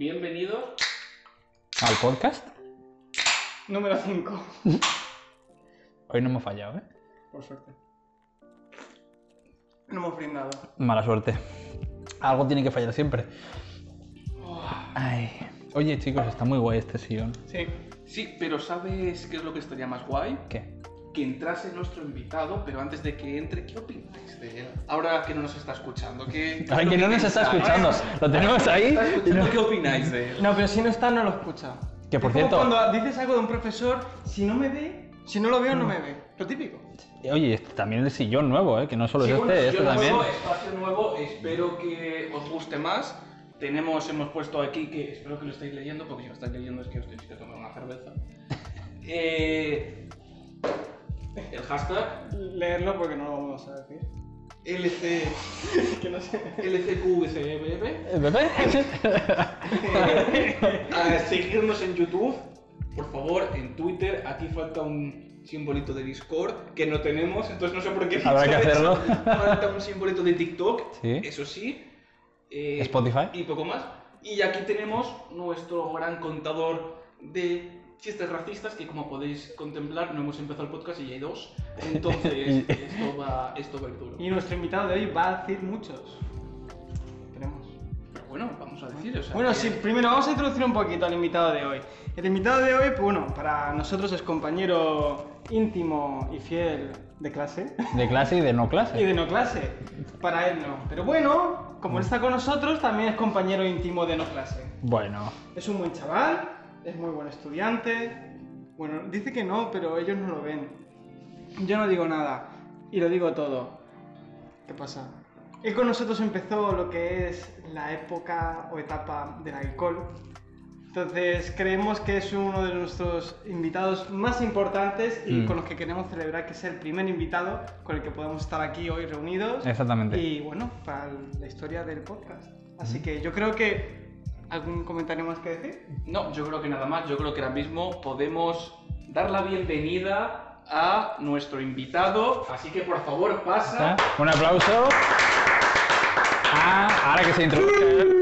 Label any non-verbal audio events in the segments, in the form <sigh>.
bienvenidos. ¿Al podcast? Número 5. Hoy no hemos fallado, ¿eh? Por suerte. No hemos brindado. Mala suerte. Algo tiene que fallar siempre. Ay. Oye, chicos, está muy guay este sillón. Sí. Sí, pero ¿sabes qué es lo que estaría más guay? ¿Qué? Que entrase nuestro invitado, pero antes de que entre, ¿qué opináis de él? Ahora que no nos está escuchando, ¿qué, qué Ay, es que lo no nos está escuchando. Lo tenemos ahí. No- ¿Qué opináis de él? No, pero si no está, no lo escucha. Que, por Es como cierto- Cuando dices algo de un profesor, si no me ve, si no lo veo, no me ve. Lo típico. Oye, este también el sillón nuevo, ¿eh? Que no solo Sí, es bueno, este, sillón este también. nuevo, espacio nuevo, espero que os guste más. Tenemos, hemos puesto aquí que espero que lo estéis leyendo, porque si lo estáis leyendo es que os tenéis que tomar una cerveza. <laughs> Eh, el hashtag Leerlo porque no lo vamos a decir. LC, <laughs> que no sé. LCQVCBB. ¿Eh, ¿Bebé? <laughs> A seguirnos en YouTube, por favor, en Twitter. Aquí falta un simbolito de Discord que no tenemos, entonces no sé por qué. Habrá que hacerlo. Falta un simbolito de TikTok, Sí. eso sí. Eh, Spotify. Y poco más. Y aquí tenemos nuestro gran contador de chistes racistas que como podéis contemplar no hemos empezado el podcast y ya hay dos. <laughs> Entonces Y- esto va, esto va a ir duro. Y nuestro invitado de hoy va a decir muchos. Tenemos. Pero bueno, vamos a decir. o sea, Bueno, que- sí, primero vamos a introducir un poquito al invitado de hoy. El invitado de hoy, pues bueno, para nosotros es compañero íntimo y fiel de clase. De clase y de no Y clase. de no clase. Para él no. Pero bueno, como él está con nosotros, también es compañero íntimo de no clase. Bueno, Es un buen chaval, es muy buen estudiante. Bueno, dice que no, pero ellos no lo ven. Yo no digo nada y lo digo todo. ¿Qué pasa? Él con nosotros empezó lo que es la época o etapa del alcohol. Entonces creemos que es uno de nuestros invitados más importantes y Mm. con los que queremos celebrar que es el primer invitado con el que podemos estar aquí hoy reunidos. exactamente. Y bueno, para la historia del podcast. Así que yo creo que. ¿Algún comentario más que decir? No, yo creo que nada más. Yo creo que ahora mismo podemos dar la bienvenida a nuestro invitado. Así que por favor pasa. ¿Está? Un aplauso. Ah, ahora que se introduce.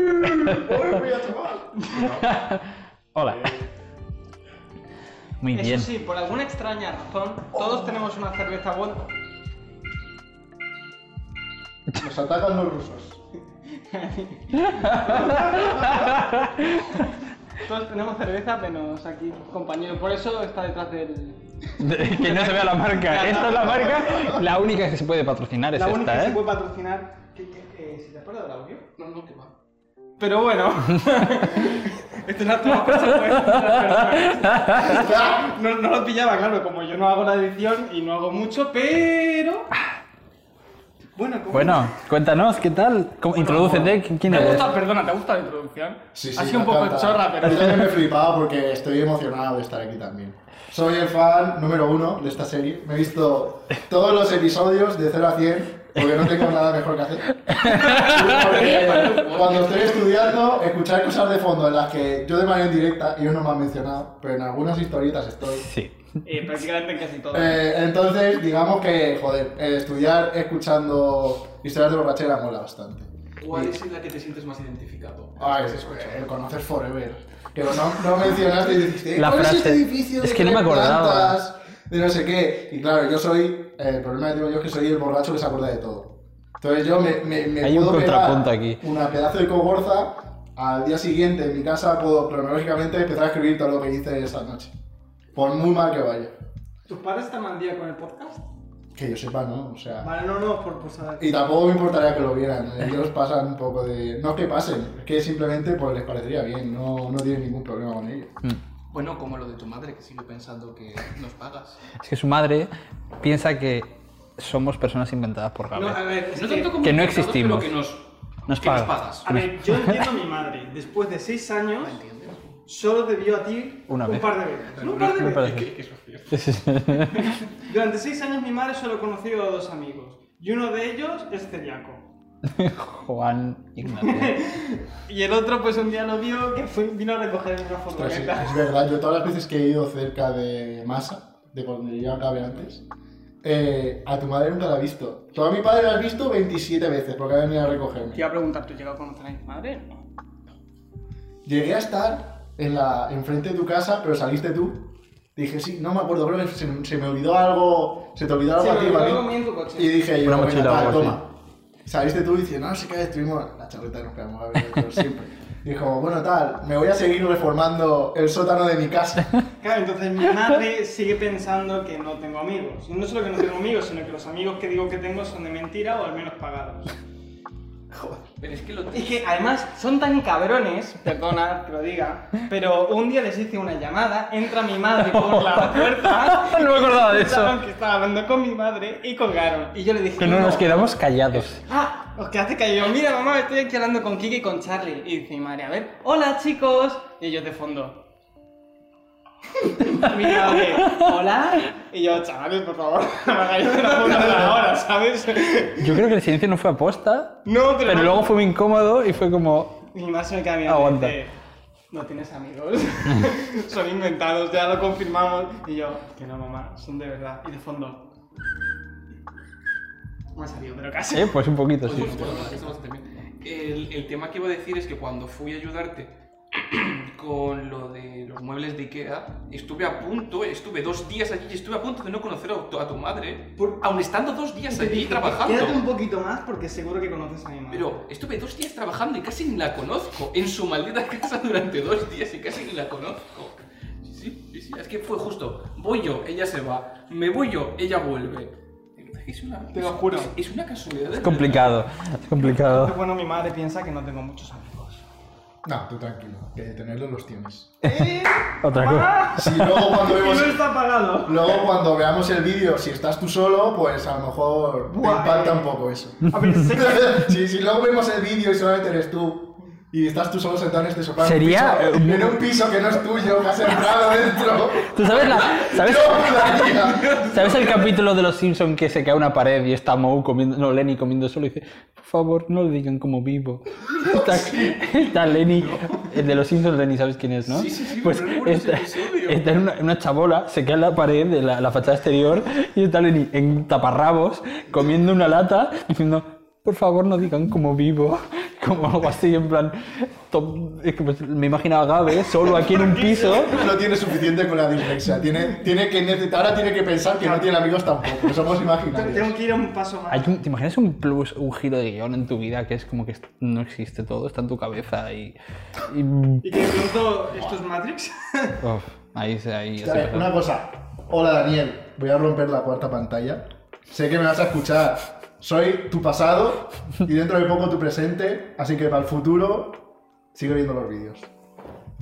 <laughs> Hola. Muy bien. Eso sí, por alguna extraña razón, todos tenemos una cerveza vuelta. Nos atacan los rusos. <laughs> Todos tenemos cerveza, menos aquí, compañero. Por eso está detrás del. que no se vea la marca. <laughs> Esta es la marca. La única que se puede patrocinar es la única esta, que se ¿eh? puede patrocinar. ¿Qué, qué, qué? ¿Se te acuerda del audio? No, no, que va. Pero bueno. Esto es una toma. No, no lo pillaba, claro, como yo no hago la edición y no hago mucho, pero. Bueno, ¿cómo? Bueno, cuéntanos, ¿qué tal? ¿Cómo- Introdúcete, ¿quién ¿Te eres? gusta, perdona, ¿te gusta la introducción? Sí, sí, ha sido un poco encanta. chorra, pero. Yo también <laughs> me he flipado porque estoy emocionado de estar aquí también. Soy el fan número uno de esta serie. Me he visto todos los episodios de 0 a 100 porque no tengo nada mejor que hacer. Porque cuando estoy estudiando, escuchar cosas de fondo en las que yo de manera indirecta, ellos no me han mencionado, pero en algunas historietas estoy. Sí. <laughs> Eh, prácticamente en casi todo. Eh, entonces, digamos que, joder, eh, estudiar escuchando historias de borrachera mola bastante. ¿Cuál Y- es en la que te sientes más identificado? Ah, es el conocer Forever. Que no, no mencionaste y dijiste, La ¿cuál es frase. este edificio Es de que no me acordaba. plantas? De no sé qué. Y claro, yo soy, eh, el problema que tengo yo es que soy el borracho que se acuerda de todo. Entonces yo me, me, me Hay un puedo pegar contrapunto aquí. una pedazo de cogorza, al día siguiente en mi casa puedo cronológicamente empezar a escribir todo lo que hice esa noche. Por muy mal que vaya. ¿Tus padres están al día con el podcast? Que yo sepa, ¿no? O sea... Vale, no, no, por, por saber. Y tampoco me importaría que lo vieran. Ellos pasan un poco de. No que pasen, es que simplemente pues, les parecería bien, no, no tienen ningún problema con ello. Mm. Bueno, como lo de tu madre que sigue pensando que nos pagas. Es que su madre piensa que somos personas inventadas por No, Gabriel. a ver, es No que- tanto como que no existimos. Pero que nos, Nos que nos paga. pagas. A ver, yo entiendo a mi madre. Después de seis años, ¿La solo debió a ti Una un vez. par de veces. Un par de Un par de veces. ¿Qué, qué socio? Durante seis años mi madre solo conoció a dos amigos. Y uno de ellos es celíaco. <laughs> Juan Ignacio. <laughs> Y el otro, pues un día lo vio que fue- vino a recoger una Ostras, sí, furgoneta. <laughs> es verdad, yo todas las veces que he ido cerca de Masa, de cuando yo acabé antes, eh, a tu madre nunca la he visto. Tú a mi padre la has visto 27 veces porque ha venido a recogerme. Te iba a preguntar, ¿tú has llegado a conocer a mi madre? No. llegué a estar en la, enfrente de tu casa, pero saliste tú. Dije, sí, no me acuerdo, creo que se, se me olvidó algo, se te olvidó algo Sí, a ti, olvidó algo en tu coche. Y dije, yo, Una venga, mochila o tal, toma. Saliste tú y dices, no, sé qué, estuvimos la charleta nos quedamos a ver siempre. Dijo, bueno, tal, me voy a seguir reformando el sótano de mi casa. <laughs> Claro, entonces mi madre sigue pensando que no tengo amigos. Y no solo que no tengo amigos, sino que los amigos que digo que tengo son de mentira o al menos pagados. Pero es que lo Y que además son tan cabrones, perdona que lo diga, pero un día les hice una llamada, entra mi madre por la puerta. <laughs> No me acordaba de eso. que estaba hablando con mi madre y colgaron. Y yo le dije, Que no nos quedamos callados. Ah, os quedaste callados. Mira, mamá, estoy aquí hablando con Kiki y con Charlie. Y dice mi madre, a ver, hola chicos. Y ellos de fondo. <laughs> mi madre, hola. Y yo, chavales, por favor, <laughs> no me hagáis una puta de la hora, ¿sabes? Yo creo que el silencio no fue aposta, No, pero. pero luego fue muy incómodo y fue como... Mi madre se me queda Aguanta. dice, no tienes amigos. <laughs> son inventados, ya lo confirmamos. Y yo, que no, mamá, son de verdad. Y de fondo. No me ha salido, pero casi. Eh, pues un poquito, sí. Pues, bien. El, el tema que iba a decir es que cuando fui a ayudarte <clears throat> con lo de los muebles de Ikea, estuve a punto, estuve dos días allí y estuve a punto de no conocer a tu, a tu madre, Por- aun estando dos días allí dije, trabajando. Quédate un poquito más porque seguro que conoces a mi madre. Pero estuve dos días trabajando y casi ni la conozco. En su maldita <laughs> casa durante dos días y casi ni la conozco. Sí, sí, sí, es que fue justo. Voy yo, ella se va. Me voy yo, ella vuelve. Es una, Te lo juro. Es, es una casualidad. Es complicado, es complicado. Bueno, mi madre piensa que no tengo muchos amigos. No, tú tranquilo, que tenerlos los tienes. ¿Eh? Otra cosa. Si luego cuando <laughs> vemos no está pagado. Luego cuando veamos el vídeo, si estás tú solo, pues a lo mejor te Buah, impacta eh. un poco eso. A ver, sé <laughs> que... si, si luego vemos el vídeo y solamente eres tú y estás tú solo sentado en este sofá Sería, en, un piso, en un piso que no es tuyo, que has entrado dentro, <laughs> ¿Tú sabes la, sabes. ¿Sabes el capítulo de los Simpsons que se cae una pared y está Moe comiendo, no, Lenny comiendo solo y dice, por favor, no le digan como vivo? <laughs> Está, está Lenny, el de los Simpsons, Lenny, ¿sabes quién es, no? Sí, sí, sí, pues está, está en una, una chabola, se cae en la pared de la, la fachada exterior y está Lenny en taparrabos comiendo una lata diciendo, por favor, no digan como vivo. <laughs> Como algo así, en plan, to- es que pues, me imaginaba a Gabe solo aquí en un piso. No tiene suficiente con la dislexia. Tiene, tiene que necesitar, ahora tiene que pensar que no tiene amigos tampoco. Somos Tengo imaginarios. que ir un paso más. Hay un- ¿Te imaginas un plus, un giro de guion en tu vida que es como que no existe todo, está en tu cabeza y. y Y que de pronto esto es Matrix. <laughs> uf, ahí se. Ahí, A ver, una cosa. Hola Daniel, voy a romper la cuarta pantalla. Sé que me vas a escuchar. Soy tu pasado y dentro de poco tu presente, así que para el futuro sigue viendo los vídeos.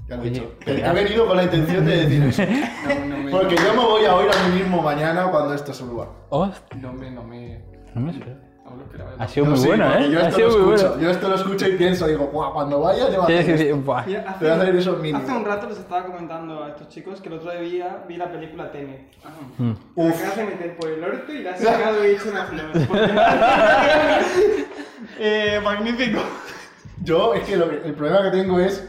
Ya lo he dicho. He, he venido con la intención de decir eso. <laughs> No, no me, Porque yo me voy a oír a mí mismo mañana cuando esto suba. Hostia, no me, no me, no me espero. Ha sido Yo muy porque ¿eh? Yo Ha esto, sido lo muy escucho, yo esto lo escucho y pienso, digo, "Buah, cuando vaya te va a Tienes que hacer decir, esto". buah. Mira, Te voy a hacer. Hace un rato les estaba comentando a estos chicos que el otro día vi la película Tenet. Mm. Me acabas de meter por el orto y la has <laughs> sacado y he hecho una flor. <laughs> Eh, magnífico. Yo, es que lo que- el problema que tengo es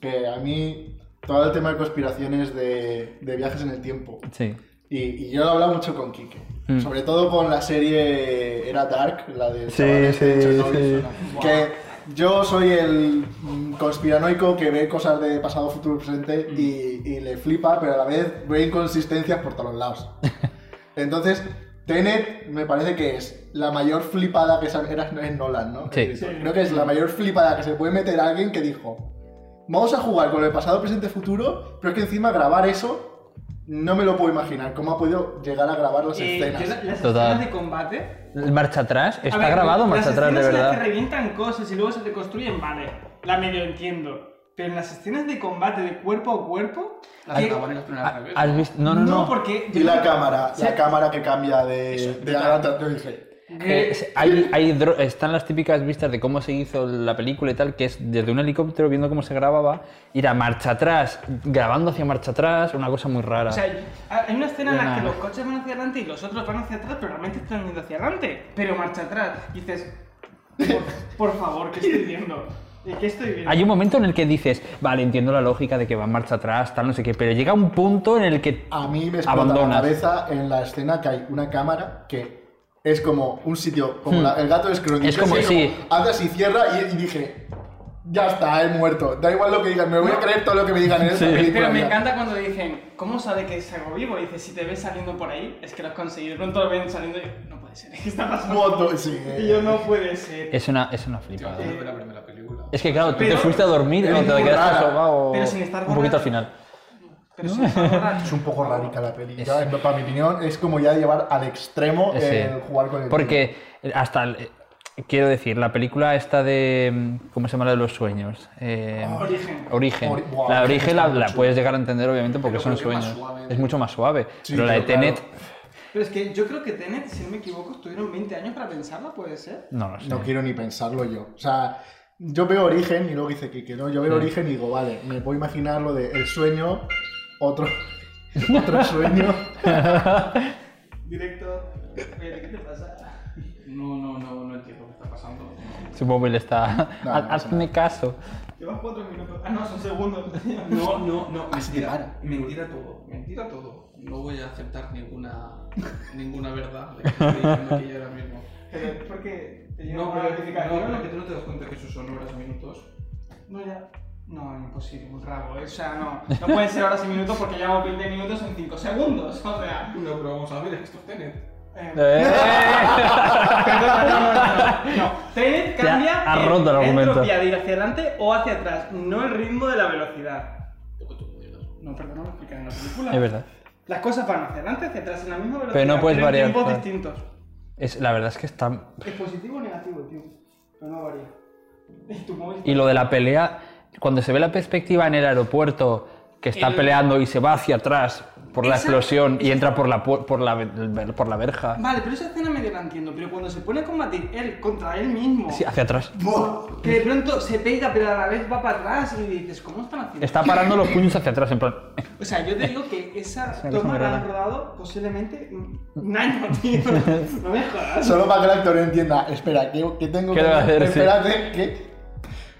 que a mí todo el tema de conspiraciones de, de viajes en el tiempo. Sí. Y, y yo lo he hablado mucho con Quique. Mm. Sobre todo con la serie Era Dark, la Sí, de sí, Chernobyl. sí. Que yo soy el conspiranoico que ve cosas de pasado, futuro, presente Mm. y, y le flipa, pero a la vez ve inconsistencias por todos lados. <laughs> Entonces, Tenet me parece que es la mayor flipada que se era es Nolan, ¿no? Sí. Creo que es la mayor flipada que se puede meter a alguien que dijo, vamos a jugar con el pasado, presente, futuro, pero es que encima grabar eso no me lo puedo imaginar. ¿Cómo ha podido llegar a grabar las Eh, escenas? yo la- las Total. escenas de combate. El marcha atrás, está ver, grabado las marcha atrás, de escenas en las verdad. que revientan cosas y luego se reconstruyen, vale. La medio entiendo. Pero en las escenas de combate de cuerpo a cuerpo. Las en las primeras Ah, veces. ¿Has visto? No, no, no. porque. Y la cámara, la cámara que cambia de, de. Yo dije, Eh, es- hay, hay están las típicas vistas de cómo se hizo la película y tal, que es desde un helicóptero viendo cómo se grababa, ir a marcha atrás, grabando hacia marcha atrás, una cosa muy rara. O sea, hay una escena en la que los coches van hacia adelante y los otros van hacia atrás, pero realmente están yendo hacia adelante. Pero marcha atrás. Y dices, por, por favor, ¿qué estoy viendo? ¿Y ¿Qué estoy viendo? Hay un momento en el que dices, vale, entiendo la lógica de que va en marcha atrás, tal, no sé qué, pero llega un punto en el que a mí me explota la abandonas. cabeza en la escena que hay una cámara que es como un sitio, como Hmm. la- el gato de Schrödinger. Es como- que sí. hace así, cierra y, y dije, Ya está, he muerto. Da igual lo que digan, me voy a creer todo lo que me digan en esta Sí. película. Pero me encanta cuando dicen, ¿cómo sabe que es algo vivo? Y dice, si te ves saliendo por ahí, es que lo has conseguido. De pronto lo ven saliendo y no puede ser, ¿qué está pasando? Moto, sí. Y yo, no puede ser. Es una, es una flipada. Es que claro, tú Pero- te fuiste a dormir o te quedaste asomado Pero sin estar un poquito al final. Pero sí, es Es un poco radical la peli. Ya, en- para mi opinión, es como ya llevar al extremo Sí. el jugar con el Porque hasta, el- eh, quiero decir, la película esta de, mm, ¿cómo se llama la de los sueños? Eh, Origen. Origen. Ori- la de Origen la, puedes llegar a entender obviamente porque Pero son es sueños. suave. Es mucho más suave. Sí, pero la de claro. Tenet, Pero es que yo creo que Tenet, si no me equivoco, estuvieron 20 años para pensarla, ¿puede ser? no lo sé. No quiero ni pensarlo yo. O sea, yo veo Origen y luego dice que, que no. Yo veo Origen y digo, vale, me puedo imaginar lo de el sueño, otro, <laughs> otro sueño. <laughs> Directo. ¿qué te pasa? No, no, no, no entiendo qué está pasando. Su móvil está... No, no <laughs> Hazme caso. Llevas 4 minutos. Ah, no, son segundos. No, no, no, que mentira, mentira todo, mentira todo. No voy a aceptar ninguna, ninguna verdad de que estoy diciendo aquí ahora mismo. Pero es porque te No, pero notificación. no, pero que tú no te das cuenta que eso son horas y minutos. No, ya. No, imposible, muy raro. O sea, no. No pueden ser horas y minutos porque llevamos 20 minutos en 5 segundos. O sea. No, pero vamos a ver, es que esto es Tenet. eh, Eh, Perdona, no, no, no. No, Tenet cambia ha en roto el argumento. entropía de ir hacia adelante o hacia atrás, no el ritmo de la velocidad. No, perdón, lo explican en la película. es verdad. Las cosas van hacia adelante, hacia atrás, en la misma velocidad. Pero no puedes variar, tiempos claro. distintos. Es, la verdad es que está... Es positivo o negativo, tío. Pero no varía. Y tu móvil. Y lo de la pelea, cuando se ve la perspectiva en el aeropuerto, que está El- peleando y se va hacia atrás por la Esa- explosión y entra por la, por la, por la verja. Vale, pero esa escena medio la entiendo. Pero cuando se pone a combatir él contra él mismo, Sí, hacia atrás. que de pronto se pega, pero a la vez va para atrás y dices, ¿cómo están haciendo? Está parando los puños hacia atrás, en plan... O sea, yo te digo que esa <laughs> toma la han rodado posiblemente un año, tío. <laughs> No me jodas. Solo para que el actor entienda, espera, ¿qué, qué tengo ¿Qué que hacer? Sí. Espérate, ¿qué?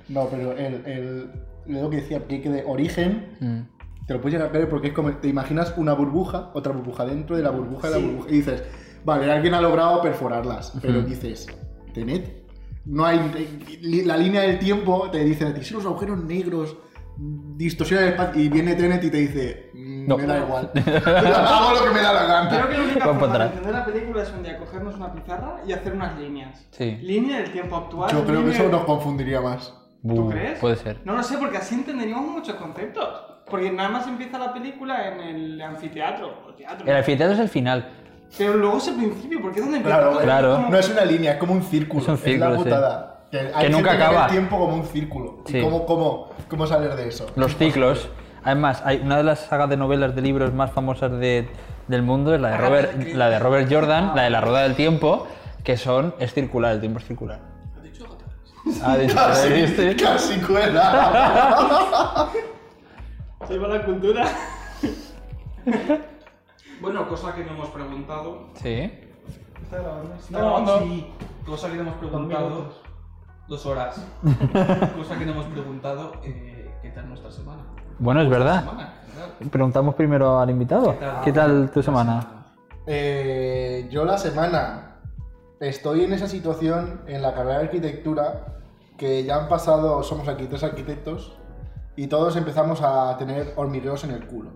No, pero el, el, lo que decía, que de origen, Mm. te lo puedes llegar a ver porque es como, te imaginas una burbuja, otra burbuja dentro de la burbuja de la Sí. burbuja, y dices, vale, alguien ha logrado perforarlas, pero dices, Tenet, no hay, la línea del tiempo te dice a ti, si los agujeros negros distorsionan el espacio, y viene Tenet y te dice, "Mm, No. me da igual, <laughs> hago lo que me da la gana. Creo que la única forma de entender la película es un día cogernos una pizarra y hacer unas líneas. Sí. Línea del tiempo actual. Yo creo que eso del- nos confundiría más. ¿Tú crees? Puede ser. No lo sé, porque así entenderíamos muchos conceptos. Porque nada más empieza la película en el anfiteatro. O teatro. El anfiteatro es el final. Pero luego es el principio, porque es donde empieza Claro, todo. claro. como- No es una línea, es como un círculo. Es un círculo, la sí. putada. Que, hay Que nunca acaba. el tiempo como un círculo. Sí. ¿Y cómo, cómo, cómo salir de eso? Los ciclos. Además, hay una de las sagas de novelas de libros más famosas de- del mundo es la de, Agatha Robert, la de Robert Jordan, la de La Rueda del Tiempo, que son, es circular, el tiempo es circular. Ah, Casi, ¿viste? casi cuela. <laughs> Se va la cultura. Bueno, cosa que no hemos preguntado. Sí. Está grabando. Está No, grabando. sí. Cosa que no hemos preguntado. Dos horas. <laughs> cosa que no hemos preguntado. eh, ¿Qué tal nuestra semana? Bueno, es verdad. Semana. Preguntamos primero al invitado. ¿Qué tal tu semana? Eh, yo la semana estoy en esa situación en la carrera de arquitectura que ya han pasado, somos aquí tres arquitectos y todos empezamos a tener hormigueos en el culo.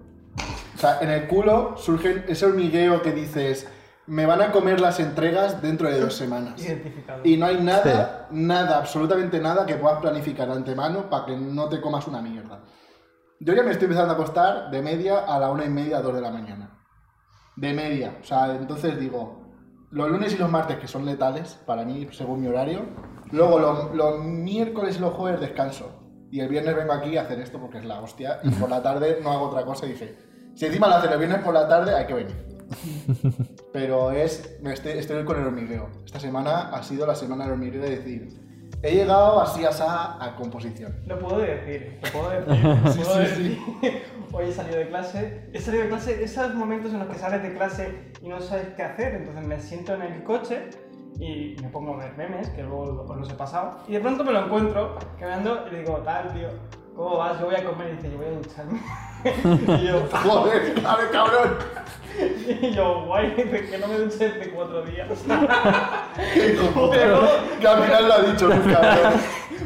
O sea, en el culo surge ese hormigueo que dices, me van a comer las entregas dentro de dos semanas. Identificado. Y no hay nada, nada, absolutamente nada que puedas planificar de antemano para que no te comas una mierda. Yo ya me estoy empezando a acostar de media a la una y media, dos de la mañana. De media. O sea, entonces digo, los lunes y los martes, que son letales para mí, según mi horario. Luego los, los miércoles y los jueves descanso. Y el viernes vengo aquí a hacer esto porque es la hostia. Y por la tarde no hago otra cosa y dije, si encima lo hacen el viernes por la tarde, hay que venir. <laughs> Pero es, me estoy, estoy con el hormigueo. Esta semana ha sido la semana del hormigueo de decir, he llegado así asá a composición. Lo puedo decir, lo puedo decir. <laughs> Sí, puedo sí, decir. <laughs> Hoy he salido de clase. He salido de clase, esos momentos en los que sales de clase y no sabes qué hacer. Entonces me siento en el coche y me pongo a ver memes, que luego os los he pasado. Y de pronto me lo encuentro caminando y le digo, tal, tío, ¿cómo vas? Yo voy a comer. Y dice, yo voy a ducharme. <laughs> y yo, <laughs> Joder, cabrón, cabrón. <laughs> y yo, guay, que no me duché desde cuatro días. Pero- Que al final lo ha dicho un cabrón.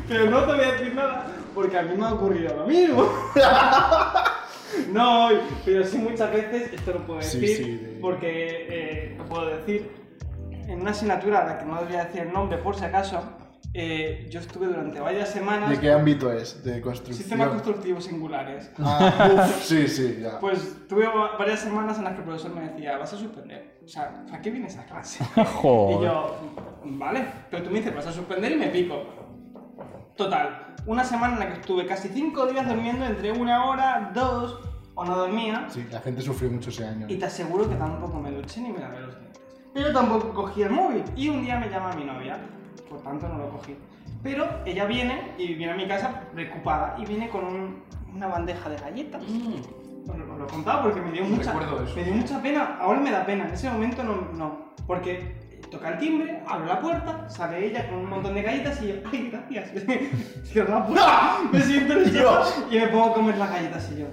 Pero no te voy a decir nada porque a mí me ha ocurrido lo mismo. No, pero sí muchas veces, esto lo puedo Sí, decir, sí, de- porque eh, lo puedo decir, en una asignatura a la que no voy a decir el nombre por si acaso, eh, yo estuve durante varias semanas ¿De qué ámbito es? ¿De construcción? sistemas constructivos singulares. Ah, <laughs> uf, sí, sí, ya. Pues tuve va- varias semanas en las que el profesor me decía, vas a suspender. O sea, ¿para qué vienes a clase? <laughs> Joder. Y yo, vale, pero tú me dices, vas a suspender y me pico. Total, una semana en la que estuve casi cinco días durmiendo entre una hora, dos, o no dormía. Sí, la gente sufrió mucho ese año. Y te aseguro que tampoco me duché ni me lavé los dientes. Pero tampoco cogí el móvil. Y un día me llama mi novia, por tanto no lo cogí. Pero ella viene y viene a mi casa preocupada y viene con un- una bandeja de galletas. Os lo, os lo he contado porque me dio, mucha, me dio mucha pena. Ahora me da pena, en ese momento no. no porque toca el timbre, abro la puerta, sale ella con un montón de galletas y yo, ¡ay, gracias! Cierro la puerta, me siento en el y me pongo a comer las galletas y yo,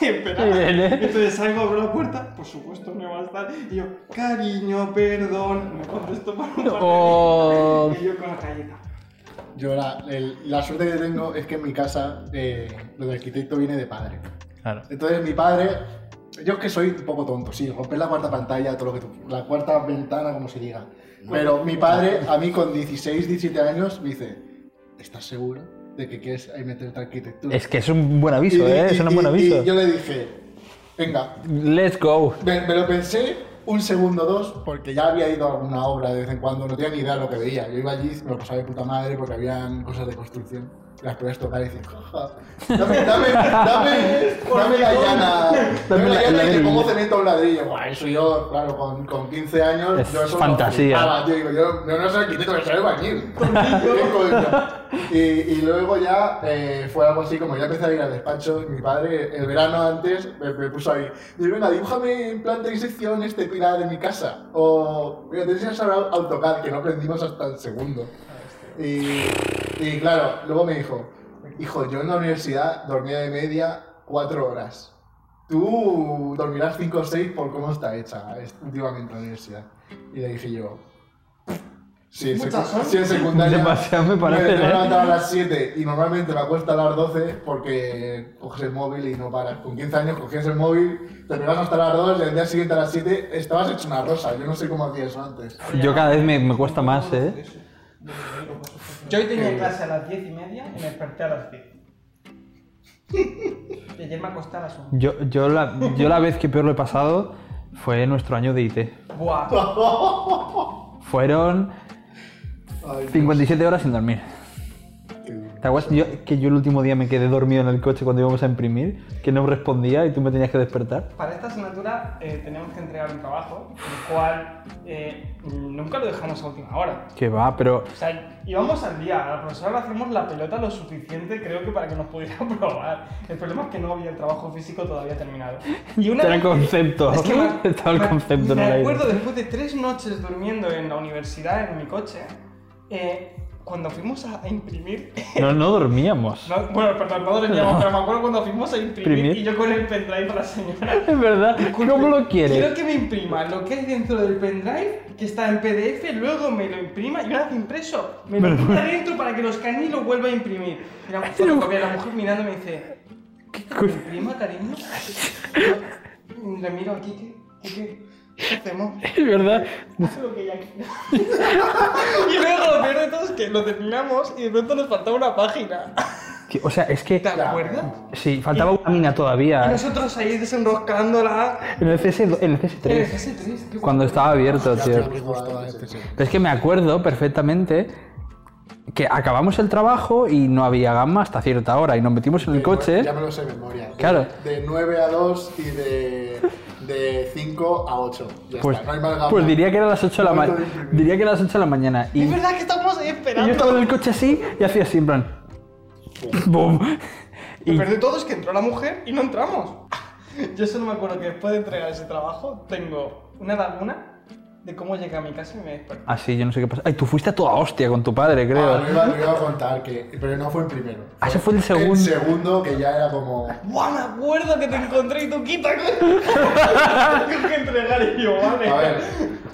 espera. viene. Entonces salgo, abro la puerta, por supuesto no va a estar. Y yo, cariño, perdón. Me contesto por un par de Oh. Y yo con la galleta. Yo la, el- la suerte que tengo es que en mi casa eh, lo de arquitecto viene de padre. Claro. Entonces mi padre, yo es que soy un poco tonto, sí, romper la cuarta pantalla, todo lo que tú, la cuarta ventana, como se diga. Pero mi padre, a mí con 16, 17 años, me dice, ¿estás seguro de que quieres ahí meterte arquitectura? Es que es un buen aviso, Y- ¿eh? y- Es un buen aviso. Y yo le dije, venga, Let's go. me, me lo pensé un segundo o dos, porque ya había ido a alguna obra de vez en cuando, no tenía ni idea de lo que veía. Yo iba allí, me lo pasaba de puta madre porque habían cosas de construcción. Las podías tocar y decir, jaja, dame, dame, dame, dame la llana, dame la la- llana y te pongo cemento a un ladrillo. Buah, eso yo, claro, con, con 15 años, Es yo eso fantasía. Lo flipaba, tío. Digo, yo no, no soy arquitecto, que soy albañil. <laughs> Y, y luego ya eh, fue algo así como ya empecé a ir al despacho. y Mi padre, el verano antes, me, me puso ahí. Dice, venga, dibújame en plan de disección este pilar de mi casa. O, mira, tienes que saber AutoCAD, que no aprendimos hasta el segundo. Y, y claro, luego me dijo, hijo, yo en la universidad dormía de media cuatro horas. Tú dormirás cinco o seis por cómo está hecha últimamente la universidad. Y le dije yo, sí, secu- sí, en secundaria. Demasiado me parece, Me ¿eh? levantar a las 7 y normalmente me acuesto a las 12 porque coges el móvil y no paras. Con 15 años cogías el móvil, te pegas hasta las 2 y al día siguiente a las 7 estabas hecho una rosa. Yo no sé cómo hacía eso antes. Yo cada vez me, me cuesta más, ¿eh? Yo hoy tenía clase a las 10 y media y me desperté a las 10. Y ayer me acosté a las 1. Yo, yo, la, yo la vez que peor lo he pasado fue nuestro año de IT. Buah. Fueron Ay, 57 horas sin dormir. ¿Te acuerdas yo, que yo el último día me quedé dormido en el coche cuando íbamos a imprimir? Que no respondía y tú me tenías que despertar. Para esta asignatura eh, tenemos que entregar un trabajo, el cual eh, nunca lo dejamos a última hora. Que va, pero O sea, íbamos al día, a la profesora le hacíamos la pelota lo suficiente, creo que para que nos pudiera <laughs> probar. El problema es que no había el trabajo físico todavía terminado. Y una Era concepto. Es que me, <laughs> Estaba el me- concepto en me el aire. acuerdo después de tres noches durmiendo en la universidad, en mi coche, eh, cuando fuimos a, imprimir... <laughs> no, no dormíamos. No, bueno, perdón, no dormíamos, pero me acuerdo cuando fuimos a imprimir, Imprimir. y yo con el pendrive a la señora. <laughs> Es verdad. ¿Cómo lo Quiero quieres? que me imprima lo que hay dentro del pendrive, que está en PDF, luego me lo imprima y una vez impreso, me lo ponga dentro para que lo escanee y lo vuelva a imprimir. Y la, fotocopia, la mujer mirando me dice, ¿me imprima, cariño? <laughs> Le miro aquí, ¿qué, qué, qué, hacemos? <laughs> Es verdad. Lo que <laughs> y luego lo peor de todo es que lo terminamos y de pronto nos faltaba una página. Que- O sea, es que. ¿Te acuerdas? Sí, faltaba una mina Y todavía. nosotros ahí desenroscándola. En el, CS, en el En el CS3. CS3, tío. Cuando estaba abierto, tío. Pero es que me acuerdo perfectamente que acabamos el trabajo y no había gama hasta cierta hora y nos metimos en el coche. Ya me lo sé de memoria. De- Claro. De 9 a 2 y de, de 5 a 8. Ya Pues, está, no hay más gama. pues diría que era las 8 de la mañana. Diría que era las 8 de la mañana. Y, Es y verdad que estamos ahí yo esperando. estaba en el coche así y hacía así en plan. ¡Bum! Lo Y peor de todo es que entró la mujer y no entramos. <laughs> Yo solo me acuerdo que después de entregar ese trabajo tengo una laguna de cómo llegué a mi casa y me desperté. así, yo no sé qué pasa. Ay, tú fuiste a toda hostia con tu padre, creo. Ah, lo, iba, a contar, que, pero no fue el primero. Ah, ese fue el segundo. El segundo, que ya era como. ¡Buah, me acuerdo que te encontré y tú quita! <laughs> Tengo que entregar y yo, vale. A ver,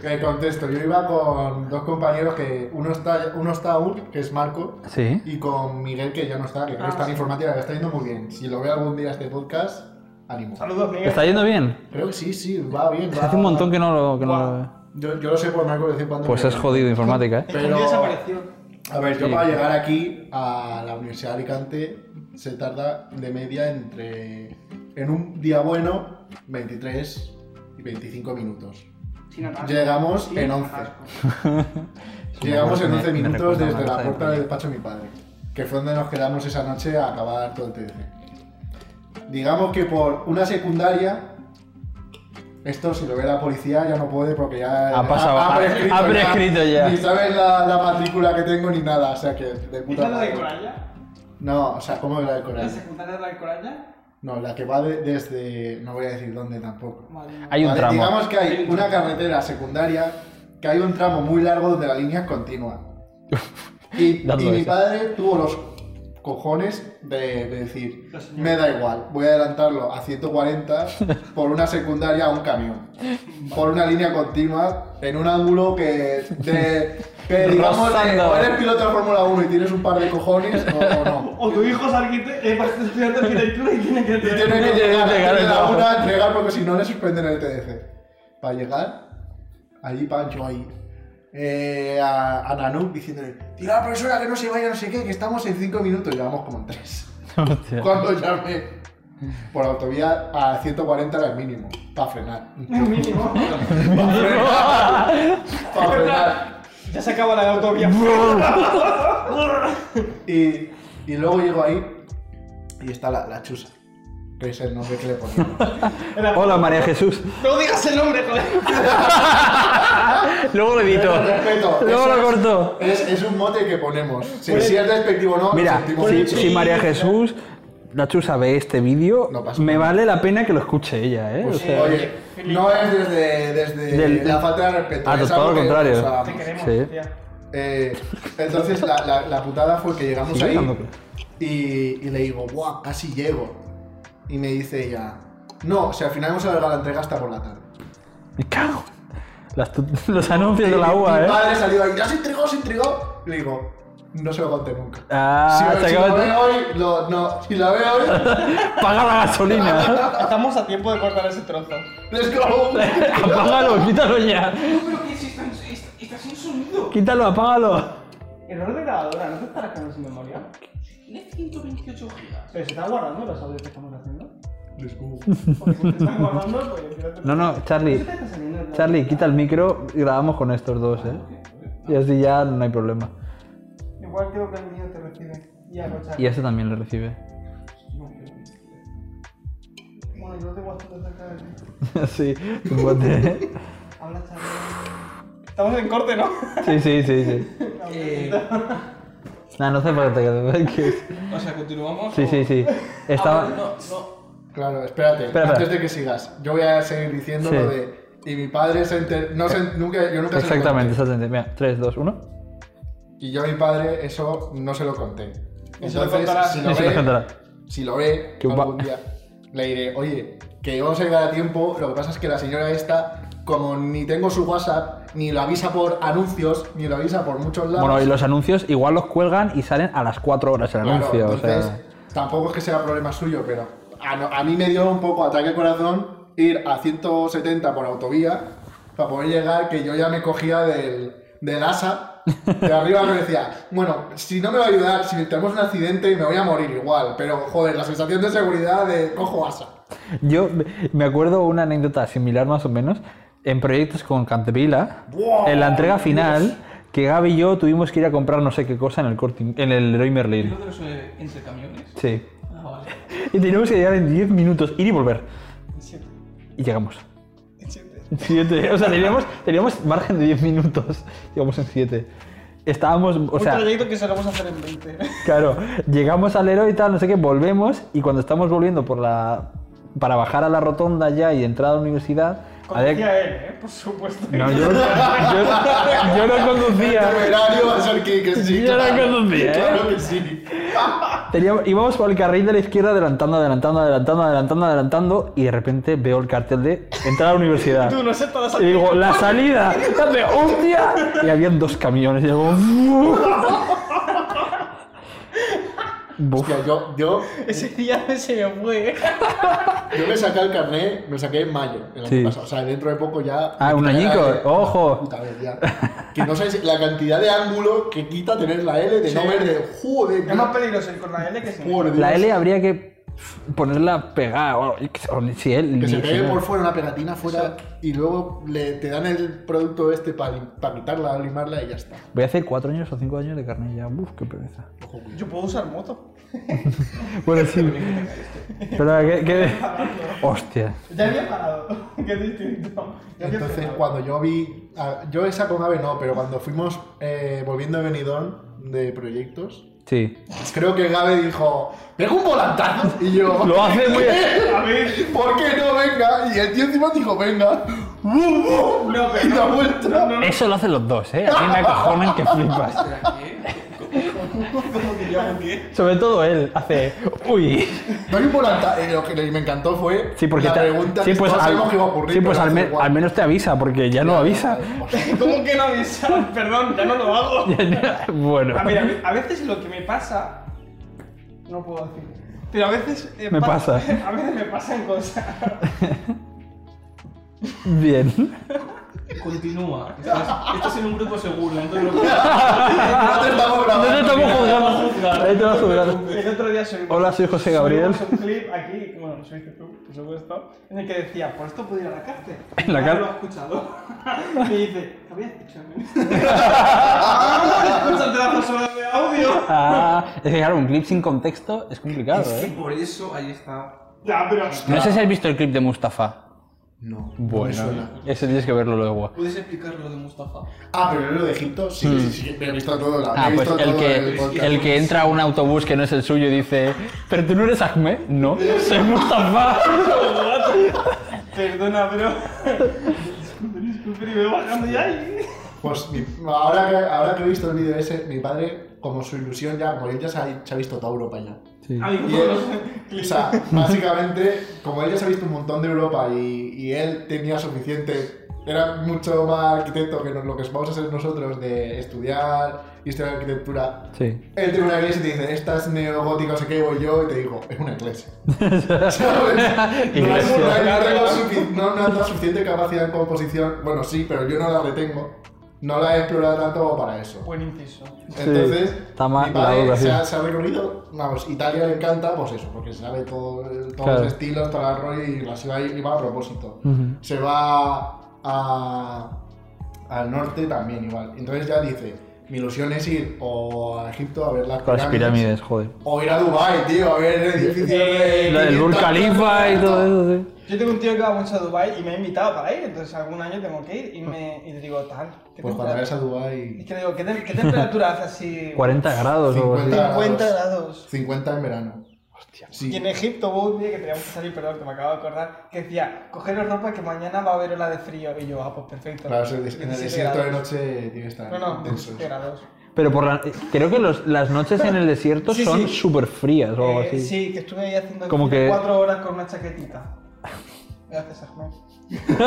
Que contesto, yo iba con dos compañeros que uno está, uno está aún, que es Marco, Sí. y con Miguel, que ya no está, que creo que está en informática, que está yendo muy bien. Si lo ve algún día este podcast, ánimo. Saludos, ¿Te Miguel. está yendo bien? Creo que sí, sí, va bien. Va... Hace un montón que no lo... Que no lo- Yo, yo lo sé por Marco de vez en cuando. Pues es jodido informática, ¿eh? Pero- desapareció. A ver, yo Sí. para llegar aquí a la Universidad de Alicante se tarda de media entre, en un día bueno, 23 y 25 minutos. <laughs> Llegamos en 11. atasco. Llegamos en Me- 11 me minutos desde la puerta del despacho de mi padre, que fue donde nos quedamos esa noche a acabar todo el TDC. Digamos que por una secundaria, esto si lo ve la policía ya no puede porque ya Ha pasado, ha- ha prescrito ya. Ni sabes la, la matrícula que tengo ni nada, o sea que de ¿Es puta la de. Coralla? No, o sea, ¿cómo era de ¿La Corea? secundaria de la de Coralla? No, la que va de- desde. No voy a decir dónde tampoco. Mía. Hay un Vale, tramo. Digamos que hay una carretera secundaria que hay un tramo muy largo donde la línea es continua. <laughs> Y, mi padre tuvo los cojones de, de decir, me da igual, voy a adelantarlo a 140 por una secundaria a un camión. Por una línea continua, en un ángulo que, de, que <laughs> digamos, de- o eres piloto de Fórmula 1 y tienes un par de cojones o, o no. <laughs> O tu hijo es arquitecto, eh, va a estudiar arquitectura y tiene que Y tiene que llegar, el la una a entregar porque si no le suspenden el TDC. Para llegar, allí Pancho ahí, eh, a, a Nanuk diciéndole, tira a la profesora que no se vaya, no sé qué, que estamos en 5 minutos, llevamos como en 3. <laughs> Hostia. Cuando llamé por autovía a 140 era el mínimo, para frenar. <laughs> Mínimo. Para frenar. Para frenar. Ya se acaba la autovía. <laughs> Y, y luego llego ahí y está la, la chusa, que es el nombre que le ponemos. <laughs> Era- Hola María Jesús. No digas el nombre, joder. <laughs> Luego lo edito. Respeto, Luego lo corto. Es, es un mote que ponemos. Si, si es despectivo o no, Mira, si, si María Jesús, la chusa ve este vídeo, No me nada. vale la pena que lo escuche ella, ¿eh? Pues, O sea, oye, no es desde, desde Del- la falta de respeto. Es todo lo que contrario. Te queremos, Sí. Eh, entonces la, la, la putada fue que llegamos ahí y, y le digo, ¡buah! Casi llego. Y me dice ella, no, o sea, al final hemos alargado la entrega hasta por la tarde. me cago. Las <laughs> los anuncios de la UA, Mi ¿eh? padre salió ahí, ¿ya se entregó, se entregó? Y le digo, no se lo conté nunca. Ah, si, si lo de- ve hoy, lo- no. Si la ve hoy, <laughs> Paga la gasolina. Estamos a tiempo de cortar ese trozo. let's go. <laughs> apágalo, quítalo ya. Pero que si está, está, está sin sonido. Quítalo, apágalo. Error de grabadora, ¿no te estarás quedando sin memoria? Tiene 128 gigas. Pero se está guardando los audios que estamos haciendo. Let's go. <laughs> Porque si te están guardando, pues a- No, no, Charlie. ¿Qué te está saliendo el- Charlie, quita el micro y grabamos con estos dos, ¿eh? Y así ya no hay problema. Igual creo que el mío te recibe. Ya, no, Charlie. Y este también le recibe. Bueno, yo te WhatsApp de cerca de ti. <laughs> sí, bote. Habla, Charlie. Estamos en corte, ¿no? Sí, sí, sí, sí. Eh, <laughs> Nah, no hace falta que... que- o sea, continuamos. Sí, o- sí, sí. Ah, Estaba... vale, no, no. Claro, espérate, Espera, antes espera. de que sigas, yo voy a seguir diciendo Sí. lo de. Y mi padre se enter... no se... nunca, yo nunca se lo Exactamente, conté. exactamente. Mira, 3, 2, 1. Y yo a mi padre eso no se lo conté. Y se lo Entonces, si lo ve, si lo ve algún día, le diré, oye, que vamos a llegar a tiempo, lo que pasa es que la señora esta, como ni tengo su WhatsApp, ni lo avisa por anuncios, ni lo avisa por muchos lados. Bueno, y los anuncios igual los cuelgan y salen a las 4 horas el Claro, anuncio, o entonces, sea... tampoco es que sea problema suyo, pero a mí me dio un poco ataque al corazón ir a 170 por autovía para poder llegar, que yo ya me cogía del, del ASA. De arriba me decía, bueno, si no me va a ayudar, si tenemos un accidente me voy a morir igual, pero joder, la sensación de seguridad de cojo ASA. Yo me acuerdo una anécdota similar más o menos en proyectos con Cantevila, en la entrega final, que Gaby y yo tuvimos que ir a comprar no sé qué cosa en el corte, en el Leroy ¿Y Merlin. lo de los eh, entre camiones? Sí. Ah, vale. <laughs> Y teníamos que llegar en 10 minutos, ir y volver. Siete. Y llegamos. Siete. 7. O sea, teníamos, teníamos margen de 10 minutos. Llegamos en 7. Estábamos, o Un sea, trayecto que se lo vamos a hacer en 20. <laughs> claro, llegamos al Leroy y tal, no sé qué, volvemos y cuando estamos volviendo por la para bajar a la rotonda ya y entrar a la universidad, había- Conocía él, ¿eh? Por supuesto. No, yo, yo, yo no conducía. Temerario va a ser que, que sí. Yo no claro. conducía, ¿eh? Claro que sí. Teníamos- íbamos por el carril de la izquierda adelantando, adelantando, adelantando, adelantando, adelantando y de repente veo el cartel de entrar a la universidad. <laughs> Tú no sé todas Y digo, la salida, hostia. Y habían dos camiones. Y digo. Hostia, yo, yo, <laughs> Ese día se me fue. yo me saqué el carnet, me saqué en mayo el año Sí. pasado. O sea, dentro de poco ya. Ah, un añico, ojo. Puta vez, ya. Que no sabes la cantidad de ángulo que quita tener la L de no Sí. ver de. Joder, Es más peligroso ir con la L que sin joder, La. L habría que ponerla pegada. O, o si él. Que se pegue por fuera una pegatina fuera y luego le, te dan el producto este para quitarla, limarla y ya está. Voy a hacer cuatro años o cinco años de carne ya. Uf, qué pereza. Ojo. Yo puedo usar moto. <laughs> Bueno, sí. Pero, ¿qué, qué? Hostia. Ya había parado. <laughs> Qué distinto. Entonces, cuando yo vi. a- yo esa con Ave no, pero cuando fuimos eh, volviendo de Benidorm de proyectos, Sí. creo que Gabe dijo: ¡Pega un volantazo! Y yo. Lo hace muy. A ver. ¿Por qué no venga? Y el tío encima dijo: ¡Venga! No, pero Y da no. vuelta. No, no. Eso lo hacen los dos, ¿eh? A mí me acojonan que flipas. Sobre todo él hace. Uy. Un. Eh, lo que me encantó fue. Sí, porque la te- pregunta sí, que pues, todos al, sabemos que iba a ocurrir. sí, pues al, menos te avisa, porque ya no avisa. <laughs> ¿Cómo que no avisa? Perdón, ya no lo hago. <laughs> bueno. A ver, a, veces lo que me pasa. No puedo decir. Pero a veces. eh, Me pasa. <laughs> A veces me pasan cosas. Bien. Continúa. Estás, estás en un grupo seguro, entonces. No te <laughs> estamos No te estamos juzgando. Ahí te vas a juzgar. El otro día subimos. Hola, soy José Gabriel. subimos un clip aquí, bueno, lo subiste tú, por supuesto, en el que decía, por esto puedo ir a la cárcel. En <laughs> la cárcel. lo he escuchado. <laughs> y dice, ¿qué habías dicho? ¡Ah! Escúchate dos horas de audio. Ah, es que claro, un clip sin contexto es complicado, Es que ¿eh? por eso ahí está. Ya, pero. No sé si has visto el clip de Mustafa. No, no me Bueno, suena. ese tienes que verlo luego. ¿Puedes explicar lo de Mustafa? Ah, pero lo de Egipto, sí, sí, sí, me he visto todo. La, Hmm. Ah, pues el todo que, el que entra a un autobús que no es el suyo y dice, ¿pero tú no eres Ahmed? No, <laughs> soy Mustafa. <laughs> Perdona, pero. <laughs> Disculpe, me voy bajando ya y. Pues mi- ahora, que, ahora que he visto el vídeo ese, mi padre, como su ilusión ya, como él ya se ha, se ha visto toda Europa ya. Sí. Amigo, Y él, o sea, básicamente, como él ya se ha visto un montón de Europa y, y él tenía suficiente, era mucho más arquitecto que nos- lo que vamos a ser nosotros de estudiar historia de arquitectura. Sí. Él tiene una iglesia y te dice, esta es neogótica, no sé qué, voy yo, y te digo, es una iglesia. <laughs> ¿Sabes? No, Iglesia. es- no no tengo no suficiente capacidad en composición. Bueno, sí, pero yo no la retengo. No la he explorado tanto como para eso. Buen inciso. Entonces, está mal mi la padre educación. se ha, se ha recorrido, vamos, Italia le encanta, pues eso, porque sabe todo, todos Claro. los estilos, todo el rollo y las iba, iba a propósito. Se va a, al norte también igual. Entonces ya dice, mi ilusión es ir o a Egipto a ver las Con las pirámides, joder. o ir a Dubai, tío, a ver edificios de... <laughs> La del Burj 500 Khalifa y todo eso, sí. Yo tengo un tío que va mucho a Dubai y me ha invitado para ir, entonces algún año tengo que ir y, me, y le digo, tal. ¿qué Pues cuando vayas a Dubai... Es que le digo, ¿qué, tem- qué temperatura hace así? <laughs> 40 grados o algo así. 50. 50 grados. 50 en verano. Hostia. Sí. Y en Egipto hubo un día que teníamos que salir, perdón, que me acabo de acordar, que decía, cogeros ropa que mañana va a haber ola de frío. Y yo, ah, pues perfecto. Claro, en el des- en el 17 desierto de noche tiene que estar No, no, tenso. 17 grados. Pero por la- creo que los- las noches en el desierto Sí, son sí. súper frías o algo Eh, así. sí, que estuve ahí haciendo Como que- cuatro horas con una chaquetita. <laughs> Gracias, Ahmed. <laughs>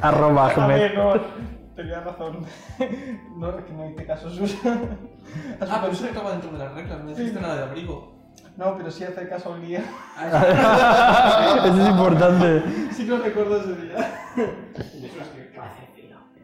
Arroba A Ahmed. Tenías razón. <laughs> No, es que no hice caso suyo. A su <laughs> Ah, pero eso estaba dentro de las reglas, no dijiste nada de abrigo. No, pero sí hacer caso a un día. <laughs> Eso es importante. Sí que lo recuerdo ese día.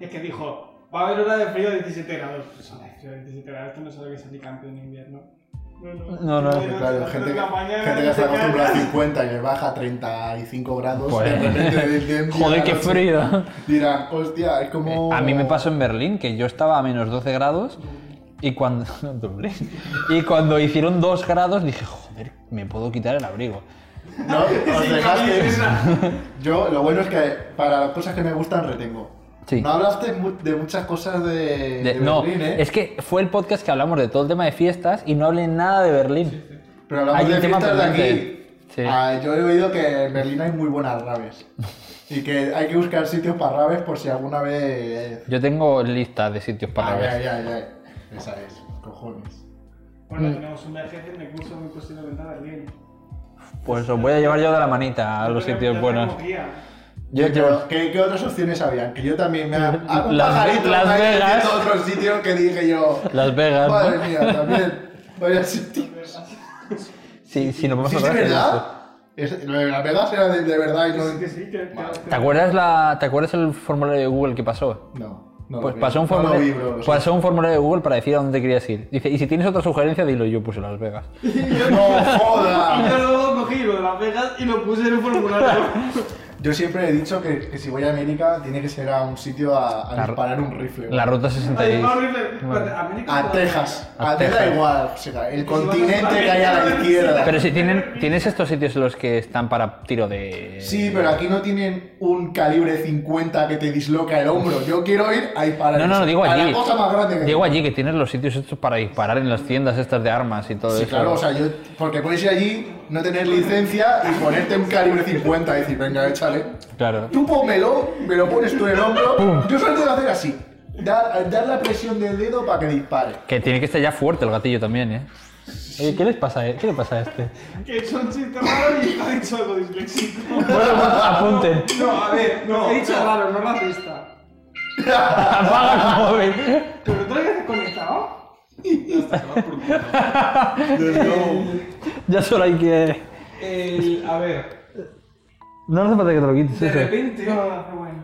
Y es que dijo, va a haber hora de frío de 17 grados. Pues hora de frío de 17 grados, esto no sabe que salí campeón en invierno. No, no. No, no. Pero Claro, gente, gente que está te acostumbrada a cagas. 50 y le baja a 35 grados, Pues, de repente del día a Joder, qué frío. Dirán, hostia, es como... A mí me pasó en Berlín que yo estaba a menos 12 grados y cuando, <laughs> y cuando hicieron 2 grados dije, joder, me puedo quitar el abrigo. No, <laughs> os dejaste... Yo, lo bueno es que para las cosas que me gustan, retengo. Sí. No hablaste mu- de muchas cosas de, De- de no, Berlín, ¿eh? es que fue el podcast que hablamos de todo el tema de fiestas y no hablé nada de Berlín. Pero hablamos hay de tema fiestas de aquí. Ah, yo he oído que en Berlín hay muy buenas raves. <laughs> y que hay que buscar sitios para raves por si alguna vez... Yo tengo lista de sitios para Ah, ver. ya, ya, ya. Esa es, cojones. Bueno, tenemos un jefe en el curso muy posiblemente a Berlín. Pues os voy a llevar yo de la manita a los sitios buenos. guía. Yo Yo creo- ¿qué, qué otras opciones habían? Que yo también me ha... <laughs> hago un Las- pajarito Las me Vegas. a otro sitio que dije yo... Las Vegas. Madre ¿no? mía, también. Vaya sitio. Sí, sí, nos vamos ¿Sí ver. verdad? Es- lo de Las Vegas era de, de verdad y no... Sí, que sí, que... ¿Te acuerdas, la, ¿Te acuerdas el formulario de Google que pasó? No, no Pues pasó un, No formulario, vi, bro, pasó un formulario de Google para decir a dónde querías ir. Dice, y si tienes otra sugerencia, dilo yo puse Las Vegas. siento. <laughs> ¡No Y jodas! yo luego cogí lo de Las Vegas y lo puse en un formulario. <laughs> Yo siempre he dicho que, que si voy a América tiene que ser a un sitio a, a La- disparar un rifle. La ruta Ay, 66. no, horrible. Espérate, América A. Texas. A A da Texas. igual. O sea, el continente que hay a la izquierda. Pero si tienen, tienes estos sitios en los que están para tiro de... Sí, pero aquí no tienen un calibre 50 que te disloca el hombro. Yo quiero ir a disparar. No, no, no, digo a allí. la cosa más grande que Digo allí que tienes los sitios estos para disparar en las tiendas estas de armas y todo Sí, eso. claro, o sea, yo. Porque puedes ir allí, no tener licencia y ponerte un calibre 50 y decir, venga, échale. Claro. Tú pónmelo, me lo pones tú en el hombro. Yo solo tengo que hacer así. Dar, dar la presión del dedo para que dispare. Que tiene que estar ya fuerte el gatillo también, ¿eh? Oye, ¿qué les pasa a, ¿Qué le pasa a este? Que he hecho un chiste raro y ha dicho algo disléxico. <laughs> Bueno, apunten. No, a ver, no, he dicho raro, no racista. <laughs> Apaga el móvil. ¿Pero tú lo habías <laughs> Ya solo hay que... El- a ver, No hace falta que te lo quites. de eso. repente, No, no, no, bueno.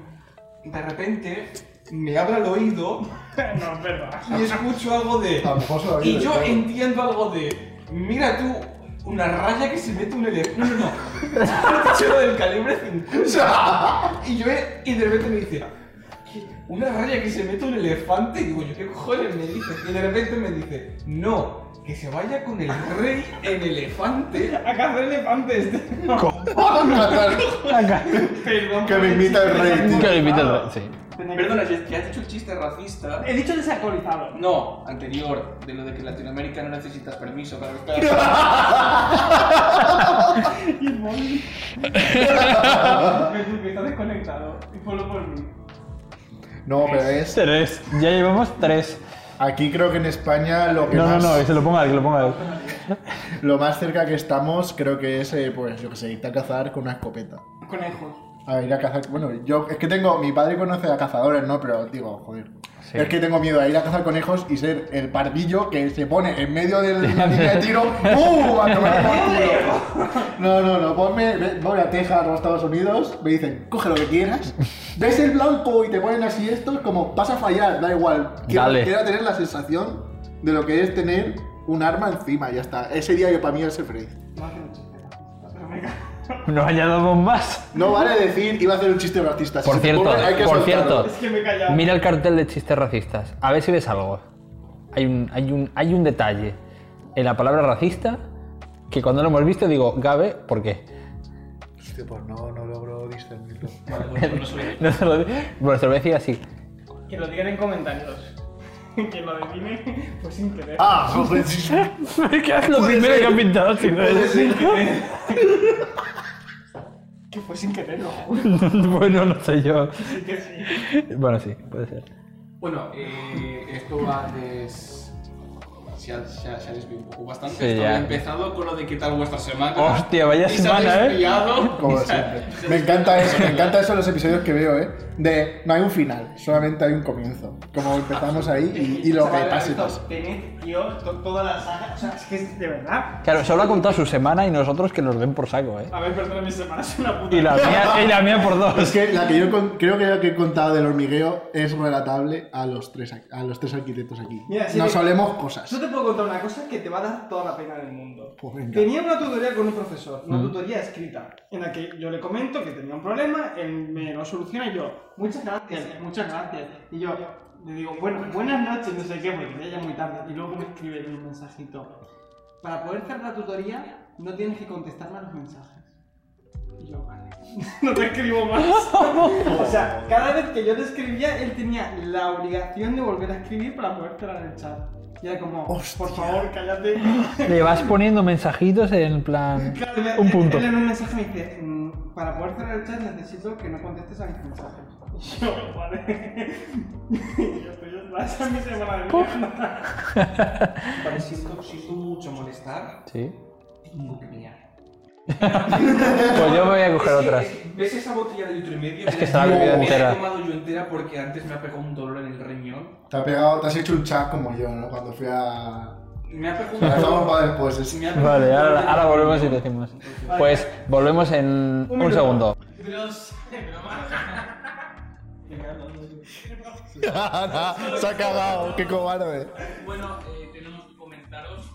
de repente, me habla el oído <laughs> No, es verdad. y escucho algo de. Y yo entiendo algo de. Mira tú, una raya que se mete un elefante. No, no, no. <laughs> Dicho lo del calibre 50. Y yo, he- y de repente me dice. "¿Qué? Una raya que se mete un elefante. Y digo, yo, ¿qué cojones me dices? Y de repente me dice, no, que se vaya con el rey en elefante. A cazar elefantes. Perdón. Que me invita el rey. Que lo invite el rey, sí. Perdona, que que has dicho el chiste racista. He dicho desactualizado. No, anterior, de lo de que en Latinoamérica no necesitas permiso para estar. <laughs> <laughs> Y el móvil. <laughs> Me está desconectado. Y ponlo por mí. No, pero es. Tres. Ya llevamos tres. Aquí creo que en España lo que No, no, más. no, que se lo ponga él, que lo ponga él. Lo más cerca que estamos creo que es, eh, pues, yo que sé, irte a cazar con una escopeta. Conejos. A ver, ir a cazar. Bueno, yo es que tengo. Mi padre conoce a cazadores, ¿no? Pero digo, joder. Sí. Es que tengo miedo a ir a cazar conejos y ser el pardillo que se pone en medio de la línea de tiro. <laughs> ¡Uh! A tomar por culo. No, no, no. Ponme. ve- Voy a Texas o a Estados Unidos. Me dicen, coge lo que quieras. Ves el blanco y te ponen así esto. Es como, vas a fallar, da igual. Quiero, Dale. quiero tener la sensación de lo que es tener un arma encima. Ya está. Ese día yo para mí es el feliz. No añadamos más. No vale decir, iba a hacer un chiste racista. Si Por cierto, ocurre, hay que por cierto. Es que me he callado. Mira el cartel de chistes racistas. A ver si ves algo. Hay un, hay un, hay un detalle en la palabra racista que cuando lo hemos visto digo, Gabe, ¿por qué? Hostia, pues no, no logro discernirlo. Vale, pues <laughs> no se lo Bueno, se lo voy a decir así. Que lo digan en comentarios. <laughs> Que lo adivine, pues sin querer. Ah, pues <laughs> ¿Qué es lo primero que ha pintado? Si no es... <laughs> Que fue sin querer, ¿no? bueno, no sé yo. Sí que sí. Bueno, sí, puede ser. Bueno, eh, esto va des... Se ha, se, ha, se ha desviado un poco bastante. Sí, ya. había empezado con lo de qué tal vuestra semana. Hostia, vaya Y se ha semana, ¿eh? Como Y se ha- siempre. se ha Me encanta eso, me encanta eso en los episodios que veo, ¿eh? De no hay un final, solamente hay un comienzo. Como empezamos ahí y, y lo que pasa. Tened, tío, to- toda la saga. O sea, es que es de verdad. Claro, solo ha contado su semana y nosotros que nos den por saco, ¿eh? A ver, perdona, mi semana es una puta. Y la mía, y la mía por dos. Es que la que yo con- creo que la que he contado del hormigueo es relatable a los tres, a los tres arquitectos aquí. Mira, si Nos me- solemos cosas. Yo te puedo contar una cosa que te va a dar toda la pena del mundo. Pues. Tenía una tutoría con un profesor, una tutoría escrita, en la que yo le comento que tenía un problema, él me lo soluciona y yo, muchas gracias, muchas gracias. Y yo le digo, bueno, buenas noches, no sé qué, porque ya es muy tarde. Y luego me escribe un mensajito. Para poder hacer la tutoría, no tienes que contestarme a los mensajes. Y yo, vale. <laughs> no te escribo más. <laughs> o sea, cada vez que yo te escribía, él tenía la obligación de volver a escribir para poder cerrar el chat. Y era como, Hostia. por favor, cállate. Le vas poniendo mensajitos en plan. Claro, él- Un punto. Él en un mensaje me dice, "Mm, para poder cerrar el chat necesito que no contestes a mis mensajes. Y yo, vale. <laughs> y yo, pues ya está. Esa es mi semana de mierda. Vale, siento, siento mucho molestar. Sí. Tengo que mirar. <laughs> Pues yo me voy a coger Es que- otras. que, ¿Ves esa botella de litro y medio? Es que la- bebida entera. la he tomado yo entera porque antes me ha pegado un dolor en el riñón. Te, ha pegado, te has hecho un chat como yo, ¿no? Cuando fui a. Me ha pegado un dolor. para después. es- me ha pegado Vale, un ahora, ahora volvemos y decimos. Pues volvemos en un minuto. segundo. <laughs> Se ha cagado, qué cobarde. Bueno, eh, tenemos que comentaros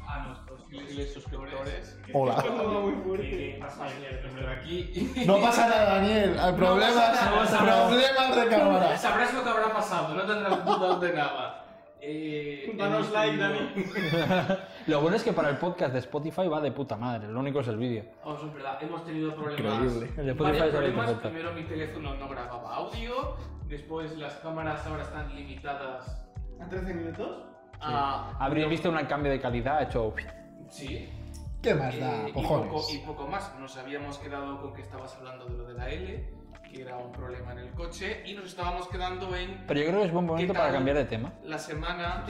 suscriptores. Hola. muy <laughs> fuerte. ¿Qué pasa ayer primero aquí? <laughs> No pasa nada, Daniel. Hay problemas, pasa nada, no pasa nada. problemas de cámara. Sabrás lo que habrá pasado, no tendrás dudas de nada. Eh, Danos like, tenido- Dani. <laughs> Lo bueno es que para el podcast de Spotify va de puta madre, lo único es el vídeo. Vamos, es verdad, hemos tenido problemas. Increíble. El de Spotify problemas. Primero mi teléfono no grababa audio, después las cámaras ahora están limitadas ¿A 13 minutos? a... Habréis visto un cambio de calidad hecho. Sí. ¿Qué más da, Eh, y, poco, y poco más. Nos habíamos quedado con que estabas hablando de lo de la L, que era un problema en el coche, y nos estábamos quedando en Pero yo creo que es buen momento ¿Qué para cambiar de tema. la semana...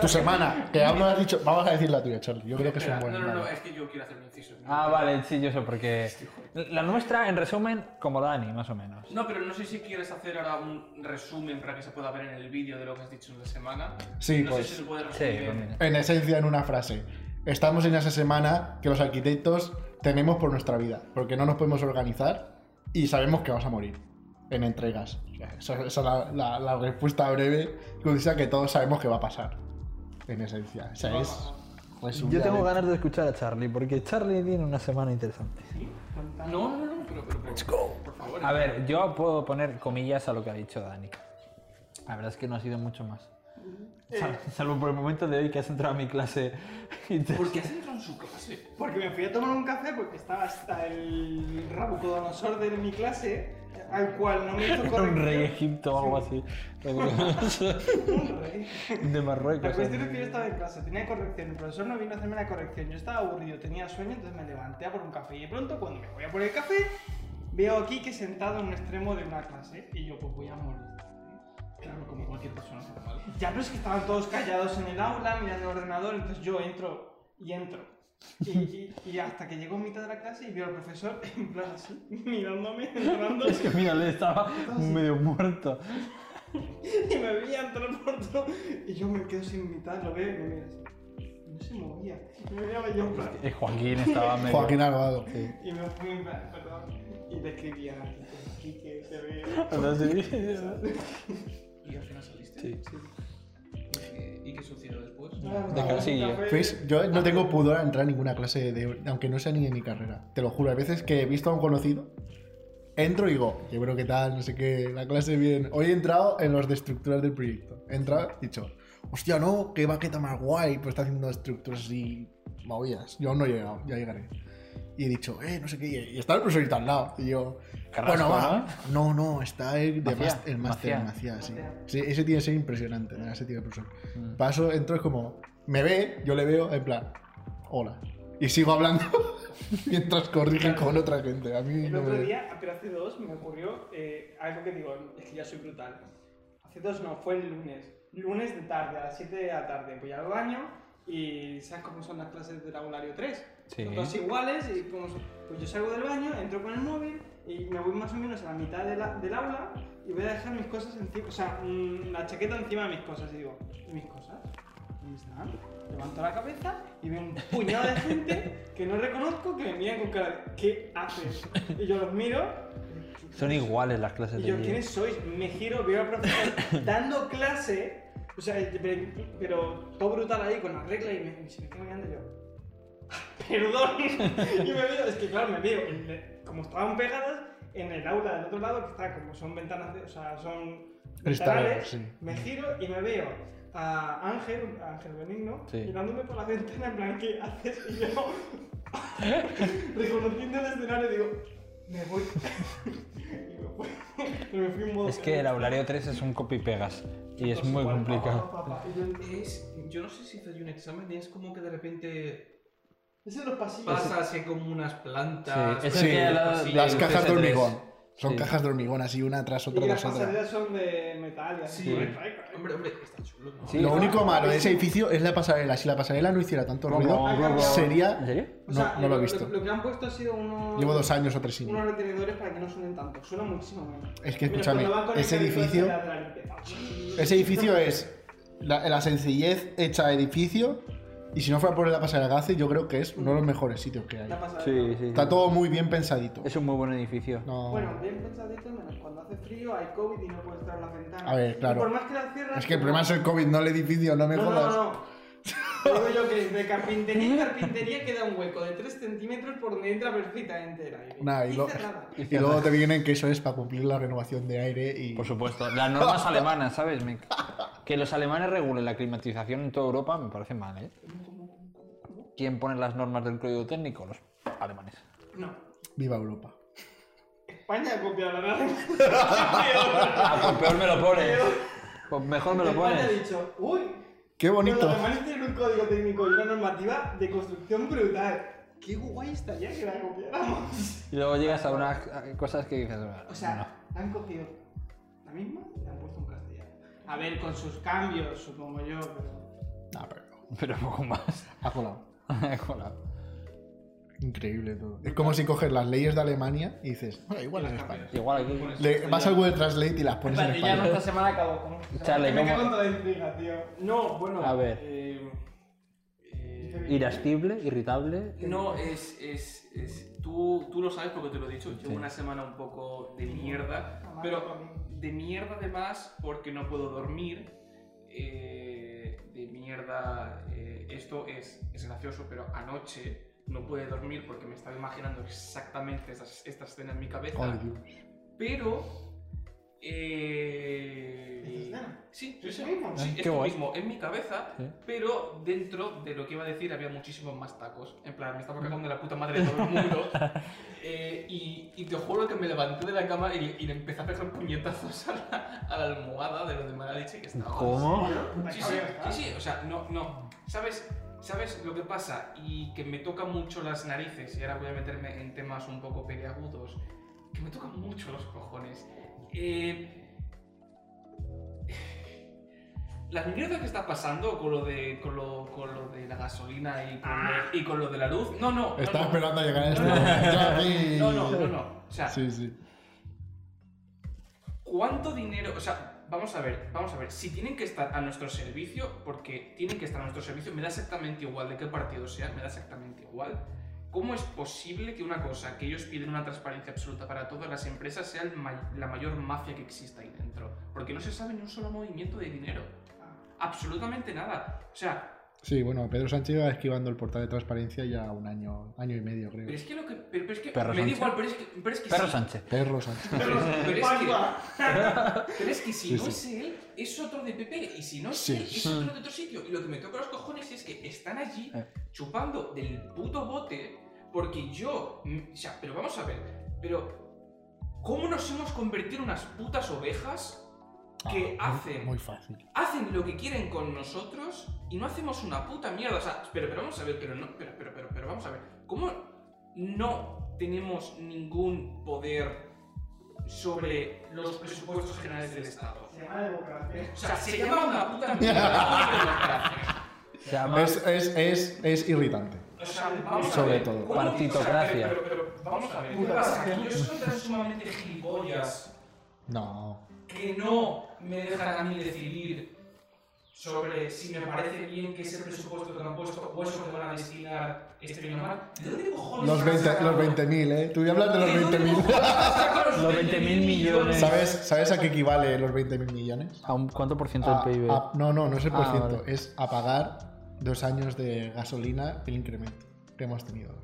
Tu semana, que aún no has dicho. Vamos a decir la tuya, Charlie. Yo creo que es un buen. no, no, no, es que yo quiero hacer un inciso. Ah, vale, sí, yo sé, porque la nuestra, en resumen, como Dani, más o menos. No, pero no sé si quieres hacer ahora un resumen para que se pueda ver en el vídeo de lo que has dicho en la semana. Sí, no pues. sé si se puede Sí, resumir. en- mira. En esencia, en una frase. Estamos en esa semana que los arquitectos tememos por nuestra vida, porque no nos podemos organizar y sabemos que vamos a morir en entregas. O sea, esa, esa es la, la- la respuesta breve concisa que todos sabemos que va a pasar. En esencia. O sea, es. Yo tengo ganas de escuchar a Charlie, porque Charlie tiene una semana interesante. No, no, no, pero, pero, pero por favor. A ver, yo puedo poner comillas a lo que ha dicho Dani. La verdad es que no ha sido mucho más. Sal- salvo por el momento de hoy que has entrado a mi clase <laughs> te... ¿Por qué has entrado en su clase? Porque me fui a tomar un café porque estaba hasta el Rabucodonosor de mi clase, al cual no me hizo <laughs> corrección. un rey egipto o algo así. Un <laughs> rey. De Marruecos. La cuestión es que yo estaba en clase, tenía corrección, el profesor no vino a hacerme la corrección, yo estaba aburrido, tenía sueño, entonces me levanté a por un café y de pronto cuando me voy a por el café, veo aquí que sentado en un extremo de una clase y yo pues voy a morir. Claro, como cualquier persona normal. Ya, pero es que estaban todos callados en el aula mirando el ordenador, entonces yo entro y entro. Y, y- y hasta que llegó mitad de la clase y veo al profesor <laughs> en plan así, mirándome, entrando, Es que mira, le estaba medio muerto. <laughs> y me veía entrar por todo. Y yo me quedo sin mitad, lo veo y me mira así. No se movía. Y me miraba yo en plan. Y Joaquín estaba medio... Joaquín Alvado. Y me fui en plan, perdón. Y le escribía a Kike, que te veo. <laughs> ¿Y al final saliste? Sí. Eh, ¿Y qué sucedió después? De casillo. ¿Ves? Yo no tengo pudor a entrar a ninguna clase, de, aunque no sea ni en mi carrera. Te lo juro, hay veces que he visto a un conocido, entro y digo, yo creo que tal, no sé qué, la clase bien. Hoy he entrado en los de estructuras del proyecto. He entrado y he dicho, hostia, no, qué baqueta más guay, pues está haciendo estructuras así, movidas. Yo aún no he llegado, ya llegaré. Y he dicho, eh, no sé qué, y está el profesorito al lado. Y yo, Carrasco, bueno, va. No, no, está el de Macía, el máster, Macía. Macía, sí. Sí, Ese tiene que ser impresionante, ¿no? ese tío de profesor. Mm. Paso, entro, es como, me ve, yo le veo, en plan, hola. Y sigo hablando <laughs> mientras corrigen con otra gente. A mí El no otro me... día, pero hace dos, me ocurrió eh, algo que digo, es que ya soy brutal. Hace dos no, fue el lunes. Lunes de tarde, a las 7 de la tarde. Voy al baño y ¿sabes cómo son las clases del aulario 3? Sí. Son todas iguales y como pues yo salgo del baño, entro con el móvil y me voy más o menos a la mitad de la- del aula y voy a dejar mis cosas encima, o sea, mm, la chaqueta encima de mis cosas y digo, ¿y mis cosas? ¿Dónde están? Levanto la cabeza y veo un puñado de gente que no reconozco que me miran con cara de ¿qué haces? Y yo los miro Son iguales las clases y de yo. ¿quiénes sois? Me giro, veo al profesor dando clase, o sea, pero, pero todo brutal ahí con la regla y me, se me queda mirando yo, <laughs> perdón. <laughs> y me veo, es que claro, me veo, como estaban pegadas, en el aula del otro lado, que está como son ventanas, de- o sea, son Cristales, sí. me giro y me veo a Ángel, a Ángel Benigno, Sí. mirándome por la ventana en plan, ¿qué haces? Y yo, <laughs> reconociendo el escenario, digo, me voy. y me fui. Pero me fui en modo. Es que el aulario 3 es un copy pegas y es muy complicado. Yo- Es, yo no sé si hice un examen y es como que de repente Es en los pasillos. pasa así como unas plantas. Sí, es Sí, que del Las cajas de CS3. hormigón. Son Sí. cajas de hormigón así, una tras otra Y las tras otra. pasarelas son de metal y así. Sí. Hombre, hombre, está chulo, ¿no? Sí. Lo Ah, único malo de ese edificio es la pasarela. Si la pasarela no hiciera tanto ruido, sería. ¿En serio? O No, sea, no lo he visto. Lo, que han puesto ha sido unos. Llevo dos años o tres sin Unos retenedores para que no suenen tanto. Suena muchísimo menos. Es que, escúchame, ese edificio-. Ese edificio es la, la sencillez hecha edificio. Y si no fuera por la pasarela hace, yo creo que es uno de los mejores sitios que hay. La pasarela. Sí, sí. Está todo muy bien pensadito. Es un muy buen edificio. No. Bueno, bien pensadito, menos cuando hace frío, hay COVID y no puedes cerrar las ventanas. A ver, claro. Y por más que cierras. Es que el problema es el COVID, no el edificio, no me No, jodas. no, no. Digo yo que de carpintería en carpintería queda un hueco de 3 centímetros por donde entra perfectamente el aire. Nah, y y lo- cerrada. Y luego te vienen que eso es para cumplir la renovación de aire y. Por supuesto. Las normas alemanas, ¿sabes? Me- Que los alemanes regulen la climatización en toda Europa me parece mal, ¿eh? ¿Quién pone las normas del código técnico? Los alemanes. No. Viva Europa. España ha copiado la norma. Ah, pues peor me lo pones. Pues mejor me lo España ha pones. dicho, uy, Qué bonito. Los alemanes tienen un código técnico y una normativa de construcción brutal. Qué guay estaría que la copiáramos. Y luego llegas a unas cosas que dices. O sea, han cogido la misma y la han puesto en castellano. A ver, con sus cambios, supongo yo, pero. Ah, pero. no. Pero poco más. Ha colado. <laughs> Hola. Increíble todo. Es como si coges las leyes de Alemania y dices, bueno, igual en España. Igual aquí. Le- vas al Google Translate y las pones en Vale, ya esta semana acabó. ¿cómo? Charlie, me ¿cómo- cago en toda la intriga, tío. No, bueno. A ver. eh, eh, Irascible, irritable. no, es. es, es tú, tú lo sabes porque te lo he dicho. Llevo una semana un poco de mierda. Pero de mierda además porque no puedo dormir. eh, de mierda. eh, esto es, es gracioso, pero anoche no pude dormir porque me estaba imaginando exactamente esas- esta escena en mi cabeza. Ay, Dios. Pero. Eh, ¿Esta escena? Sí, ¿Es sí, mismo? sí, Ah, qué esto guay. mismo en mi cabeza, Sí. pero dentro de lo que iba a decir había muchísimos más tacos. En plan, me estaba cagando de la puta madre de todo el mundo. <laughs> Eh, y, y te juro que me levanté de la cama y, y le empecé a pegar puñetazos a la, a la almohada de lo de mala leche que estaba. ¿Cómo? Sí, sí, sí, sí, o sea, no, no. ¿Sabes, ¿Sabes lo que pasa? Y que me tocan mucho las narices, y ahora voy a meterme en temas un poco peliagudos, que me tocan mucho los cojones. Eh, la mierda que está pasando con lo de, con lo, con lo de la gasolina y con, lo, y con lo de la luz. No, no. Estaba no. esperando a llegar a este aquí. No, no, no, no. O sea, Sí, sí. ¿Cuánto dinero? O sea, vamos a ver, vamos a ver. Si tienen que estar a nuestro servicio, porque tienen que estar a nuestro servicio, me da exactamente igual de qué partido sea, me da exactamente igual. ¿Cómo es posible que una cosa que ellos piden una transparencia absoluta para todas las empresas sea ma- la mayor mafia que exista ahí dentro? Porque no se sabe ni un solo movimiento de dinero. Absolutamente nada. O sea, Sí, bueno, Pedro Sánchez iba esquivando el portal de transparencia ya un año, año y medio, creo. pero es que lo que. Pero, pero es que. Perro me da Sánchez. igual, pero es que. Pero es que Perro sí. Sánchez. Perro Sánchez. Pero, pero es que. Pagua. <laughs> Pero es que si Sí, no sí. es él, es otro de PP. Y si no es Sí. él, es otro de otro sitio. Y lo que me toca los cojones es que están allí Eh. chupando del puto bote. Porque yo. mm, O sea, pero vamos a ver. Pero. ¿Cómo nos hemos convertido en unas putas ovejas que Ah, hacen. Muy fácil. Hacen lo que quieren con nosotros y no hacemos una puta mierda. O sea, pero, pero vamos a ver, pero no. Pero, pero, pero, pero vamos a ver. ¿Cómo no tenemos ningún poder sobre los presupuestos generales del Estado? Se llama democracia. O sea, <laughs> se llama una puta <laughs> mierda. democracia. Se llama Es, es, es, es irritante. O sea, vamos a Sobre ver, todo. ¿cómo- Partitocracia. Pero, pero, pero, vamos a ver, ¿qué pasa? Que yo soy tan sumamente gilipollas No. Que no me dejan a mí decidir sobre si me parece bien que ese presupuesto que me han puesto o eso que van a destinar esté bien o mal. ¿De dónde cojones Los han 20 sacado? los 20.000, ¿eh? Tú ya hablas de los ¿De dónde 20.000. cojones han sacado Los 20.000 millones. ¿Sabes, ¿Sabes a qué equivale los 20.000 millones? ¿A un cuánto por ciento A- del PIB? a- no, no, no es el por Ah, ciento. vale. Es a pagar dos años de gasolina el incremento que hemos tenido.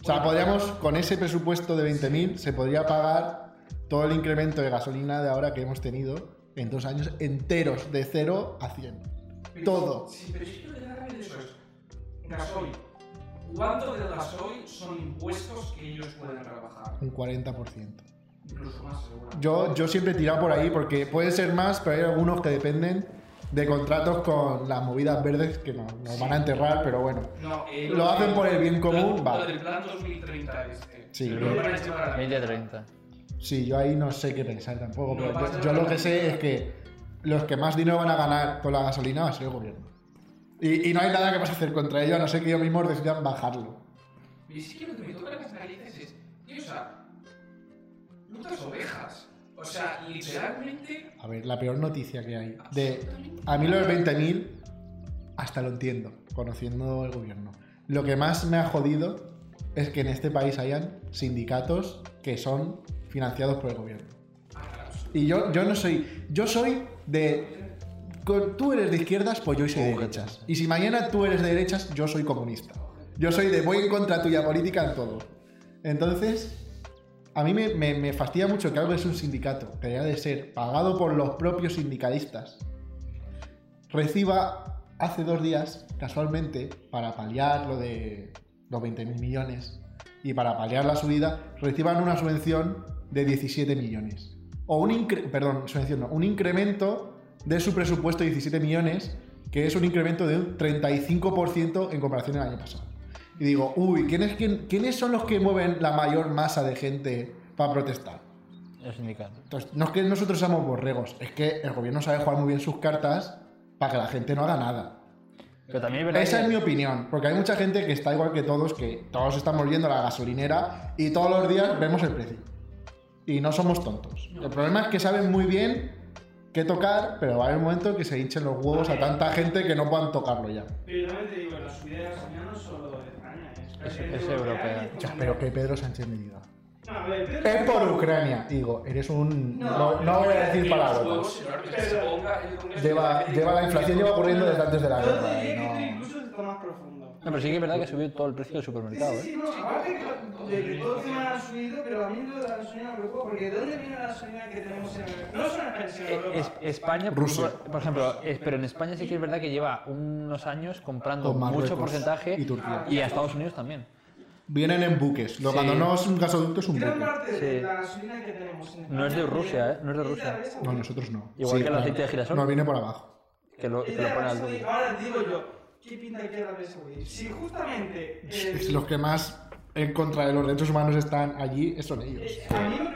O sea, podríamos, con ese presupuesto de 20.000, se podría pagar todo el incremento de gasolina de ahora que hemos tenido en dos años enteros, de 0 a 100. Pero- Todo. Sí, pero es que lo que da rabia de eso es gasoil. ¿Cuánto del gasoil son impuestos que ellos pueden rebajar? Un 40%. Incluso más, seguro. Yo, yo siempre he tirado por ahí porque puede ser más, pero hay algunos que dependen de contratos con las movidas verdes que nos, nos van a enterrar, pero bueno. No, eh, Lo hacen por el bien común, Lo vale. del plan 2030 este. Sí, a la- 20-30. Sí, yo ahí no sé qué pensar tampoco, No pero yo, yo lo que sé es que los que más dinero van a ganar con la gasolina va a ser el gobierno. Y, y no hay nada que vas a hacer contra ello, a no ser que ellos mismos decidan bajarlo. Y sí que lo que me toca las narices es, tío, o sea, putas ovejas. O sea, literalmente. A ver, la peor noticia que hay. De, a mí los 20.000 hasta lo entiendo, conociendo el gobierno. Lo que más me ha jodido es que en este país hayan sindicatos que son financiados por el gobierno. Y yo, yo no soy. Yo soy de. con- Tú eres de izquierdas, pues yo soy de derechas. Y si mañana tú eres de derechas, yo soy comunista. Yo soy de voy en contra tuya política en todo. Entonces, a mí me, me- me fastidia mucho que algo es un sindicato, que debería de ser pagado por los propios sindicalistas, reciba hace dos días, casualmente, para paliar lo de los 20.000 millones y para paliar la subida, reciban una subvención de 17 millones. O un, incre- perdón, no, un incremento de su presupuesto de 17 millones, que es un incremento de un 35% en comparación al año pasado. Y digo, uy, ¿quiénes, quién- ¿quiénes son los que mueven la mayor masa de gente para protestar? El sindicato. Entonces, no es que nosotros seamos borregos, es que el gobierno sabe jugar muy bien sus cartas para que la gente no haga nada. Pero también es Esa que- es mi opinión, porque hay mucha gente que está igual que todos, que todos estamos yendo a la gasolinera y todos los días vemos el precio. Y no somos tontos. El problema es que saben muy bien qué tocar, pero va a haber un momento que se hinchen los huevos a tanta gente que no puedan tocarlo ya. Pero yo también te digo, la subida de gasolina no es solo de España, es, Es- es europea. Ya, pero que Pedro Sánchez me diga. No, a ver, Pedro Es por Ucrania. Digo, eres un... No, No, no voy a decir palabras. Lleva, lleva la inflación lleva ocurriendo desde antes de la Yo guerra. te diría y que incluso está más profundo. No, pero sí que es verdad que subió todo el precio del supermercado, Sí, ¿eh? sí, no, aparte de que todo encima ha subido, pero a mí lo de la gasolina me preocupa, porque ¿de dónde viene la gasolina que tenemos en el... No son las Europa. es- España, por Rusia. ejemplo, por ejemplo, es- pero en España sí que es verdad que lleva unos años comprando Con mucho porcentaje y Turquía. y a Estados Unidos también. Vienen en buques. Lo, Sí. Cuando no es un gasoducto, es un Gran buque. parte de Sí. la gasolina que tenemos en No es de Rusia, ¿eh? No es de Rusia. No, nosotros no. Igual que el aceite de girasol. No, viene por abajo. Que lo, que lo Arabia al. Ahora digo yo, ¿qué pinta aquí Arabia Saudí? Si justamente... <laughs> el- Es los que más en contra de los derechos humanos están allí, son ellos. Eh,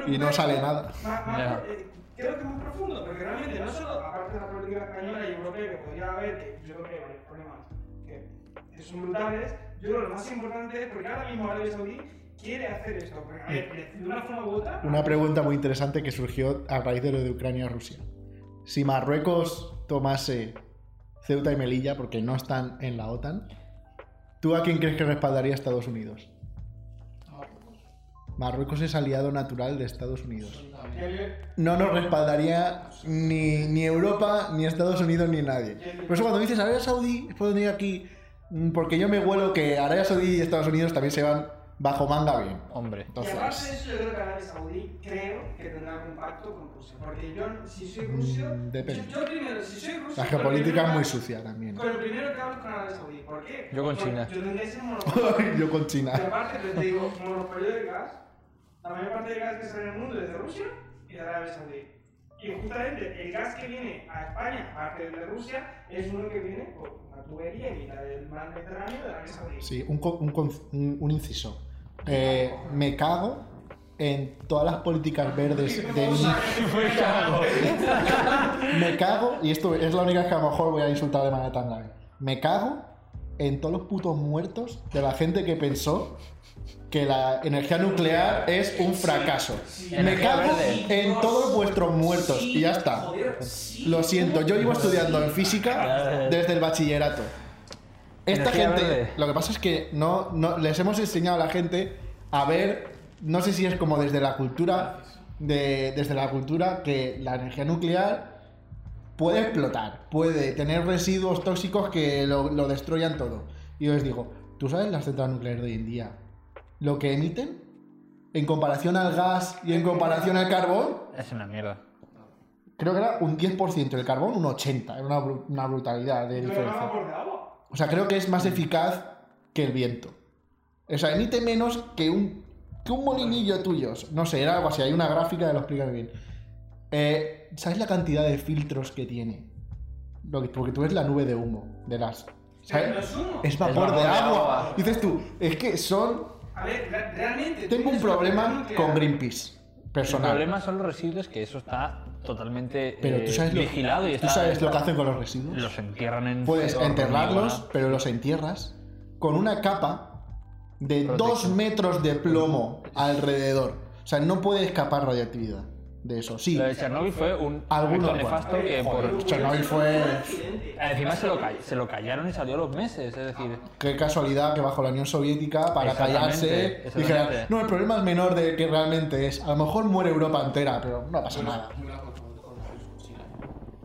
Y no sale nada. Más, más pro- eh, creo que es muy profundo, porque realmente no solo, aparte de la política española y europea que podría haber, que yo creo que hay varios problemas que, que son brutales, yo creo que lo más importante es porque ahora mismo Arabia Saudí quiere hacer esto, porque a ver, de una forma u otra... Una pregunta muy interesante que surgió a raíz de lo de Ucrania-Rusia. Si Marruecos tomase Ceuta y Melilla, porque no están en la OTAN, ¿tú a quién crees que respaldaría a Estados Unidos? Marruecos es aliado natural de Estados Unidos. No nos respaldaría ni, ni Europa, ni Estados Unidos, ni nadie. Por eso cuando dices Arabia Saudí, puedo venir aquí, mm, porque yo me huelo que Arabia Saudí y Estados Unidos también se van bajo manga bien. Hombre. Y aparte de Entonces, eso, yo creo que Arabia Saudí creo que tendrá algún pacto con Rusia. Porque yo, si soy Rusia. Mm, depende. Yo, yo primero, si soy Rusia. la geopolítica es muy sucia también. Con el primero que hablo es con Arabia Saudí. ¿Por qué? Yo con Porque China. Yo tendría ese monopolio. <laughs> yo con China. Y aparte, te digo, monopolio del gas. La mayor parte del gas que sale en el mundo es de Rusia y de Arabia Saudí. Y justamente el gas que viene a España, aparte de Rusia, es uno que viene por una tubería en mitad del mar Mediterráneo de Arabia Saudí. Sí, un, un, un- un inciso. Eh, me cago en todas las políticas verdes de mi... Me cago, y esto es la única vez que a lo mejor voy a insultar de manera tan grave. Me cago en todos los putos muertos de la gente que pensó que la energía nuclear es un fracaso. Me cago en todos vuestros muertos y ya está. Lo siento, yo llevo estudiando en física desde el bachillerato. Esta Energía gente, verde. lo que pasa es que no, no les hemos enseñado a la gente a ver, no sé si es como desde la cultura, de, desde la cultura que la energía nuclear puede explotar, puede tener residuos tóxicos que lo, lo destruyan todo. Y yo les digo, ¿tú sabes las centrales nucleares de hoy en día? Lo que emiten en comparación al gas y en comparación al carbón, Es una mierda. creo que era un 10%, el carbón un 80%, era una, una brutalidad de diferencia. O sea, creo que es más eficaz que el viento. O sea, emite menos que un, que un molinillo tuyo. No sé, era algo así. Hay una gráfica que lo explica bien. Eh, ¿Sabes la cantidad de filtros que tiene? Lo que- porque tú ves la nube de humo de las. ¿sabes? No es humo. Es vapor, de, de agua. agua. Dices tú, es que son. A ver, re- realmente. Tengo un problema con Greenpeace. Personal. El problema son los residuos, que eso está totalmente Pero eh, tú sabes, lo, vigilado y ¿tú está, sabes lo que hacen con los residuos. Los entierran en. Puedes enterrarlos, pero los entierras con una capa de dos metros de plomo alrededor. O sea, no puede escapar radioactividad de eso. Sí, Lo de Chernobyl fue un acto nefasto bueno. que Joder, por. Chernobyl fue. Encima se lo, se lo callaron y salió a los meses, es decir. Qué casualidad que bajo la Unión Soviética, para callarse, dijeran, no, el problema es menor de que realmente es. A lo mejor muere Europa entera, pero no pasa nada.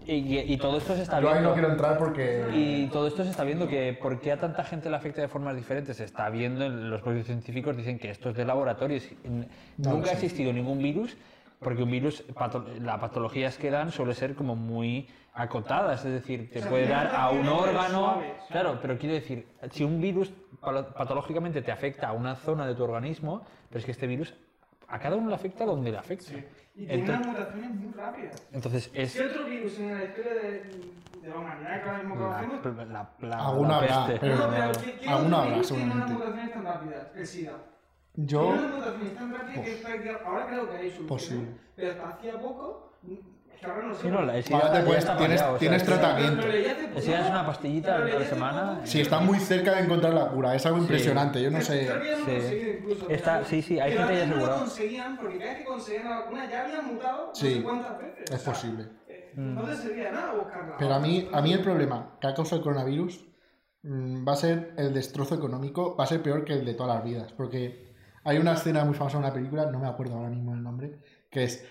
Y, y todo esto se está Yo ahí viendo. no quiero entrar porque. Y todo esto se está viendo que por qué a tanta gente le afecta de formas diferentes. Se está viendo, en los propios científicos dicen que esto es de laboratorios. No Nunca ha sé. existido ningún virus, porque un virus, pato- las patologías que dan suele ser como muy acotadas, es decir, te puede dar a un órgano. Claro, pero quiero decir, si un virus patológicamente te afecta a una zona de tu organismo, pero es que este virus a cada uno le afecta donde le afecta. Y tiene unas Entonces, mutaciones muy rápidas. entonces es ¿Qué otro virus en la historia de, de la humanidad que ahora mismo conocemos? la, la, la- la habrá, peste. pero- No, pero ¿qué, qué otro habrá, virus tiene unas mutaciones tan rápidas? El SIDA. Yo. Tan rápidas que prácticamente- ahora creo que hay solución. Posible. Pero hasta hacía poco, es que ahora no sé. Sí, no, la- SIDA Ahora te ya puedes- está tienes- paliado, o sea, tienes tratamiento. El SIDA es una pastillita a la semana. Sí, está muy cerca de encontrar la cura, es algo impresionante. Yo no sé. Sí. incluso. Está- pero- sí, sí, hay gente ya no asegurada. lo conseguían porque cada vez que conseguían la vacuna ya había mutado no Sí, sé cuántas veces. Es posible. Eh, No te servía nada buscarla. Pero a mí, a mí el problema que ha causado el coronavirus mm, va a ser el destrozo económico, va a ser peor que el de todas las vidas. Porque hay una escena muy famosa en una película, no me acuerdo ahora mismo el nombre, que es,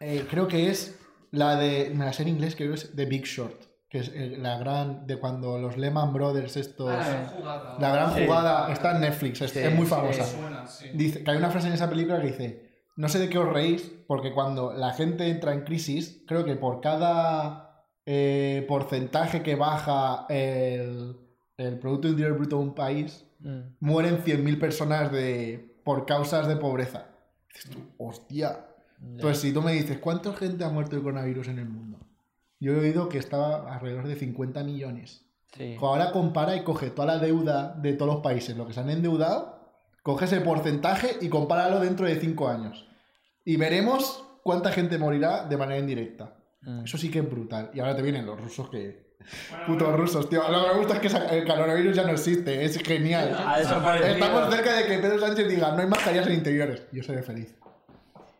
eh, creo que es la de, me la sé en inglés, creo que es The Big Short, que es eh, la gran, de cuando los Lehman Brothers estos... jugada. La gran Sí. jugada está en Netflix, es, Sí, es muy sí. famosa. Suena, sí. Dice, que hay una frase en esa película que dice, no sé de qué os reís, porque cuando la gente entra en crisis, creo que por cada eh, porcentaje que baja el, el Producto Interior Bruto de un país, Mm. mueren 100.000 personas de, por causas de pobreza. Dices tú, hostia. Entonces, si tú me dices, ¿cuánta gente ha muerto de coronavirus en el mundo? Yo he oído que estaba alrededor de 50 millones. Sí. Ahora compara y coge toda la deuda de todos los países, lo que se han endeudado, coge ese porcentaje y compáralo dentro de 5 años. Y veremos cuánta gente morirá de manera indirecta. Mm. Eso sí que es brutal. Y ahora te vienen los rusos que... Putos rusos, tío. Lo que me gusta es que el coronavirus ya no existe. Es genial. Ha desaparecido. Estamos cerca de que Pedro Sánchez diga, no hay mascarillas en interiores. Yo seré feliz.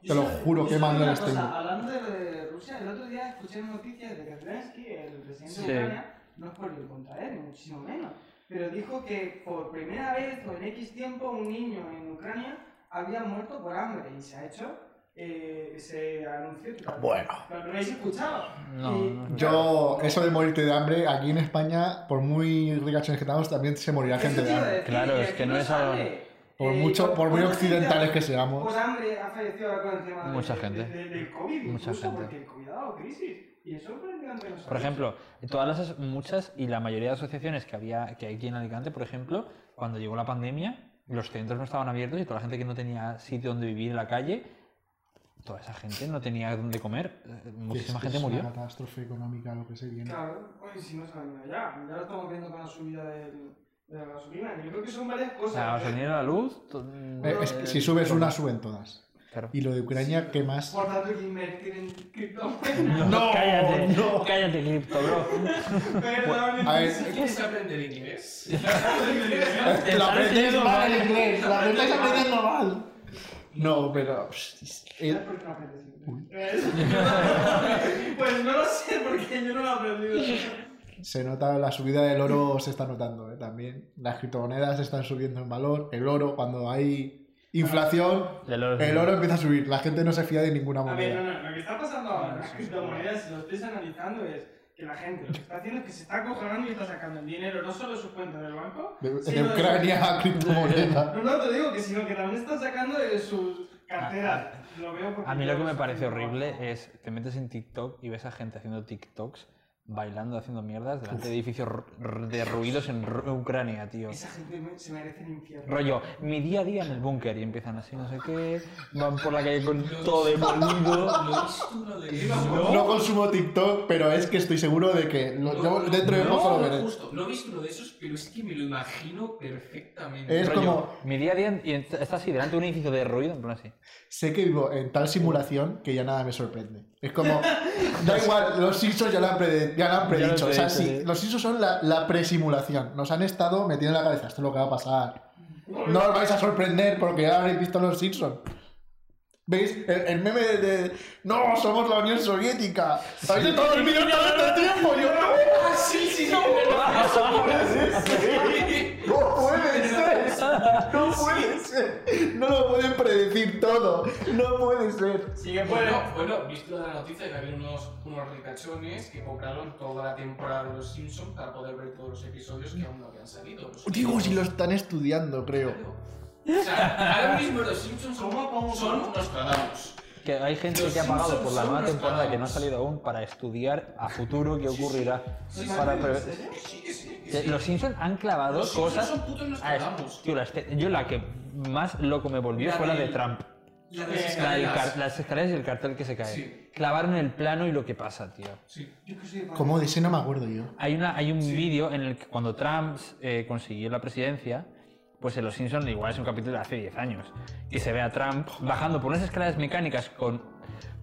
Te lo juro, qué mal no les tengo. Hablando de Rusia, el otro día escuché noticias de que Zelensky, el presidente Sí. de Ucrania, no es por ir contra él, ni muchísimo menos, pero dijo que por primera vez o en X tiempo un niño en Ucrania había muerto por hambre y se ha hecho, eh, se anunció. Bueno. Pero no lo habéis escuchado. No, Y- no. Yo, eso de morirte de hambre, aquí en España, por muy ricachones que estamos, también se morirá Eso gente te de hambre. decir, Claro, es que no es algo-. Por Eh, mucho- por muy ¿cuánta gente occidentales que seamos. Por hambre ha fallecido ahora con el tema de- Mucha de- gente. de- del COVID, Mucha incluso, gente. porque el COVID ha dado crisis. Y es sorprendente. no Por ejemplo, todas las as- muchas y la mayoría de asociaciones que había que hay aquí en Alicante, por ejemplo, cuando llegó la pandemia, los centros no estaban abiertos y toda la gente que no tenía sitio donde vivir en la calle, toda esa gente no tenía dónde comer. eh, Muchísima Es- gente es murió. una catástrofe económica lo que se viene. Claro, oye, si no se han ido ya. Ya lo estamos viendo con la subida del, de la gasolina. Yo creo que son varias cosas. La gasolina, la luz. Eh, es que si subes una, suben todas. Claro. Y lo de Ucrania, ¿qué más? Por tanto, que invertir en criptomonedas. <laughs> No, cállate, no. cállate, cripto, bro. Perdón, A ver, Si quieres aprender inglés, <laughs> Lo enseñando mal en inglés, lo estáis aprendiendo mal. No, pero. ¿Sabes eh, por qué no aprendes <laughs> inglés? Pues no lo sé, porque yo no lo he aprendido. Se nota la subida del oro, se está notando ¿eh? también. Las criptomonedas están subiendo en valor. El oro, cuando hay inflación, oro. el oro empieza a subir. La gente no se fía de ninguna A ver, no, moneda. no, lo que está pasando ahora en las criptomonedas, si lo estáis analizando, es que la gente lo que está haciendo es que se está acojonando y está sacando el dinero no solo de sus cuentas del banco, De, de Ucrania a <laughs> criptomoneda. No, no, te digo que sino que también están sacando de sus carteras. Lo veo porque A mí lo que me parece horrible es, te metes en TikTok y ves a gente haciendo TikToks bailando, haciendo mierdas delante de edificios derruidos en Ucrania, tío. Esa gente se merece el infierno. Rollo, mi día a día en el búnker y empiezan así, no sé qué, van por la calle con todo demolido. Lo he visto uno de esos. No consumo TikTok, pero es que estoy seguro de que lo- yo dentro de no, poco lo veré. justo, no he visto uno de esos, pero es que me lo imagino perfectamente. Es Rollo, como- mi día a día y está así delante de un edificio derruido, en plan así. Sé que vivo en tal simulación que ya nada me sorprende. Es como, da igual, los Simpsons ya lo han, prede- ya lo han Ya lo predicho. han o sea, predicho, sí, sí. los Simpsons son la, la presimulación. Nos han estado metiendo en la cabeza, esto es lo que va a pasar. No os vais a sorprender porque ya habréis visto los Simpsons. ¿Veis? El, el meme de, de, No, somos la Unión Soviética. ¿Habéis estado dormidos todo este tiempo? Yo no. sí, sí, sí. No puede ser. No puede ser. No lo pueden predecir todo. No puede ser. Sigue Bueno, bueno, visto la noticia que había unos, unos ricachones que compraron toda la temporada de Los Simpsons para poder ver todos los episodios que aún no habían salido. Los Digo, si últimos. lo están estudiando, creo. O sea, ahora mismo los Simpsons son, son Nostradamus. Que hay gente que ha pagado por la nueva temporada que no ha salido aún para estudiar a futuro qué ocurrirá. Para prever- Sí, sí, sí. Eh, Los Simpsons han clavado Los cosas. son putos a- tío, la este- yo la que más loco me volvió La fue la de del- Trump. La de las La del escaleras. car- las escaleras y el cartel que se cae. Sí. Clavaron el plano y lo que pasa, tío. Sí. De ¿Cómo de ese no me acuerdo yo? Hay, una, hay un vídeo en el que cuando Trump eh, consiguió la presidencia, pues en Los Simpsons igual es un capítulo de hace 10 años, y se ve a Trump bajando por unas escaleras mecánicas con...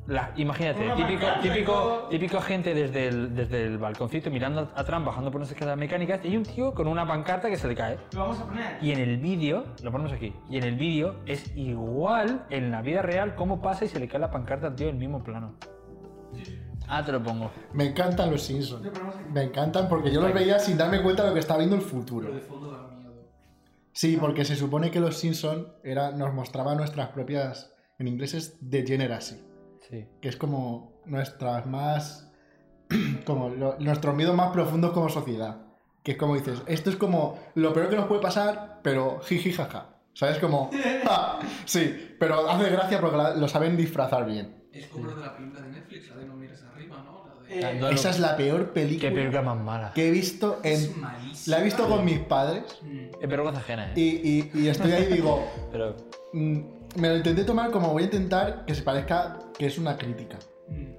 La, imagínate, típico, típico, típico gente desde el, desde el balconcito mirando a Trump bajando por unas escaleras mecánicas y hay un tío con una pancarta que se le cae. Lo vamos a poner. Y en el vídeo, lo ponemos aquí, y en el vídeo es igual en la vida real cómo pasa y se le cae la pancarta al tío en el mismo plano. Ah, te lo pongo. Me encantan los Simpsons. Me encantan porque yo los veía sin darme cuenta de lo que estaba viendo el futuro. Sí, porque se supone que los Simpsons era, nos mostraban nuestras propias, en inglés es degeneracy, Sí. que es como nuestras más, <clears throat> como lo- nuestros miedos más profundos como sociedad. Que es como dices, esto es como lo peor que nos puede pasar, pero jiji jaja. ¿Sabes? Como, <laughs> "Ja". sí, pero hace gracia porque la- lo saben disfrazar bien. Es como la de la película de Netflix, la de No mires arriba, ¿no? Eh. Esa es la peor Qué película película más mala. que he visto Es en... malísima. La he visto con mis padres. Es vergüenza ajena, y, ¿eh? y- y estoy ahí y digo, <laughs> Pero mm, me lo intenté tomar como voy a intentar que se parezca que es una crítica.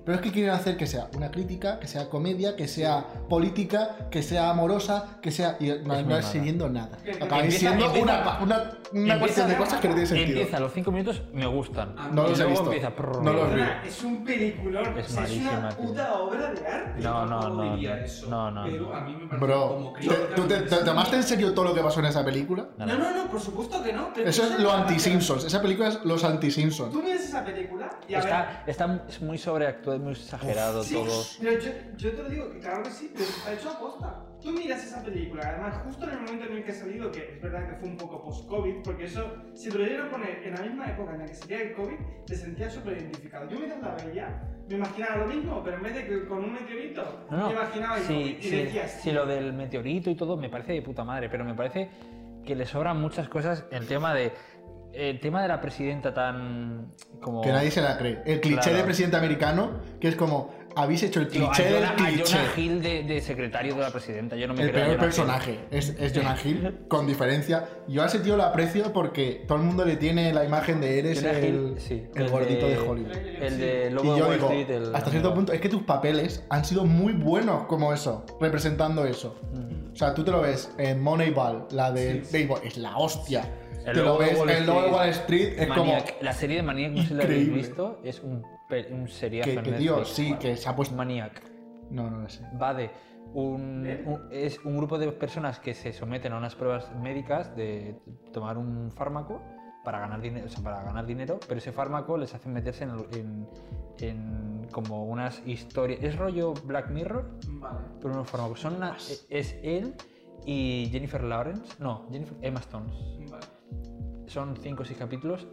Pero es que quieren hacer que sea una crítica, que sea comedia, que sea política, que sea amorosa, que sea... Y no, muy es siguiendo nada. Acabáis siendo empieza- una, una, una cuestión de cosas que no tiene sentido. Empieza, a los 5 minutos me gustan. No los he visto. empieza. prrr. No los vi. Es un peliculón. Es es una tío. puta obra de arte. No, no, no, no. No, no, Pero no. a mí me parece Bro, como ¿te- crítica ¿tú te, te tomaste en serio todo lo que pasó en esa película? No, no, no, por supuesto que no. Eso es lo anti-Simpsons. Esa película es los anti-Simpsons. Tú miras esa película. Está, está es es muy exagerado Sí, todo. pero yo, yo te lo digo, que claro que sí, pero está hecho a posta. Tú miras esa película, además, justo en el momento en el que ha salido, que es verdad que fue un poco post-COVID, porque eso, si te lo llegan a poner en la misma época en la que salía el COVID, te sentías súper identificado. Yo mientras la veía, me imaginaba lo mismo, pero en vez de que con un meteorito, No, no. me imaginaba el Sí, y sí, decías, sí, lo del meteorito y todo me parece de puta madre, pero me parece que le sobran muchas cosas el tema de el tema de la presidenta tan como Que nadie se la cree. El cliché Claro. de presidente americano, que es como, habéis hecho el cliché del cliché. Jonah Hill de, de secretario de la presidenta. Yo no me El peor Hill. personaje es, es Jonah Hill, <laughs> con diferencia. Yo a ese tío lo aprecio porque todo el mundo le tiene la imagen de eres el, Hill, sí, el gordito de, Hollywood. El de Y Lobo de yo digo, Street. el- hasta cierto punto, es que tus papeles han sido muy buenos como eso, representando eso. Mm. O sea, tú te lo ves en Moneyball, la de béisbol, es la hostia. El te lo de ves Wall de Street. Wall Street, es Maniac. La serie de Maniac, no sé si la habéis visto, es un, un seriazo como. en Que, Netflix. sí, que se ha puesto. Maniac. No, no lo sé. Va de un, un- es un grupo de personas que se someten a unas pruebas médicas de tomar un fármaco para ganar dinero, o sea, para ganar dinero, pero ese fármaco les hace meterse en, en- en como unas historias. Es rollo Black Mirror, Vale. pero unos fármacos. Son una- es él y Jennifer Lawrence, no, Jennifer, Emma Stone. Vale. Son cinco o seis capítulos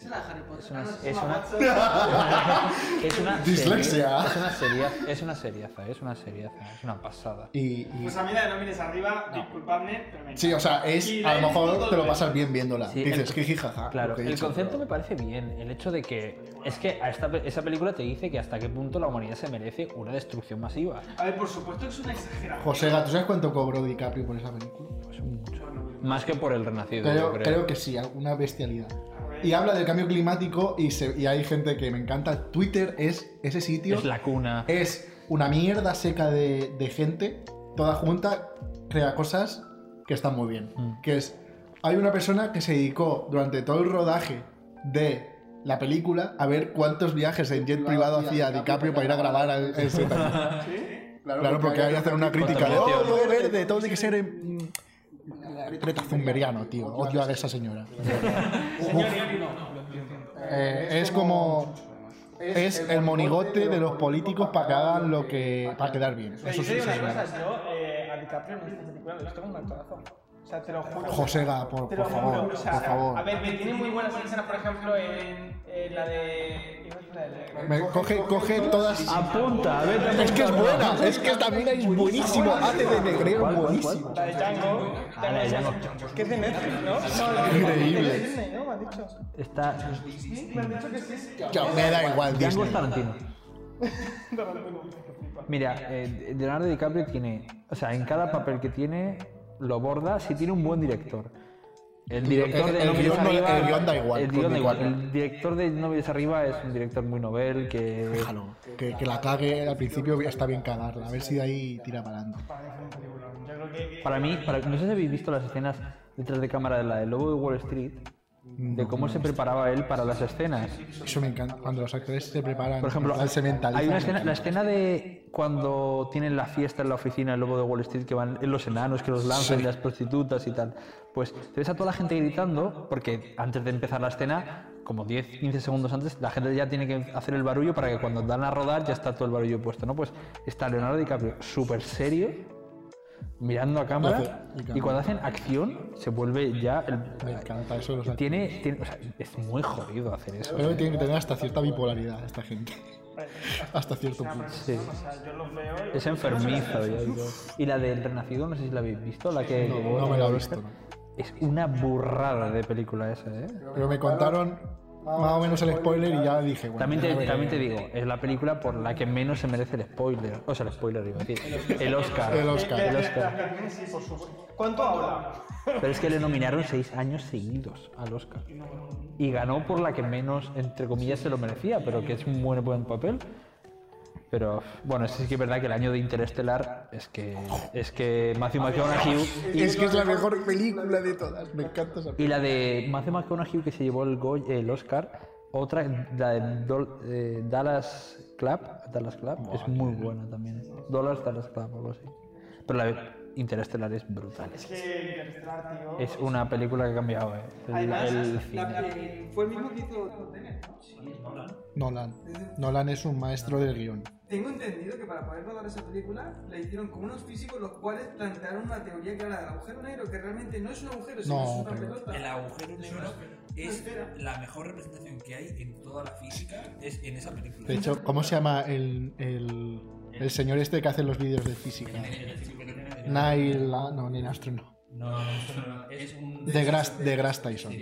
Es la Harry Potter. Es una, no, es una, <laughs> es una Dislexia. serie- Es una seriaza, es una seriaza, es una seriaza, es una pasada. Y, y- Pues a mí la de No mires arriba, disculpadme, pero me sí, o sea, es a lo mejor te lo pasas bien viéndola. Sí, Dices, jiji, jaja. Claro, el dicho. concepto me parece bien. El hecho de que. Es que a esta, esa película te dice que hasta qué punto la humanidad se merece una destrucción masiva. A ver, por supuesto que es una exageración. José, ¿tú sabes cuánto cobró DiCaprio por esa película? Pues mucho. Más que por el renacido, Creo, yo creo. creo que sí, una bestialidad. Y habla del cambio climático y, se- y hay gente que me encanta. Twitter es ese sitio. Es la cuna. es una mierda seca de, de gente, toda junta, crea cosas que están muy bien. Mm. Que es, hay una persona que se dedicó durante todo el rodaje de la película a ver cuántos viajes en jet privado hacía DiCaprio para ir a grabar al <laughs> set. Claro, porque hay que hacer una crítica de, oh, todo verde, todo tiene que ser en... Greta Thunbergiano, tío. Odio a esa señora. <laughs> Eh, es como... Es el monigote de los políticos para que hagan lo que... para quedar bien. Eso sí, yo sí, eh, a DiCaprio en esta película lo he visto como un actorazo. O sea, te lo juro. Josega, por, por favor, por favor. A ver, me tiene muy buenas escenas, por ejemplo, en, en la de. Me coge, coge todas... Apunta, vete Es que es buena, es que también es buenísimo. Hace de buenísimo. La de Django. La de Django. Que es de Netflix, ¿no? No, Increíble. ¿no? Me han dicho. Está. Sí, me han dicho que sí. Me da igual Django es Tarantino. <laughs> Mira, eh, Leonardo DiCaprio tiene. O sea, en cada papel que tiene, lo borda si tiene un buen director. El director de el guion arriba. el guion da igual, El con guion da igual. El director de No arriba es un director muy novel que. Déjalo, que, que la cague al principio está bien cagarla, a ver si de ahí tira para adelante. Para mí, para- no sé si habéis visto las escenas detrás de cámara de la del Lobo de Wall Street, de cómo se preparaba él para las escenas. Eso me encanta, cuando los actores se preparan, Por ejemplo, se hay una escena, la escena de cuando tienen la fiesta en la oficina del Lobo de Wall Street, que van los enanos, que los lanzan, y las prostitutas y tal. Pues te ves a toda la gente gritando, porque antes de empezar la escena, como 10, 15 segundos antes, la gente ya tiene que hacer el barullo para que cuando dan a rodar ya está todo el barullo puesto, ¿no? Pues está Leonardo DiCaprio súper serio, mirando a cámara, y cuando hacen acción se vuelve ya el... Me encanta eso. de los. Tiene, tiene- o sea, es muy jodido hacer eso. Creo que tiene que tener hasta cierta bipolaridad esta gente. <laughs> hasta cierto punto. Sí. Es enfermizo. ya digo. Y la del Renacido, no sé si la habéis visto, la que... No, no me la he visto. no. Es una burrada de película esa, ¿eh? Pero me contaron más o menos el spoiler y ya dije, bueno. También te, también te digo, es la película por la que menos se merece el spoiler. O sea, el spoiler, iba a decir. El Oscar. El Oscar. El Oscar. ¿Cuánto habla? Pero es que le nominaron seis años seguidos al Oscar. Y ganó por la que menos, entre comillas, se lo merecía, pero que es un buen, buen papel. Pero bueno, sí que es verdad que el año de Interestelar es que es que Matthew McConaughey Es que es la mejor película de todas. Me encanta esa y la de Matthew McConaughey que se llevó el, Oscar, otra la de Dol- eh, Dallas Club, Dallas Club es muy buena también. Dollars Dallas Club o algo así. Pero la de Interestelar es brutal. Es que Interestelar, tío. Es una película que ha cambiado eh, el, Además, el la- cine. eh, fue el mismo que hizo Tenet, ¿no? Nolan. Nolan es un maestro del guion. Tengo entendido que para poder rodar esa película la hicieron con unos físicos los cuales plantearon una teoría que era del agujero negro, que realmente no es un agujero, sino No, es una pelota. El agujero negro es la mejor representación que hay en toda la física, es en esa película. De hecho, ¿cómo se llama el, el, el señor este que hace los vídeos de física? Neil... No, Neil Armstrong no. No, no, no, no, es un... De Grass, de Grass Tyson.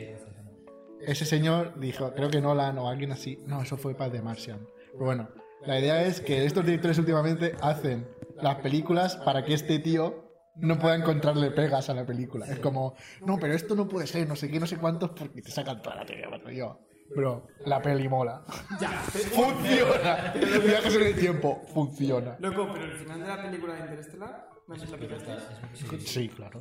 Ese señor dijo, creo que Nolan o alguien así. No, eso fue para The Martian. Pero bueno, la idea es que estos directores últimamente hacen las películas para que este tío no pueda encontrarle pegas a la película. Es como, no, pero esto no puede ser, no sé qué, no sé cuántos, porque te sacan toda la teoría. Bueno, yo. Bro, la peli mola. funciona. Los viajes en el tiempo, funciona. Loco, pero el final de la película de Interestelar, no si la picaste. Sí, claro.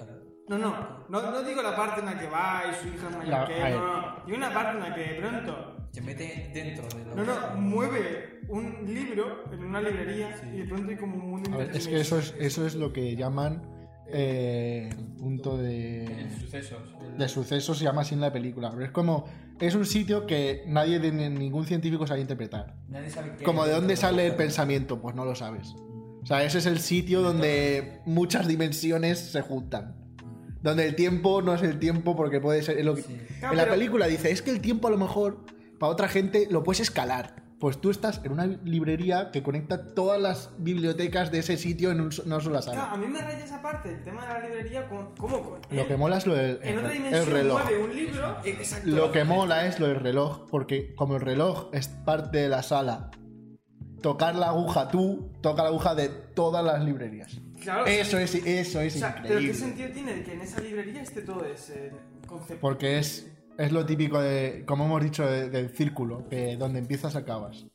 No, no, no, no digo la parte en la que va y su hija es mayor que él, no, no. Digo una parte en la que de pronto, Se mete dentro de la... no, no, mueve un libro en una librería y de pronto hay como un mundo A ver, es que eso es, eso es lo que llaman eh, punto de, Sucesos. de sucesos, se llama así en la película. Pero es como, es un sitio que nadie de ni- ningún científico sabe interpretar. Nadie sabe qué Como de dónde sale el pensamiento, pues no lo sabes. O sea, ese es el sitio donde muchas dimensiones se juntan. Donde el tiempo no es el tiempo porque puede ser... es lo que- En la pero- película dice, es que el tiempo a lo mejor para otra gente lo puedes escalar. Pues tú estás en una librería que conecta todas las bibliotecas de ese sitio en un so- una sola Claro, sala. a mí me raya esa parte, el tema de la librería, con, ¿cómo? Con, Lo que mola es lo del en otra el dimensión reloj. mueve un libro. Exacto. Lo que mola es lo del reloj, porque como el reloj es parte de la sala, tocar la aguja tú, toca la aguja de todas las librerías. Claro, Eso es, eso es o sea, pero ¿qué increíble. sentido tiene que en esa librería esté todo ese concepto? Porque es, es lo típico de, como hemos dicho, de- del círculo, que donde empiezas acabas.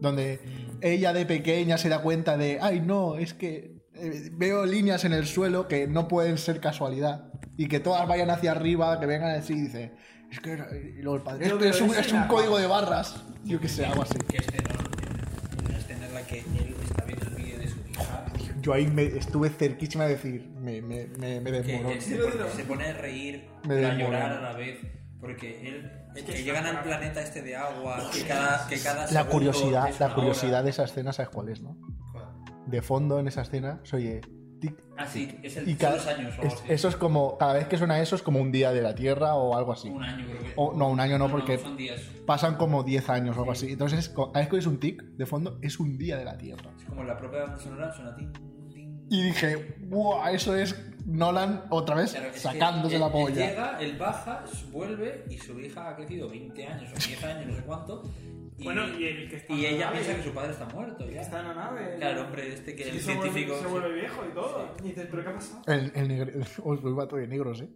Donde ella de pequeña se da cuenta de, ay no, es que eh, veo líneas en el suelo que no pueden ser casualidad. Y que todas vayan hacia arriba, que vengan así y dice, es que y luego el padre, Yo esto es veo un, es un código de barras. Yo que sé, algo así. Que en una escena en la que él está viendo el vídeo de su hija, Yo ahí me estuve cerquísima de decir, me, me, me, me que él se, pone, se pone a reír, Me a llorar a la vez, porque él, Es que, llegan al planeta este de agua, que cada, que cada La curiosidad, la curiosidad hora. de esa escena, ¿sabes cuál es, no? ¿Cuál? De fondo en esa escena se oye tic, Ah, sí, es el, Y cada, los años o algo es- eso es como, cada vez que suena eso es como un día de la Tierra o algo así. Un año creo que. O- no, un año no, porque- son días. Pasan como 10 años o algo así. Entonces, cada vez que es un tic de fondo, es un día de la Tierra. Es como la propia banda sonora suena tin. Y dije, ¡buah! Eso es Nolan otra vez Claro, sacándose él- la él polla. llega, él baja, vuelve y su hija ha crecido 20 años o 10 años, no sé cuánto. Y, Bueno, y el que está y ella nave, piensa que su padre está muerto. Ya. está en la nave. Claro, el hombre este que Sí, el se vuelve- científico. Se sí. vuelve viejo y todo. Y dices, ¿pero qué ha pasado? El, el negro. Lo todo de negros, ¿eh?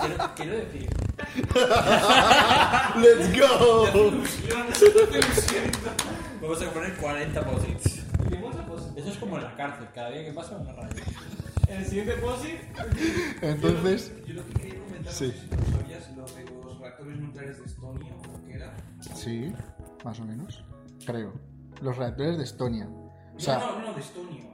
Quiero, quiero decir, <laughs> ¡Let's go! vamos a poner 40 posits. ¿Qué pasa? Eso es como en la cárcel, cada día que pasa una raya. En el siguiente posit, Entonces, Yo lo que quería comentar, Sí. no sé si tú sabías, lo de nucleares de Estonia, o lo que era. sí, más o menos. Creo. Los reactores de Estonia. O sea, no, no, no, de Estonia.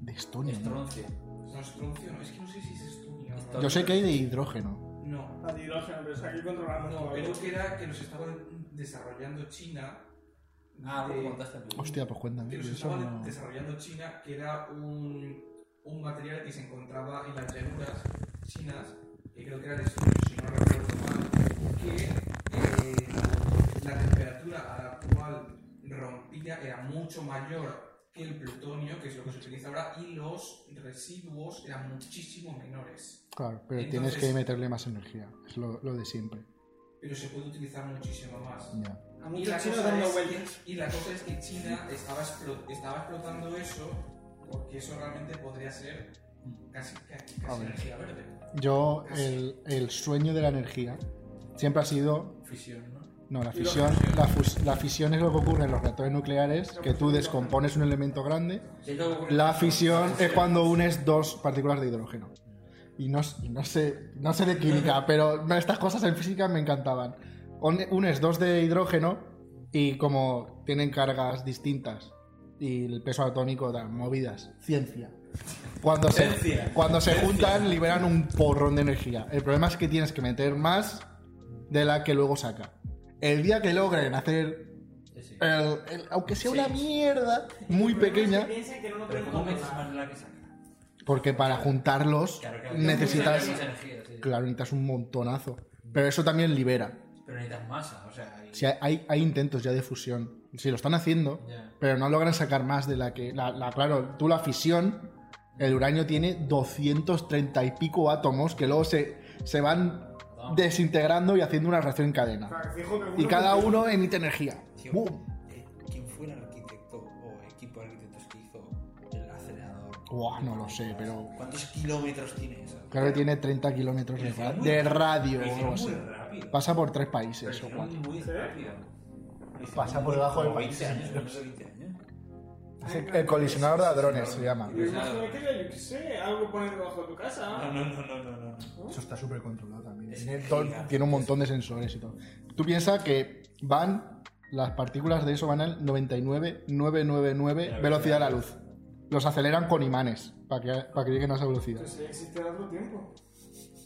de Estonia. ¿no? Estroncio. No, estroncio, no, es que no sé si es Estonia. Yo sé que hay de hidrógeno. No, al hidrógeno, pero está aquí controlando no, todo. creo que era que los estaban desarrollando China. Ah, de- lo que contaste tú. Hostia, pues cuéntame. que los Eso estaban no- desarrollando China, que era un, un material que se encontraba en las llanuras chinas, que creo que era de estudio, si no recuerdo mal, que eh, la temperatura a la cual rompía era mucho mayor que el plutonio, que es lo que se utiliza ahora, y los residuos eran muchísimo menores. Claro, pero Entonces- tienes que meterle más energía. Es lo, lo de siempre. Pero se puede utilizar muchísimo más. Ya. A Y la, cosa dando es vueltas. que, y la cosa es que China estaba, explo- estaba explotando eso porque eso realmente podría ser casi, casi, casi energía verde. Yo, el, el sueño de la energía siempre ha sido. Fisión, ¿no? No, la fisión, la, fus- la fisión es lo que ocurre en los reactores nucleares, que tú descompones un elemento grande. La fisión es cuando unes dos partículas de hidrógeno. Y no, y no sé, no sé de química, <laughs> pero estas cosas en física me encantaban. Un- Unes dos de hidrógeno y como tienen cargas distintas y el peso atómico dan movidas. Ciencia. Cuando se, Ciencia. cuando se juntan liberan un porrón de energía. El problema es que tienes que meter más de la que luego saca. El día que logren hacer, Sí, sí. el- el- aunque sea Sí. una mierda muy pequeña. Porque para juntarlos Claro, claro. necesitas. Sí. Claro, necesitas un montonazo. Pero eso también libera. Pero necesitas masa, o sea. hay- Si hay, hay, hay intentos ya de fusión. Si lo están haciendo, pero no logran sacar más de la que. La, la- claro, tú la fisión, el uranio tiene 230 y pico átomos que luego se, se van desintegrando y haciendo una reacción en cadena. Claro, fijo que Y cada uno emite energía. Tío, ¡Bum! eh, ¿Quién fue el arquitecto o equipo de arquitectos que hizo el acelerador? Buah, no lo sé, pero. ¿Cuántos kilómetros tiene eso? Claro que tiene 30 kilómetros de, ra- radio o algo así. Pasa por tres países o cuatro. Pasa por debajo del como país. 20 años, menos de 20 el- colisionador de hadrones se llama. Yo era, yo qué sé, algo poner debajo de tu casa. No, no, no, no, no. no. Eso está súper controlado también. Es Tiene, todo- gigante. tiene un montón de sensores y todo. Tú piensas que van, las partículas de eso van al 99,999 velocidad de la luz. Los aceleran con imanes para que, para que lleguen a esa velocidad. Pues sí, existe otro tiempo.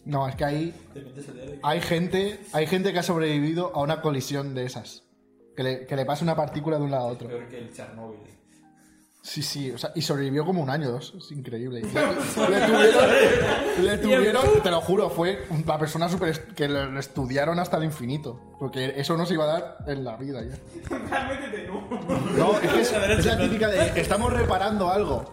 No, es que ahí Te metes el dedo y- hay gente, hay gente que ha sobrevivido a una colisión de esas. Que le, que le pase una partícula de un lado a otro. Peor que el Chernobyl. Sí, sí, o sea, y sobrevivió como un año, dos, es increíble. Le, <laughs> le tuvieron, le tuvieron, te lo juro, fue la persona super que le le estudiaron hasta el infinito, porque eso no se iba a dar en la vida ya. No. No, es que es, es la típica de estamos reparando algo,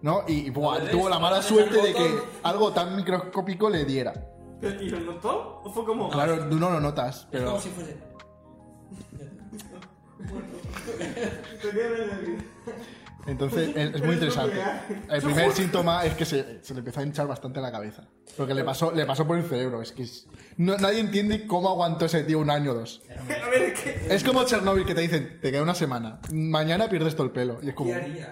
¿no? Y, y, buah, tuvo la mala suerte de que algo tan microscópico le diera. ¿Y lo notó? ¿O fue como.? Claro, tú no lo notas, Es pero como si fuese. <laughs> Te queda entonces es, es muy interesante. El primer síntoma es que se, se le empezó a hinchar bastante la cabeza, porque le pasó, le pasó por el cerebro. Es que es- no- nadie entiende cómo aguantó ese tío un año o dos. <laughs> A ver, es que. Es como Chernobyl que te dicen, te queda una semana, mañana pierdes todo el pelo. Y es como, ¿Qué harías?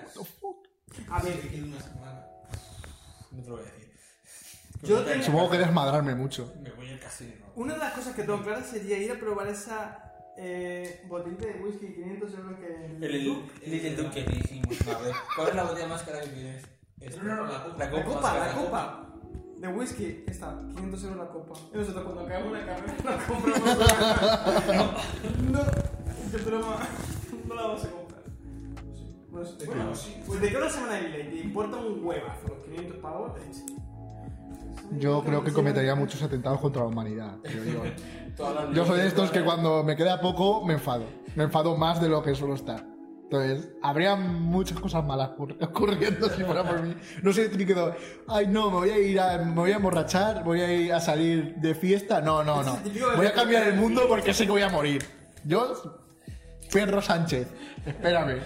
A ver, Que quede una semana. No te lo voy a decir. Yo supongo que desmadrarme mucho. Me voy al casino. Una de las cosas que tengo claras sería ir a probar esa eh, botellita de whisky 500 euros que. El, el, el Little Duke que hicimos una vez. ¿Cuál es la botella más cara que tienes? Esta. No, no, no, la copa. La La copa, la copa. De whisky, esta, 500 euros la copa. Y nosotros cuando acabamos una carrera <laughs> la compramos. <laughs> no, qué broma. No la vamos a comprar. Bueno, sí. Bueno, sí. Pues de cada semana de ley te importa un huevazo, los 500 pavos, hecho. Yo creo que cometería muchos atentados contra la humanidad. creo yo. <laughs> Yo soy de estos que cuando me queda poco me enfado. Me enfado más de lo que suelo estar. Entonces, habría muchas cosas malas ocurri- <laughs> ocurriendo si fuera por mí. No soy típico ay no, me voy a ir a, me voy a emborrachar, voy a ir a salir de fiesta. No, no, no. <laughs> Voy a cambiar el mundo porque sé que voy a morir. Yo, Pedro Sánchez, espérame.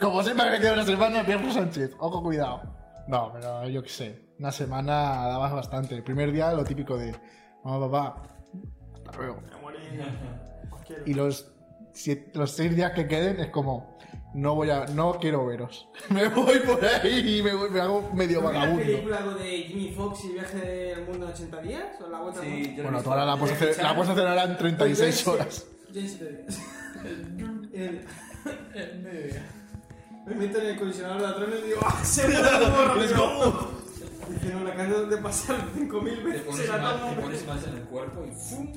Como sepa que me queda una semana, Pedro Sánchez, ojo cuidado. No, pero yo qué sé, una semana dabas bastante. El primer día lo típico de, mamá, papá, hasta luego. Me. Y los, siete- los seis días que queden es como, no voy a, no quiero veros. Me voy por ahí y me, voy- me hago medio ¿No vi la vagabundo. película algo de Jimmy Fox y el viaje del mundo en 80 días? ¿O la vuelta al mundo? Sí, he Bueno, ahora la puedes hacer, la puedes hacer ahora en 36 horas. Yo en 7 días. El- el mediodía. Me meto en el colisionador de ladrones y digo, ¡ah! ¡Se muere el morro! Dice, no, la acabo de pasar <laughs> 5.000 Te veces pones, en la toma. te pones más en el cuerpo y ¡fum!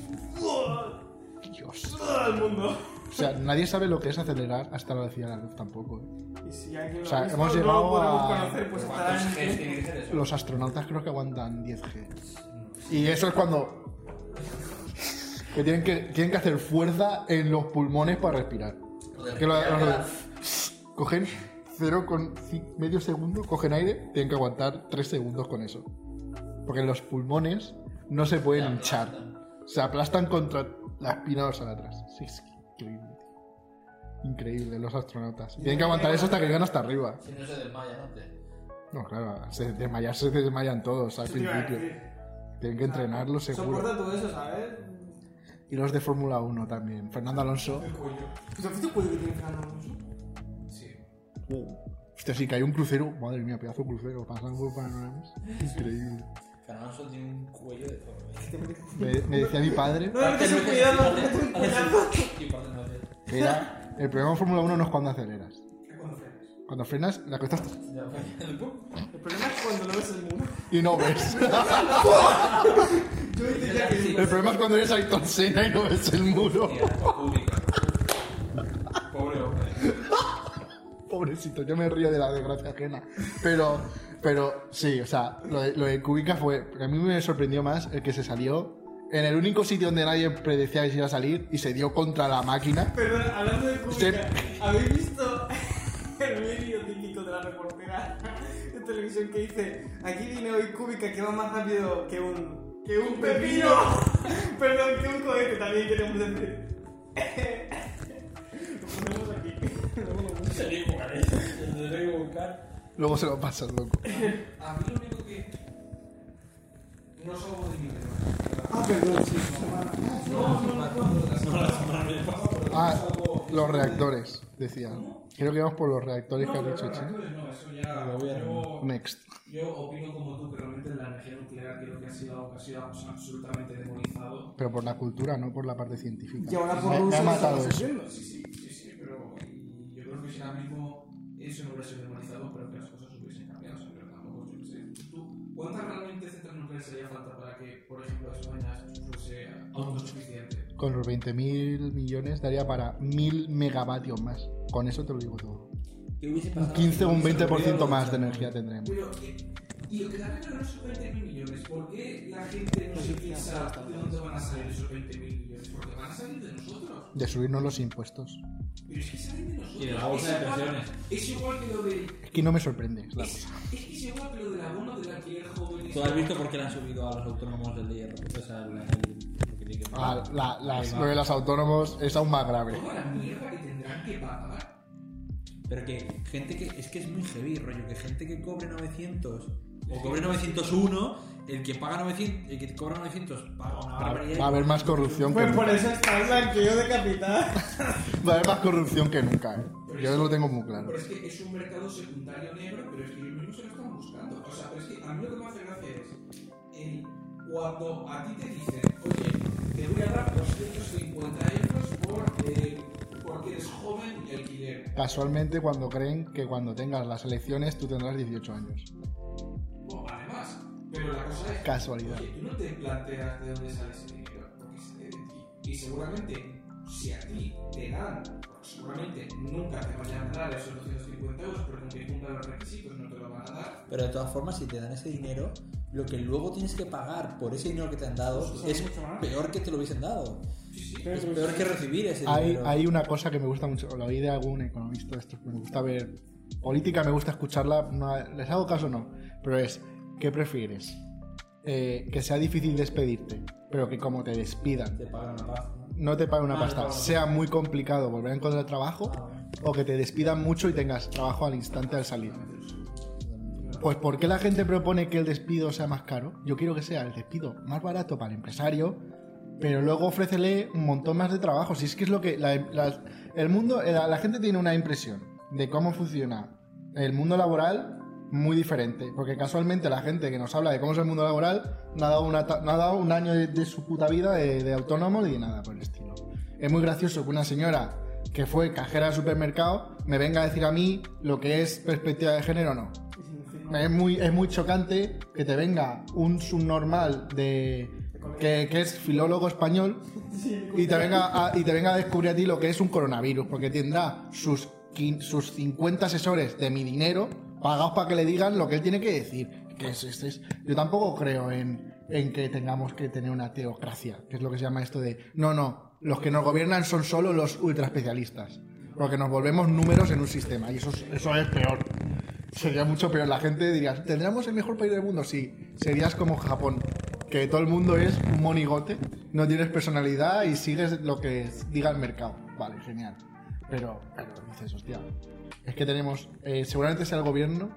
Dios. Todo el mundo. O sea, nadie sabe lo que es acelerar hasta la velocidad de la luz tampoco. ¿eh? Y si alguien lo O sea, visto, hemos no llegado lo podemos a- conocer, pues estará ¿Cuántos en... Gs tiene que ser eso? Los astronautas creo que aguantan 10G. Y eso es cuando... Que tienen que, tienen que hacer fuerza en los pulmones para respirar. Que lo- los- cogen 0 con medio segundo, cogen aire, tienen que aguantar 3 segundos con eso. Porque los pulmones no se pueden hinchar. Se aplastan contra la espina dorsal atrás. Sí, es increíble. tío. Increíble, los astronautas. Tienen que aguantar eso hasta que llegan hasta arriba. Si no se desmaya, ¿no? Te- No, claro, se desmayarse se desmayan todos al principio. Tienen que entrenarlo seguro. Soporta todo eso, ¿sabes? Y los de Fórmula 1 también. Fernando Alonso. ¿Pues has visto el cuello que tiene Fernando Alonso? Uh, hostia, sí que hay un crucero. Madre mía, pedazo de crucero. Pasando por panoramas. Increíble. Fernando tiene un cuello de todo. Me, me decía mi padre No, no, ten cuidado, no que era. El problema en Fórmula 1 no es cuando aceleras. Cuando frenas. Cuando frenas, la pum. El problema es cuando no ves el muro. y no ves. <laughs> Yo diría que El problema es cuando eres Ayrton Senna y no ves el muro. Tía, pública. Pobre hombre. Pobrecito, yo me río de la desgracia ajena. Pero, pero sí, o sea, lo de, lo de Kubica fue. A mí me sorprendió más el que se salió en el único sitio donde nadie predecía que se iba a salir y se dio contra la máquina. Perdón, hablando de Se- cúbica, ¿habéis visto <laughs> el vídeo típico de la reportera de televisión que dice aquí viene hoy cúbica que va más rápido que un que un pepino? <laughs> Perdón, que un cohete también queremos decir. <laughs> Lo. Se le a a buscar. Luego se lo pasas, loco. <laughs> A mí lo único que. No somos de mi Ah, perdón, sí. Ah, los reactores, decía. Creo que vamos por los reactores que has dicho. No, eso ya. Yo, Next. yo opino como tú que realmente la energía nuclear creo que ha sido algo que ha sido absolutamente demonizado. Pero por la cultura, no por la parte científica. Y ahora por Me, ha lo matado eso. Sí, sí, sí, si ahora mismo eso no hubiera sido demonizado, pero que las cosas hubiesen cambiado, o sea, pero tampoco, yo sé. ¿Tú, ¿Cuántas realmente centrales nucleares haría falta para que, por ejemplo, España fuese autosuficiente? Con los 20.000 millones daría para 1.000 megavatios más. Con eso te lo digo todo. ¿Qué hubiese Un pasado? 15 o un si hubiese 20% ocurrido más de energía tendremos. Pero, eh, y lo que da pena no son 20.000 millones. ¿Por qué la gente no se piensa de dónde van a salir esos 20.000 millones? Porque van a salir de nosotros. De subirnos los impuestos. Pero es que salen de nosotros. Y de la bolsa de Es igual- pensiones. Es igual que lo del. Es que no me sorprende. es la Es, cosa. es que es igual que lo del abono del alquiler joven. ¿Tú has visto por qué le han subido a los autónomos del día? O sea, el, el- porque tiene que Ah, pagar. la- las- lo de los autónomos es aún más grave. Toda la mierda que tendrán que pagar. Pero que gente que. Es que es muy heavy, rollo. Que gente que cobre 900 o cobre 901, el que paga 900, el que cobra 900 paga una Va, barbaridad. va a haber más corrupción que Pues por nunca. eso está el blanqueo de capital. Va a haber más corrupción que nunca. ¿eh? Yo lo tengo muy claro. Pero es que es un mercado secundario negro, pero es que ellos mismos se lo están buscando. O sea, pero es que a mí lo que me hace gracia es el, cuando a ti te dicen, oye, te voy a dar 250 euros por, eh, porque eres joven y alquiler. Casualmente cuando creen que cuando tengas las elecciones tú tendrás 18 años. Además, pero la cosa es, Casualidad. oye, tú no te planteas de dónde sale ese dinero, porque sale de ti. Y seguramente, si a ti te dan, seguramente nunca te vayan a dar esos 250 euros, porque aunque cumplan los requisitos no te lo van a dar. Pero de todas formas, si te dan ese dinero, lo que luego tienes que pagar por ese dinero que te han dado Eso es peor que te lo hubiesen dado. Pero Es peor que recibir ese Hay, dinero. hay una cosa que me gusta mucho, lo oí de algún economista, que me gusta ver política, me gusta escucharla, no, les hago caso no, pero es, ¿qué prefieres? Eh, que sea difícil despedirte, pero que como te despidan, Te pagan una pasta. no te paguen una Ah, pasta, sea muy complicado volver a encontrar trabajo, o que te despidan mucho y tengas trabajo al instante al salir. Pues ¿por qué la gente propone que el despido sea más caro? Yo quiero que sea el despido más barato para el empresario, pero luego ofrécele un montón más de trabajo. Si es que es lo que la- la- el mundo, la, la gente tiene una impresión de cómo funciona el mundo laboral muy diferente, porque casualmente la gente que nos habla de cómo es el mundo laboral no ha dado, una ha dado un año de, su puta vida de, de autónomo de nada por el estilo. Es muy gracioso que una señora que fue cajera del supermercado me venga a decir a mí lo que es perspectiva de género o no. Es muy, es muy chocante que te venga un subnormal de que, es filólogo español y te, venga a, y te venga a descubrir a ti lo que es un coronavirus, porque tendrá sus, sus 50 asesores de mi dinero pagados para que le digan lo que él tiene que decir. Yo tampoco creo en, en que tengamos que tener una teocracia, que es lo que se llama esto de no, no, los que nos gobiernan son solo los ultra especialistas, porque nos volvemos números en un sistema y eso, es- eso es peor. Sería mucho peor. La gente diría, ¿tendríamos el mejor país del mundo? Sí. Serías como Japón, que todo el mundo es un monigote, no tienes personalidad y sigues lo que diga el mercado. Vale, genial. Pero, pero dices, hostia, es que tenemos, eh, seguramente sea el gobierno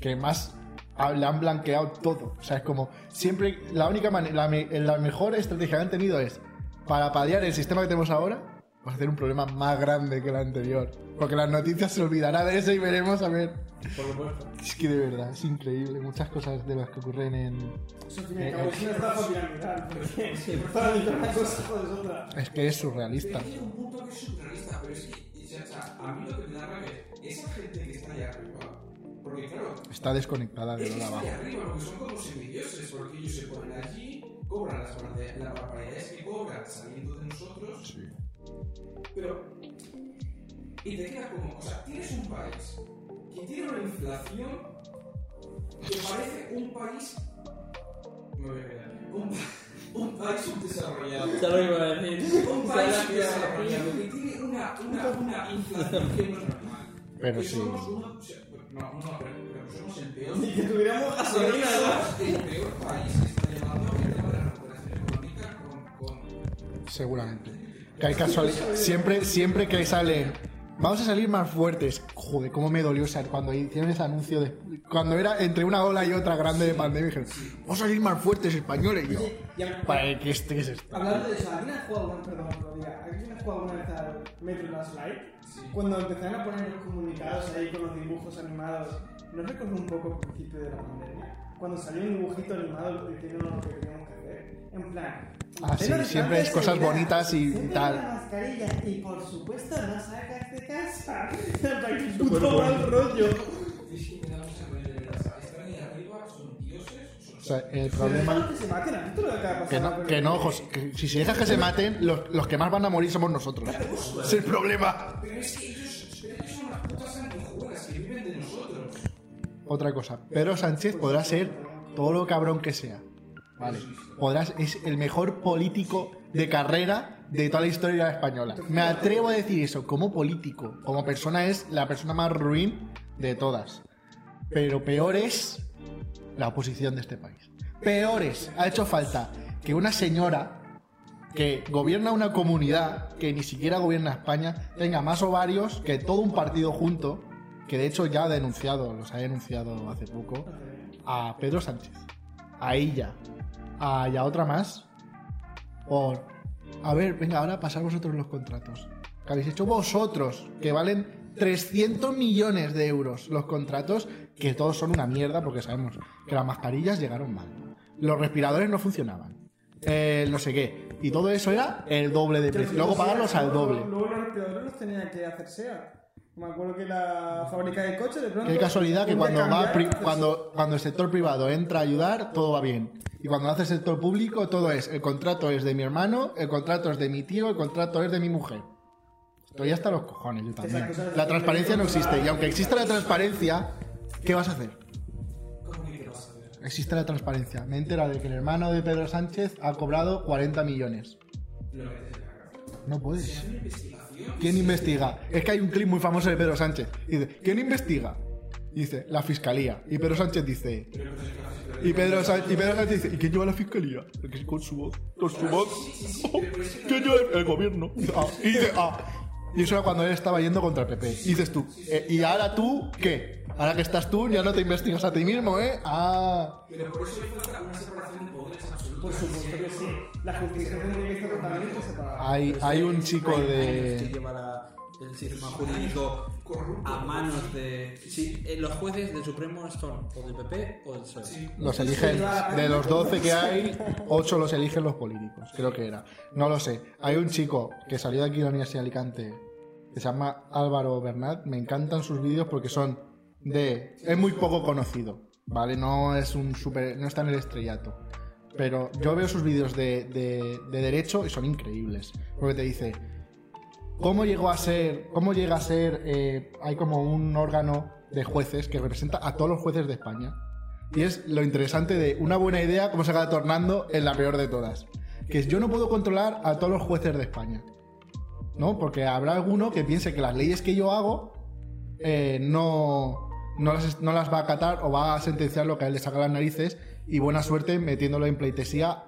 que más ha- le han blanqueado todo. O sea, es como, siempre, la única manera, la, me- la mejor estrategia que han tenido es, para paliar el sistema que tenemos ahora, va a ser un problema más grande que el anterior. Porque las noticias se olvidará de eso y veremos a ver. Por supuesto. Es que de verdad, es increíble. Muchas cosas de las que ocurren en. Eso y al cabo es es otra. Es que es surrealista. Pero un punto que es surrealista, pero es que, o sea, o sea, a mí lo que me da rabia es esa gente que está allá arriba. Porque, claro, Está desconectada de lo de está abajo. allá arriba, porque son como semidioses, porque ellos se ponen allí, cobran las barbaridades las barbaridades que cobran saliendo de nosotros, Sí. pero. Y te queda como, o sea, tienes un país que tiene una inflación que parece un país. Me voy a quedar. Un, pa- un país subdesarrollado. Ya lo iba a decir. Un país subdesarrollado que tiene una, una, una inflación <laughs> que no es normal. Pero Que sí. somos uno- o sea, no, no, pero, pero somos el peor. Ni que tuviéramos gasolina, Somos el peor país que está llevando el tema de la recuperación económica con. con Seguramente. Que hay casualidad. Siempre, siempre que sale. Vamos a salir más fuertes. Joder, cómo me dolió ser cuando hicieron ese anuncio de. Cuando era entre una ola y otra grande de pandemia, dijeron: Vamos a salir más fuertes españoles. Y yo, Ya- ¿para qué este es esto? Hablando de eso, ¿alguien ha jugado alguna perdón, que lo diga, ¿alguien ha jugado alguna vez al Metro Last Light? Cuando empezaron a poner los comunicados ahí con los dibujos animados, ¿no recordó un poco el principio de la pandemia? Cuando salió un dibujito animado diciendo lo que teníamos que hacer. En plan. Ah, sí, "Ten la siempre es cosas bonitas y siempre tal". la mascarilla y por supuesto no salgas de casa. <laughs> Qué puto mal rollo. Es que me da mucha rabia, de verdad. Están ahí arriba, son dioses, son O sea, el problema. que se maten, ¿has visto lo que no, que no, José, que si se dejas que se maten, los, los que más van a morir somos nosotros. Es el problema. Pero es que ellos, pero ellos son unas putas jugas que viven de nosotros. Otra cosa, Pedro Sánchez podrá ser todo lo cabrón que sea. Vale. Podrás, es el mejor político de carrera de toda la historia española. Me atrevo a decir eso, como político, como persona es la persona más ruin de todas. Pero peor es la oposición de este país. Peor es, ha hecho falta que una señora que gobierna una comunidad que ni siquiera gobierna España tenga más ovarios que todo un partido junto, que de hecho ya ha denunciado, los ha denunciado hace poco, a Pedro Sánchez, a ella, a, y a otra más, por, a ver, venga, ahora pasar vosotros los contratos. Que habéis hecho vosotros, que valen 300 millones de euros los contratos, que todos son una mierda porque sabemos que las mascarillas llegaron mal. Los respiradores no funcionaban. eh, no sé qué. Y todo eso era el doble de precio. Luego pagarlos al doble. Luego los respiradores los que hacer SEA. Me acuerdo que la fábrica de coches de pronto. Qué casualidad que cuando, va cuando, cuando el sector privado entra a ayudar, todo va bien. Y cuando hace el sector público, todo es, el contrato es de mi hermano, el contrato es de mi tío, el contrato es de mi mujer. Estoy hasta los cojones, yo también. La transparencia no existe. Y aunque exista la transparencia, ¿qué vas a hacer? ¿Cómo que qué vas a ver? Existe la transparencia. Me he enterado de que el hermano de Pedro Sánchez ha cobrado 40 millones. No puedes. ¿Quién investiga? Es que hay un clip muy famoso de Pedro Sánchez. Y dice, ¿quién investiga? Y dice, la fiscalía. Y Pedro Sánchez dice. Y Pedro, Sánchez, y Pedro Sánchez dice, ¿y quién lleva la fiscalía? Porque con su voz, con su voz. ¿Quién lleva el, el gobierno? Y dice, ah, y dice, ah. Y eso era cuando él estaba yendo contra el PP. Y dices tú, eh, ¿y ahora tú qué? Ahora que estás tú, ya no te investigas a ti mismo, ¿eh? Ah. Pero por eso hay una separación de poderes absoluta. Por supuesto que sí. La justicia tendría que estar totalmente separada. Hay, hay un chico que de. lleva la- el sistema jurídico a manos de. Sí, eh, los jueces del Supremo son o del PP o del PSOE. Los eligen, de los 12 que hay, 8 los eligen los políticos, creo que era. No lo sé. Hay un chico que salió de aquí de la Universidad de Alicante, que se llama Álvaro Bernat. Me encantan sus vídeos porque son de... Es muy poco conocido, ¿vale? No es un super... No está en el estrellato. Pero yo veo sus vídeos de, de, de derecho y son increíbles. Porque te dice, ¿Cómo llegó a ser, cómo llega a ser, eh, hay como un órgano de jueces que representa a todos los jueces de España? Y es lo interesante de una buena idea, cómo se acaba tornando en la peor de todas. Que es, yo no puedo controlar a todos los jueces de España. ¿No? Porque habrá alguno que piense que las leyes que yo hago eh, no, no, las, no las va a acatar o va a sentenciar lo que a él le saca las narices y buena suerte metiéndolo en pleitesía.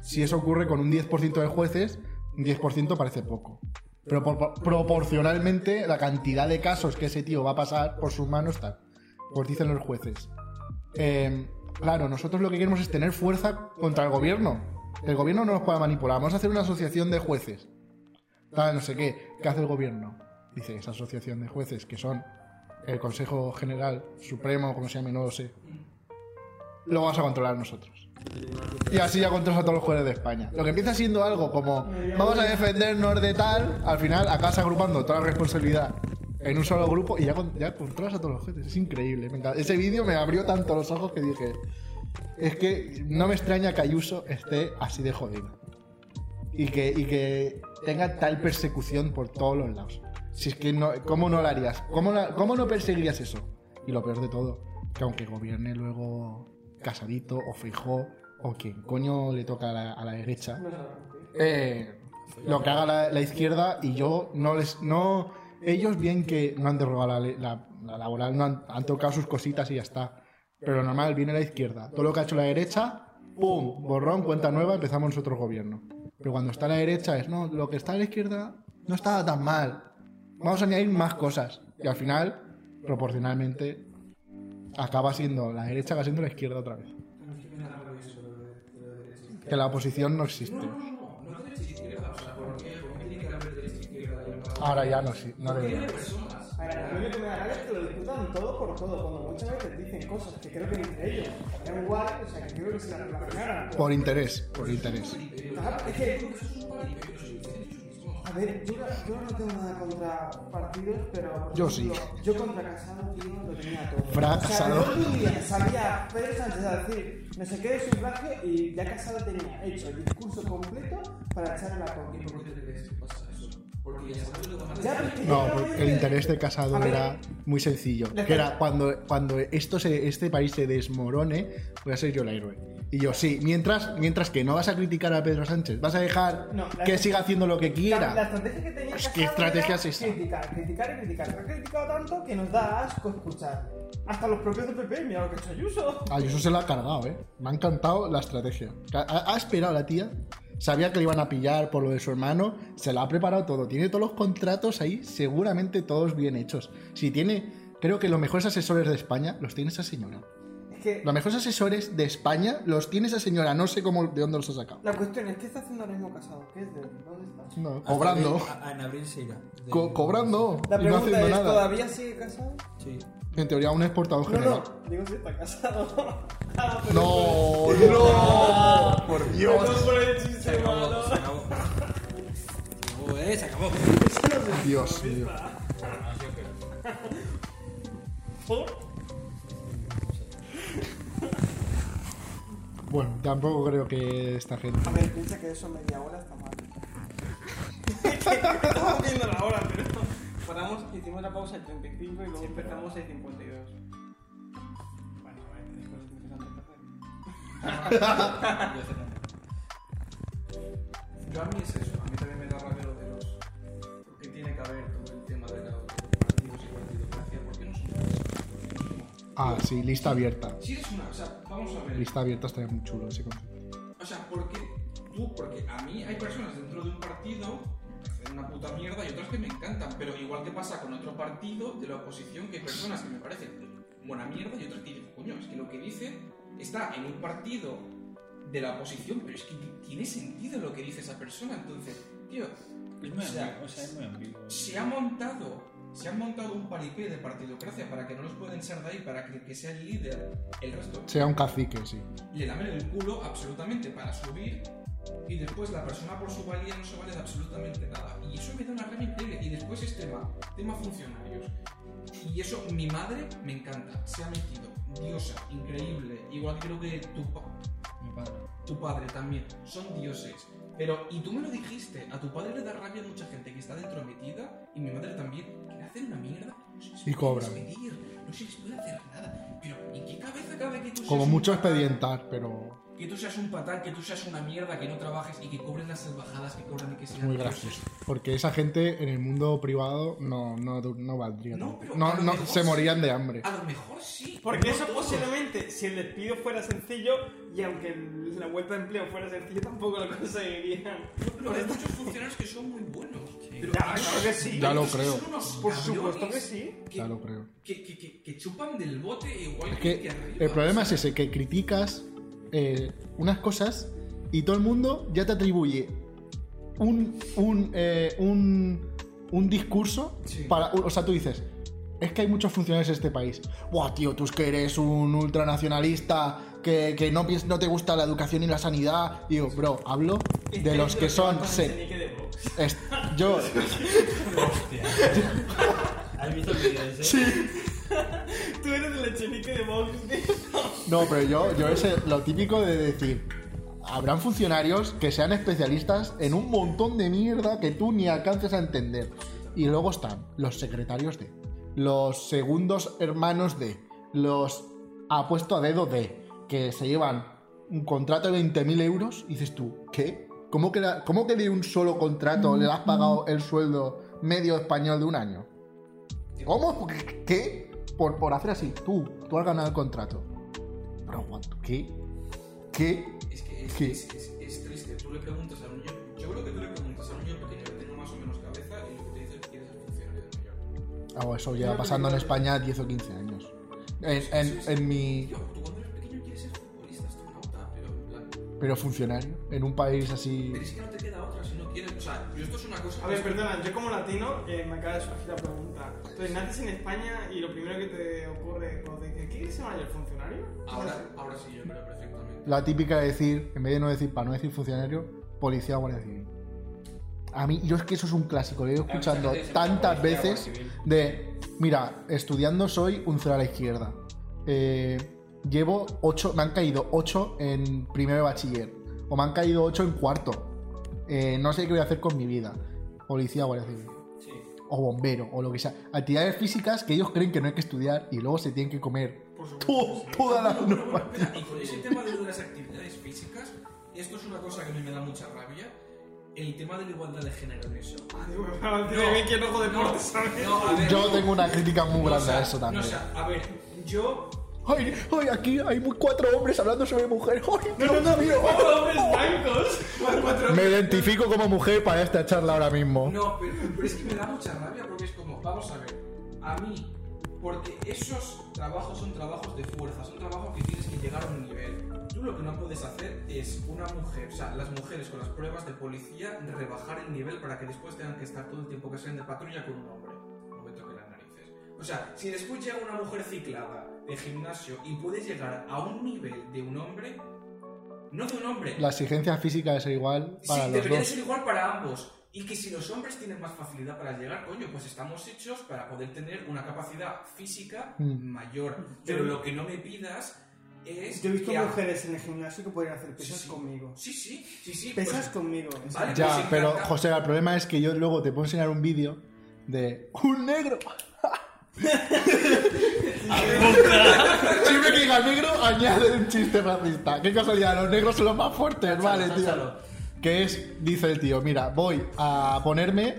Si eso ocurre con un 10% de jueces, un 10% parece poco. Pero por- por- proporcionalmente la cantidad de casos que ese tío va a pasar por sus manos está. Pues dicen los jueces. Eh, claro, nosotros lo que queremos es tener fuerza contra el gobierno. El gobierno no nos puede manipular. Vamos a hacer una asociación de jueces. Tal, no sé qué. ¿Qué hace el gobierno? Dice esa asociación de jueces que son el Consejo General Supremo, como se llame, no lo sé. Lo vamos a controlar nosotros. Y así ya controlas a todos los jueces de España. Lo que empieza siendo algo como vamos a defendernos de tal, al final acabas agrupando toda la responsabilidad en un solo grupo y ya, ya controlas a todos los jueces. Es increíble. Ese vídeo me abrió tanto los ojos que dije, es que no me extraña que Ayuso esté así de jodido. Y que, y que tenga tal persecución por todos los lados. Si es que no, ¿cómo no lo harías? ¿Cómo, ¿Cómo no perseguirías eso? Y lo peor de todo, que aunque gobierne luego Casadito o Fijó o quien coño le toca a la, a la derecha, eh, lo que haga la, la izquierda y yo no les no ellos bien que no han derogado la, laboral no han, han tocado sus cositas y ya está. Pero normal viene la izquierda. Todo lo que ha hecho la derecha pum borrón cuenta nueva empezamos nosotros gobierno. Pero cuando está la derecha es no lo que está a la izquierda no estaba tan mal vamos a añadir más cosas y al final proporcionalmente acaba siendo la derecha acaba siendo la izquierda otra vez. Que la oposición no existe. Ahora ya no sí no debería. A ver, a mí lo que me da rabia es que lo disputan todo por todo, cuando muchas veces dicen cosas que creo que entre ellos da igual, o sea, que creo que se las relacionaran. por interés por interés. Es que. A ver, yo, yo no tengo nada contra partidos, pero. Yo sí. Yo contra Casado, tío, lo tenía todo. Fra O sea, Casado. otro día salía Pedro Sánchez a decir no sé qué de sufragio y ya Casado tenía hecho el discurso completo para echarle la ¿Y Porque ya sabes lo que van a Ya, decir. pero- No, porque el interés de Casado era muy sencillo. Que era cuando, cuando esto se, este país se desmorone, voy a ser yo el héroe. Y yo, sí, mientras, mientras que no vas a criticar a Pedro Sánchez, vas a dejar No, la- que siga haciendo lo que La, la quiera. estrategia que tenía Pues, ¿qué estrategia es esa? Criticar, criticar y criticar. Lo ha criticado tanto que nos da asco escuchar. Hasta los propios del PP, mira lo que ha hecho Ayuso. Ayuso se lo ha cargado, ¿eh? Me ha encantado la estrategia. Ha, ha esperado la tía. Sabía que le iban a pillar por lo de su hermano. Se lo ha preparado todo. Tiene todos los contratos ahí, seguramente todos bien hechos. Si tiene, creo que los mejores asesores de España los tiene esa señora. Que Los mejores asesores de España los tiene esa señora. No sé cómo, de dónde los ha sacado. la cuestión es, ¿qué está haciendo ahora mismo Casado? ¿Qué es de él? ¿Dónde está? No, cobrando. abril- en abril se irá. De- Co- cobrando. La y no pregunta haciendo es, nada. ¿todavía sigue casado? Sí. En teoría, un exportador No, general. no, digo si está casado. <laughs> Ah, pero- No, no, por Dios. Por Se acabó, malo. se acabó. Se acabó, eh, se acabó. Dios mío. Bueno, tampoco creo que esta gente. A ver, piensa que eso media hora está mal. <laughs> Estamos viendo la hora, pero paramos, hicimos la pausa en 35 y luego empezamos en 52. Bueno, a ver, después empezamos a perder. <laughs> <laughs> Yo a mí es eso, Ah, sí, lista abierta. Si eres una. O sea, vamos a ver. Lista abierta estaría muy chulo ese concepto. O sea, porque tú, porque a mí hay personas dentro de un partido que hacen una puta mierda y otras que me encantan, pero igual que pasa con otro partido de la oposición, que hay personas que me parecen buena mierda y otras que dicen, coño, es que lo que dicen está en un partido de la oposición, pero es que tiene sentido lo que dice esa persona, entonces, tío, Es muy o sea, ambiguo, o sea, es muy ambiguo. se ha montado se ha montado un paripé de partidocracia para que no los pueden ser de ahí, para que que sea el líder, el resto Sea un cacique, sí. le lamen el culo absolutamente para subir y después la persona por su valía no se vale de absolutamente nada. Y eso me da una rabia increíble. Y después es tema, tema funcionarios. Y eso mi madre me encanta, se ha metido. Diosa, increíble. Igual creo que tu, pa- Mi padre. tu padre también. Son dioses. Pero, y tú me lo dijiste, a tu padre le da rabia a mucha gente que está dentro metida, y mi madre también, que le hacen una mierda, no se les Y cobran. despedir, no se les puede hacer nada. Pero, ¿en qué cabeza cabe que tú Como mucho expedientar, pero Que tú seas un patán, que tú seas una mierda, que no trabajes y que cobren las salvajadas que cobran y que sean muy gracioso. Porque esa gente en el mundo privado no, no, no valdría. No, pero No, no, se sí. morían de hambre. A lo mejor sí. Porque no eso todos. posiblemente, si el despido fuera sencillo, y aunque la vuelta de empleo fuera sencillo, tampoco lo conseguirían. Pero hay muchos funcionarios que son muy buenos. Pero Ya, claro que sí. Ya lo creo. Por supuesto que sí. Que, Ya lo creo. que, que, que- chupan del bote igual Es que, que arriba. el problema O es ese, que criticas eh, unas cosas y todo el mundo ya te atribuye un, un, eh, un, un discurso Sí. para... O sea, tú dices, es que hay muchos funcionarios en este país. Buah, tío, tú es que eres un ultranacionalista, que, que no, piens- no te gusta la educación y la sanidad. Digo, bro, hablo de los que son... se- yo... <laughs> ¿Has visto el vídeo ese? Eres de. No, pero yo, yo es lo típico de decir, habrán funcionarios que sean especialistas en un montón de mierda que tú ni alcances a entender. Y luego están los secretarios de, los segundos hermanos de, los apuesto a dedo de, que se llevan un contrato de 20.000 euros y dices tú, ¿qué? ¿Cómo que, ¿Cómo que de un solo contrato le has pagado el sueldo medio español de un año? ¿Cómo? ¿Qué? Por, por hacer así, tú, tú has ganado el contrato. What? ¿qué? ¿Qué? Es que es, ¿Qué? es, es- es triste. Tú le preguntas a un niño. Yo creo que tú le preguntas a un niño pequeño que tenga más o menos cabeza y lo que te dice es que quiere ser funcionario de mayor. Ah, eso lleva pasando en España 10 o 15 años. En, en- en mi... Tío, tú cuando eres pequeño quieres ser futbolista, astronauta, pero. Pero funcionario, en un país así... Pero es que no te queda otra O sea, yo esto es una cosa. A ver, perdona, yo como latino eh, me acaba de surgir la pregunta. Entonces, naces en España y lo primero que te ocurre cuando te dices, ¿quieres ser mayor funcionario? Ahora, ahora sí, yo creo perfectamente. La típica de decir, en vez de no decir, para no decir funcionario, policía o guardia civil. A mí, yo es que eso es un clásico, lo he ido escuchando gente se tantas veces de, mira, estudiando soy un cero a la izquierda. Eh, llevo 8, me han caído 8 en primero de bachiller. O me han caído 8 en cuarto. Eh, no sé qué voy a hacer con mi vida. policía, guardia civil. Sí. O bombero, o lo que sea. Actividades físicas que ellos creen que no hay que estudiar y luego se tienen que comer to- toda la normativa. Y con ese tema de las actividades físicas, esto es una cosa que a mí me da mucha rabia. El tema de la igualdad de género en eso. que no hago deporte, ¿sabes? No, a ver, Yo tengo una crítica muy no, o grande sea, a eso también. No, o sea, a ver, yo Ay, ay, aquí hay muy- cuatro hombres hablando sobre mujer. Ay, Dios mío. hombres blancos. Me identifico como mujer para esta charla ahora mismo. No, pero, pero es que me da mucha rabia porque es como, vamos a ver, a mí, porque esos trabajos son trabajos de fuerza, son trabajos que tienes que llegar a un nivel. Tú lo que no puedes hacer es una mujer, o sea, las mujeres con las pruebas de policía, rebajar el nivel para que después tengan que estar todo el tiempo que sean de patrulla con un hombre. No me toque las narices. O sea, si después llega una mujer ciclada de gimnasio y puedes llegar a un nivel de un hombre, no de un hombre, La exigencia física debe ser igual para sí, los debería de dos. ser igual para ambos. Y que si los hombres tienen más facilidad para llegar, coño, pues estamos hechos para poder tener una capacidad física Mm. mayor. Pero lo que no me pidas es. Yo he visto a- mujeres en el gimnasio que pueden hacer pesas Sí. conmigo. Sí, sí, sí, sí. Pesas pues- conmigo. Vale, serio. Ya, pues pero. José, el problema es que yo luego te puedo enseñar un vídeo de un negro. Siempre que diga negro, añade un chiste racista. Qué casualidad, los negros son los más fuertes, vale, tío. Que es, dice el tío, mira, voy a ponerme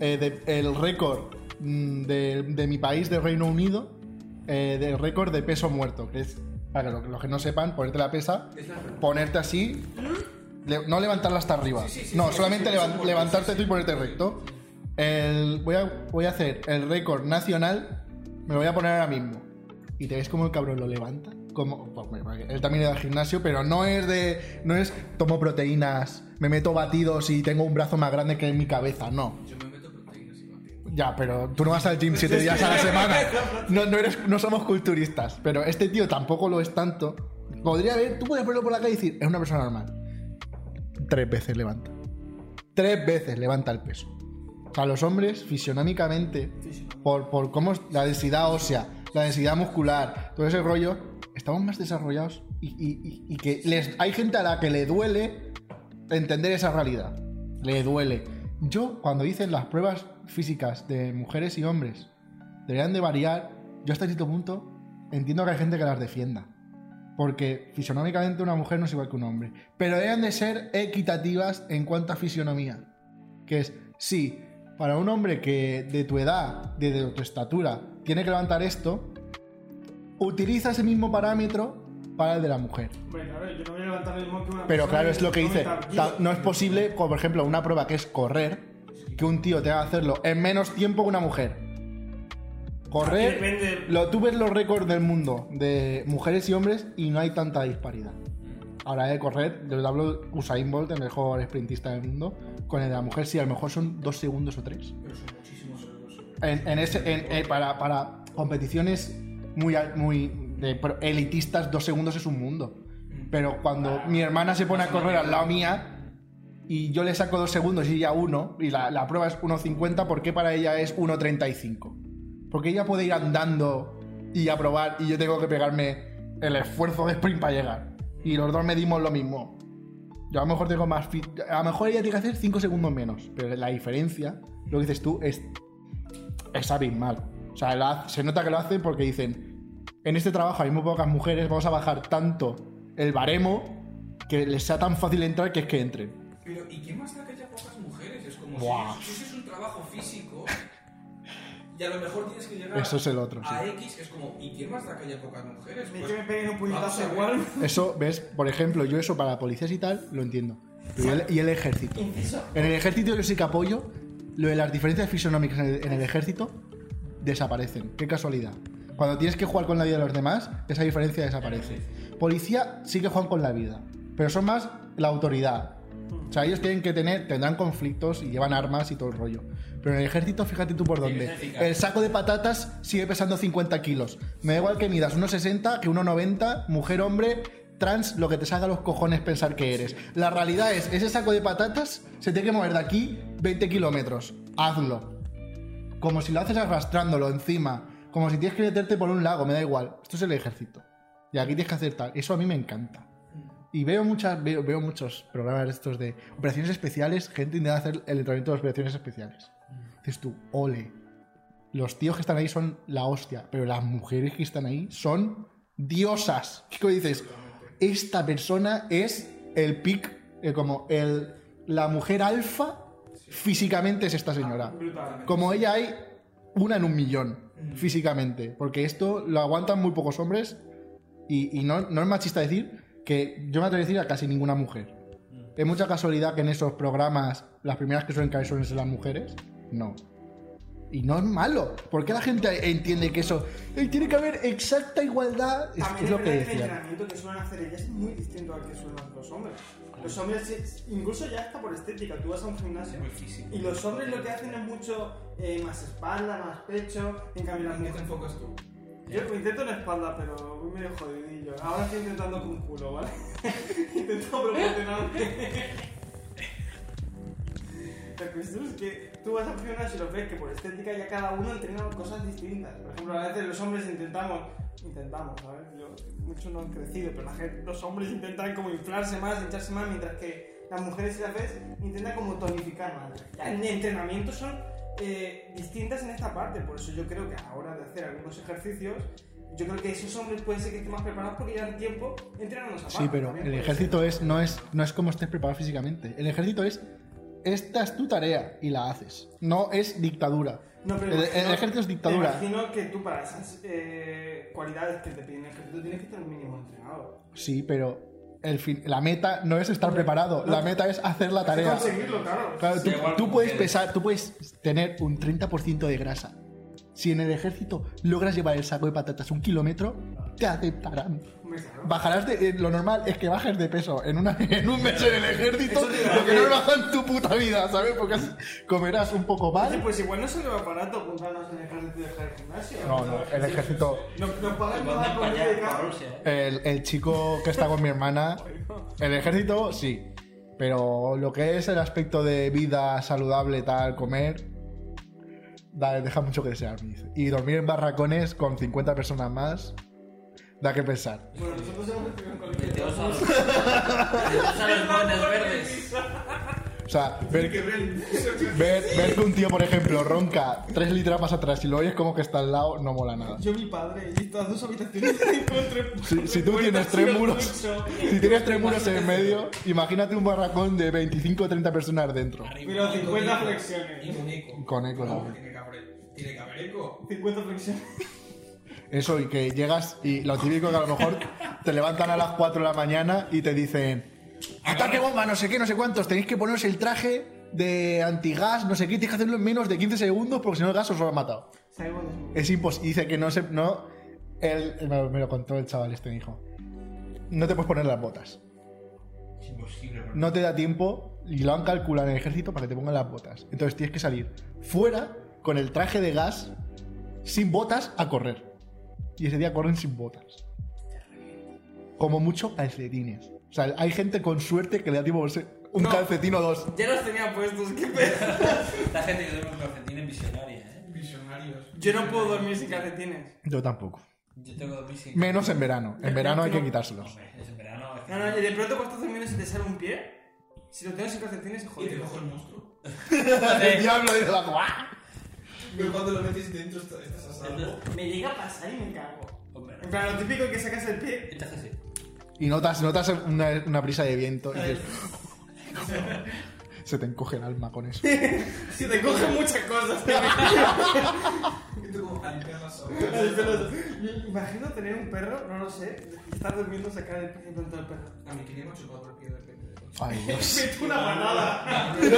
eh, de- el récord mm, de, de mi país, de Reino Unido, eh, del récord de peso muerto, que es, para los, los que no sepan, ponerte la pesa, ponerte así, le- no levantarla hasta arriba, Sí, sí, sí, no, solamente levantarte tú y ponerte recto. El, voy, a, voy a hacer el récord nacional, me lo voy a poner ahora mismo. Y te ves como el cabrón lo levanta. Como, pues, él también es al gimnasio, pero no es de. No es tomo proteínas, me meto batidos y tengo un brazo más grande que en mi cabeza, no. Yo me meto proteínas y batidos. Ya, pero tú no vas al gym siete <laughs> días a la semana. <laughs> No, no, eres, no somos culturistas. Pero este tío tampoco lo es tanto. Podría haber, tú puedes verlo por la calle y decir, es una persona normal. Tres veces levanta. Tres veces levanta el peso. O sea, los hombres fisionómicamente, por, por cómo la densidad ósea, la densidad muscular, todo ese rollo, estamos más desarrollados y, y- y- y que les, hay gente a la que le duele entender esa realidad. Le duele. Yo, cuando dicen las pruebas físicas de mujeres y hombres deberían de variar, yo hasta cierto punto entiendo que hay gente que las defienda. Porque fisionómicamente una mujer no es igual que un hombre. Pero deben de ser equitativas en cuanto a fisionomía. Que es, sí, para un hombre que de tu edad, de, de tu estatura, tiene que levantar esto, utiliza ese mismo parámetro para el de la mujer. Hombre, claro, yo no voy a levantar el mismo que una Pero claro, es lo que dice. 90 ta- kilos. No es posible, como por ejemplo, una prueba que es correr, que un tío tenga que hacerlo en menos tiempo que una mujer. Correr, lo, tú ves los récords del mundo de mujeres y hombres y no hay tanta disparidad. Ahora de correr, yo hablo Usain Bolt, el mejor sprintista del mundo, con el de la mujer sí, a lo mejor son dos segundos o tres. Pero son muchísimos euros. En, en ese, en- en- para, para competiciones muy, muy de elitistas, dos segundos es un mundo. Pero cuando mi hermana se pone a correr al lado mía y yo le saco dos segundos y ella uno, y la, la prueba es 1.50, ¿por qué para ella es 1.35? Porque ella puede ir andando y a probar y yo tengo que pegarme el esfuerzo de sprint para llegar. Y los dos medimos lo mismo. Yo a lo mejor tengo más... fit- A lo mejor ella tiene que hacer 5 segundos menos. Pero la diferencia, lo que dices tú, es es abismal. O sea, se nota que lo hacen porque dicen, en este trabajo hay muy pocas mujeres, vamos a bajar tanto el baremo que les sea tan fácil entrar que es que entren. Pero, ¿y qué más da que haya pocas mujeres? Es como Buah. si, si eso es un trabajo físico y a lo mejor tienes que llegar Eso es el otro, a sí. X, es como, ¿y qué más da que haya pocas mujeres? Pues, que me peguen un puñetazo igual. <laughs> Eso, ¿ves? Por ejemplo, yo eso para policías y tal lo entiendo. Pero ¿y, el, y el ejército? En el ejército yo sí que apoyo lo de las diferencias fisionómicas en el, en el ejército desaparecen. Qué casualidad. Cuando tienes que jugar con la vida de los demás, esa diferencia desaparece. Policía sí que juegan con la vida, pero son más la autoridad. O sea, ellos tienen que tener, tendrán conflictos y llevan armas y todo el rollo. Pero en el ejército, fíjate tú por dónde. El saco de patatas sigue pesando 50 kilos. Me da igual que midas 1,60 que 1,90, mujer, hombre, trans, lo que te salga los cojones pensar que eres. La realidad es, ese saco de patatas se tiene que mover de aquí 20 kilómetros. Hazlo. Como si lo haces arrastrándolo encima. Como si tienes que meterte por un lago, me da igual. Esto es el ejército. Y aquí tienes que hacer tal. Eso a mí me encanta. Y veo, muchas, veo, veo muchos programas estos de operaciones especiales, gente intenta hacer el entrenamiento de operaciones especiales. Dices tú, ole. Los tíos que están ahí son la hostia, pero las mujeres que están ahí son diosas. ¿Qué dices? Esta persona es el pic, eh, como el, la mujer alfa, físicamente es esta señora. Como ella hay una en un millón, físicamente. Porque esto lo aguantan muy pocos hombres. Y, y no, no es machista decir que yo me atrevo a decir a casi ninguna mujer. ¿Es mucha casualidad que en esos programas las primeras que suelen caer suelen ser las mujeres? No. Y no es malo. ¿Por qué la gente entiende que eso "Ey, tiene que haber exacta igualdad? Es, es lo que verdad el decía. entrenamiento que suelen hacer ellas es muy distinto al que suelen hacer los hombres. Los hombres, es- incluso ya está por estética, tú vas a un gimnasio Muy físico. y los hombres lo que hacen es mucho eh, más espalda, más pecho, en cambio las ¿En qué te mujeres... enfocas tú? Yo intento en espalda, pero voy medio Ahora estoy intentando con culo, ¿vale? <laughs> Intento proporcionarme. La cuestión es que tú vas al gimnasio y lo ves que por estética ya cada uno entrena cosas distintas. Por ejemplo, a veces los hombres intentamos, intentamos, ¿sabes? Yo, mucho no han crecido, pero la gente, los hombres intentan como inflarse más, hincharse más, mientras que las mujeres, si las ves, intentan como tonificar más. En entrenamiento son eh, distintas en esta parte, por eso yo creo que a la hora de hacer algunos ejercicios, yo creo que esos hombres pueden ser que estén más preparados porque llevan tiempo entrenando parte. Sí, pero el ejército ser. es, no, es, no es como estés preparado físicamente. El ejército es, esta es tu tarea y la haces. No es dictadura. No, pero el, imagino- el ejército es dictadura. Me imagino que tú para esas eh, cualidades que te piden el ejército tienes que estar un mínimo entrenado. Sí, pero el fin, la meta no es estar preparado. La meta es hacer la tarea. conseguirlo, claro. Claro, tú, puedes pesar, tú puedes tener un 30% de grasa. Si en el ejército logras llevar el saco de patatas un kilómetro, te aceptarán. Bajarás de. eh, lo normal es que bajes de peso en, una, <laughs> en un mes en el ejército, lo que no baja en tu puta vida, ¿sabes? Porque así comerás un poco Oye, mal. pues igual no sale más barato apuntarnos en el ejército y dejar el gimnasio. No, no, el ejército. Nos, nos pagan más. El, el chico que está con mi hermana, el ejército sí. Pero lo que es el aspecto de vida saludable, tal, comer, da- deja mucho que desear, me dice. Y dormir en barracones con 50 personas más, da que pensar. Bueno, nosotros hemos en colegio. Meteos a los, verdes. O sea, ver, ver, ver que un tío, por ejemplo, ronca 3 litros más atrás y lo oyes como que está al lado, no mola nada. Yo, mi padre, y estas dos habitaciones <laughs> encontré. Si, si tú tienes tres muros, si tienes tres muros en medio, imagínate un barracón de 25 o 30 personas dentro. Pero 50 Y flexiones. con eco. Con eco, No, también. tiene que haber, tiene que haber eco. 50 flexiones. Eso, y que llegas y lo típico que a lo mejor te levantan a las 4 de la mañana y te dicen ataque bomba, no sé qué, no sé cuántos, tenéis que poneros el traje de antigas, no sé qué, tienes que hacerlo en menos de 15 segundos porque si no el gas os lo ha matado. De. Es imposible, dice que no se... No, él, me, lo- me lo contó el chaval este, me dijo. No te puedes poner las botas. Es imposible. bro. No te da tiempo y lo han calculado en el ejército para que te pongan las botas. Entonces tienes que salir fuera con el traje de gas, sin botas, a correr. Y ese día corren sin botas. Como mucho calcetines. O sea, hay gente con suerte que le da tiempo a un No. calcetín o dos. Ya los tenía puestos, qué pedo. La gente que duerme con calcetines visionaria, ¿eh? Visionarios. Yo no puedo dormir sin calcetines. Yo tampoco. Yo tengo que dormir sin... Menos en verano. En verano hay que quitárselos. Hombre, es en verano. es que- No, no, y de pronto cuando estás durmiendo se te sale un pie, si lo tengo sin calcetines se Y te cojo el monstruo. <laughs> El diablo dice la ¡guau! Pero cuando lo metes dentro estás a salvo. Me llega a pasar y me cago. Hombre, En plan, lo típico que sacas el pie. entonces sí. Y notas, notas una, una brisa de viento y dices, <laughs> se te encoge el alma con eso. <laughs> Si te cogen muchas cosas. Y tú como. Imagino tener un perro, no lo sé, estar durmiendo, sacar el pie y plantar el perro. A mí que me chupado por. Ay, <laughs> Dios. Mete una casa.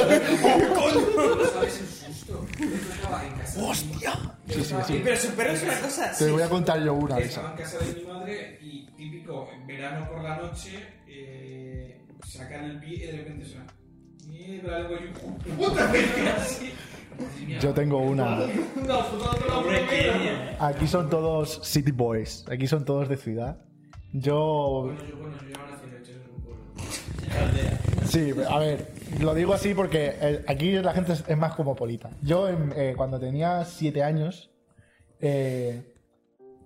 ¡Hostia! Sí, sí, sí. Pero su perro es una cosa. Te voy a contar yo una de Estaba en casa de mi madre y típico, en verano por la noche, eh, sacan el pie y de repente suena. Mierda, algo yo. ¡Puta! Así. Yo tengo una. Aquí son todos city boys. Aquí son todos de ciudad. Yo. Bueno, yo, bueno, yo ya Sí, a ver, lo digo así porque eh, aquí la gente es, es más cosmopolita. Yo, en- eh, cuando tenía siete años, eh,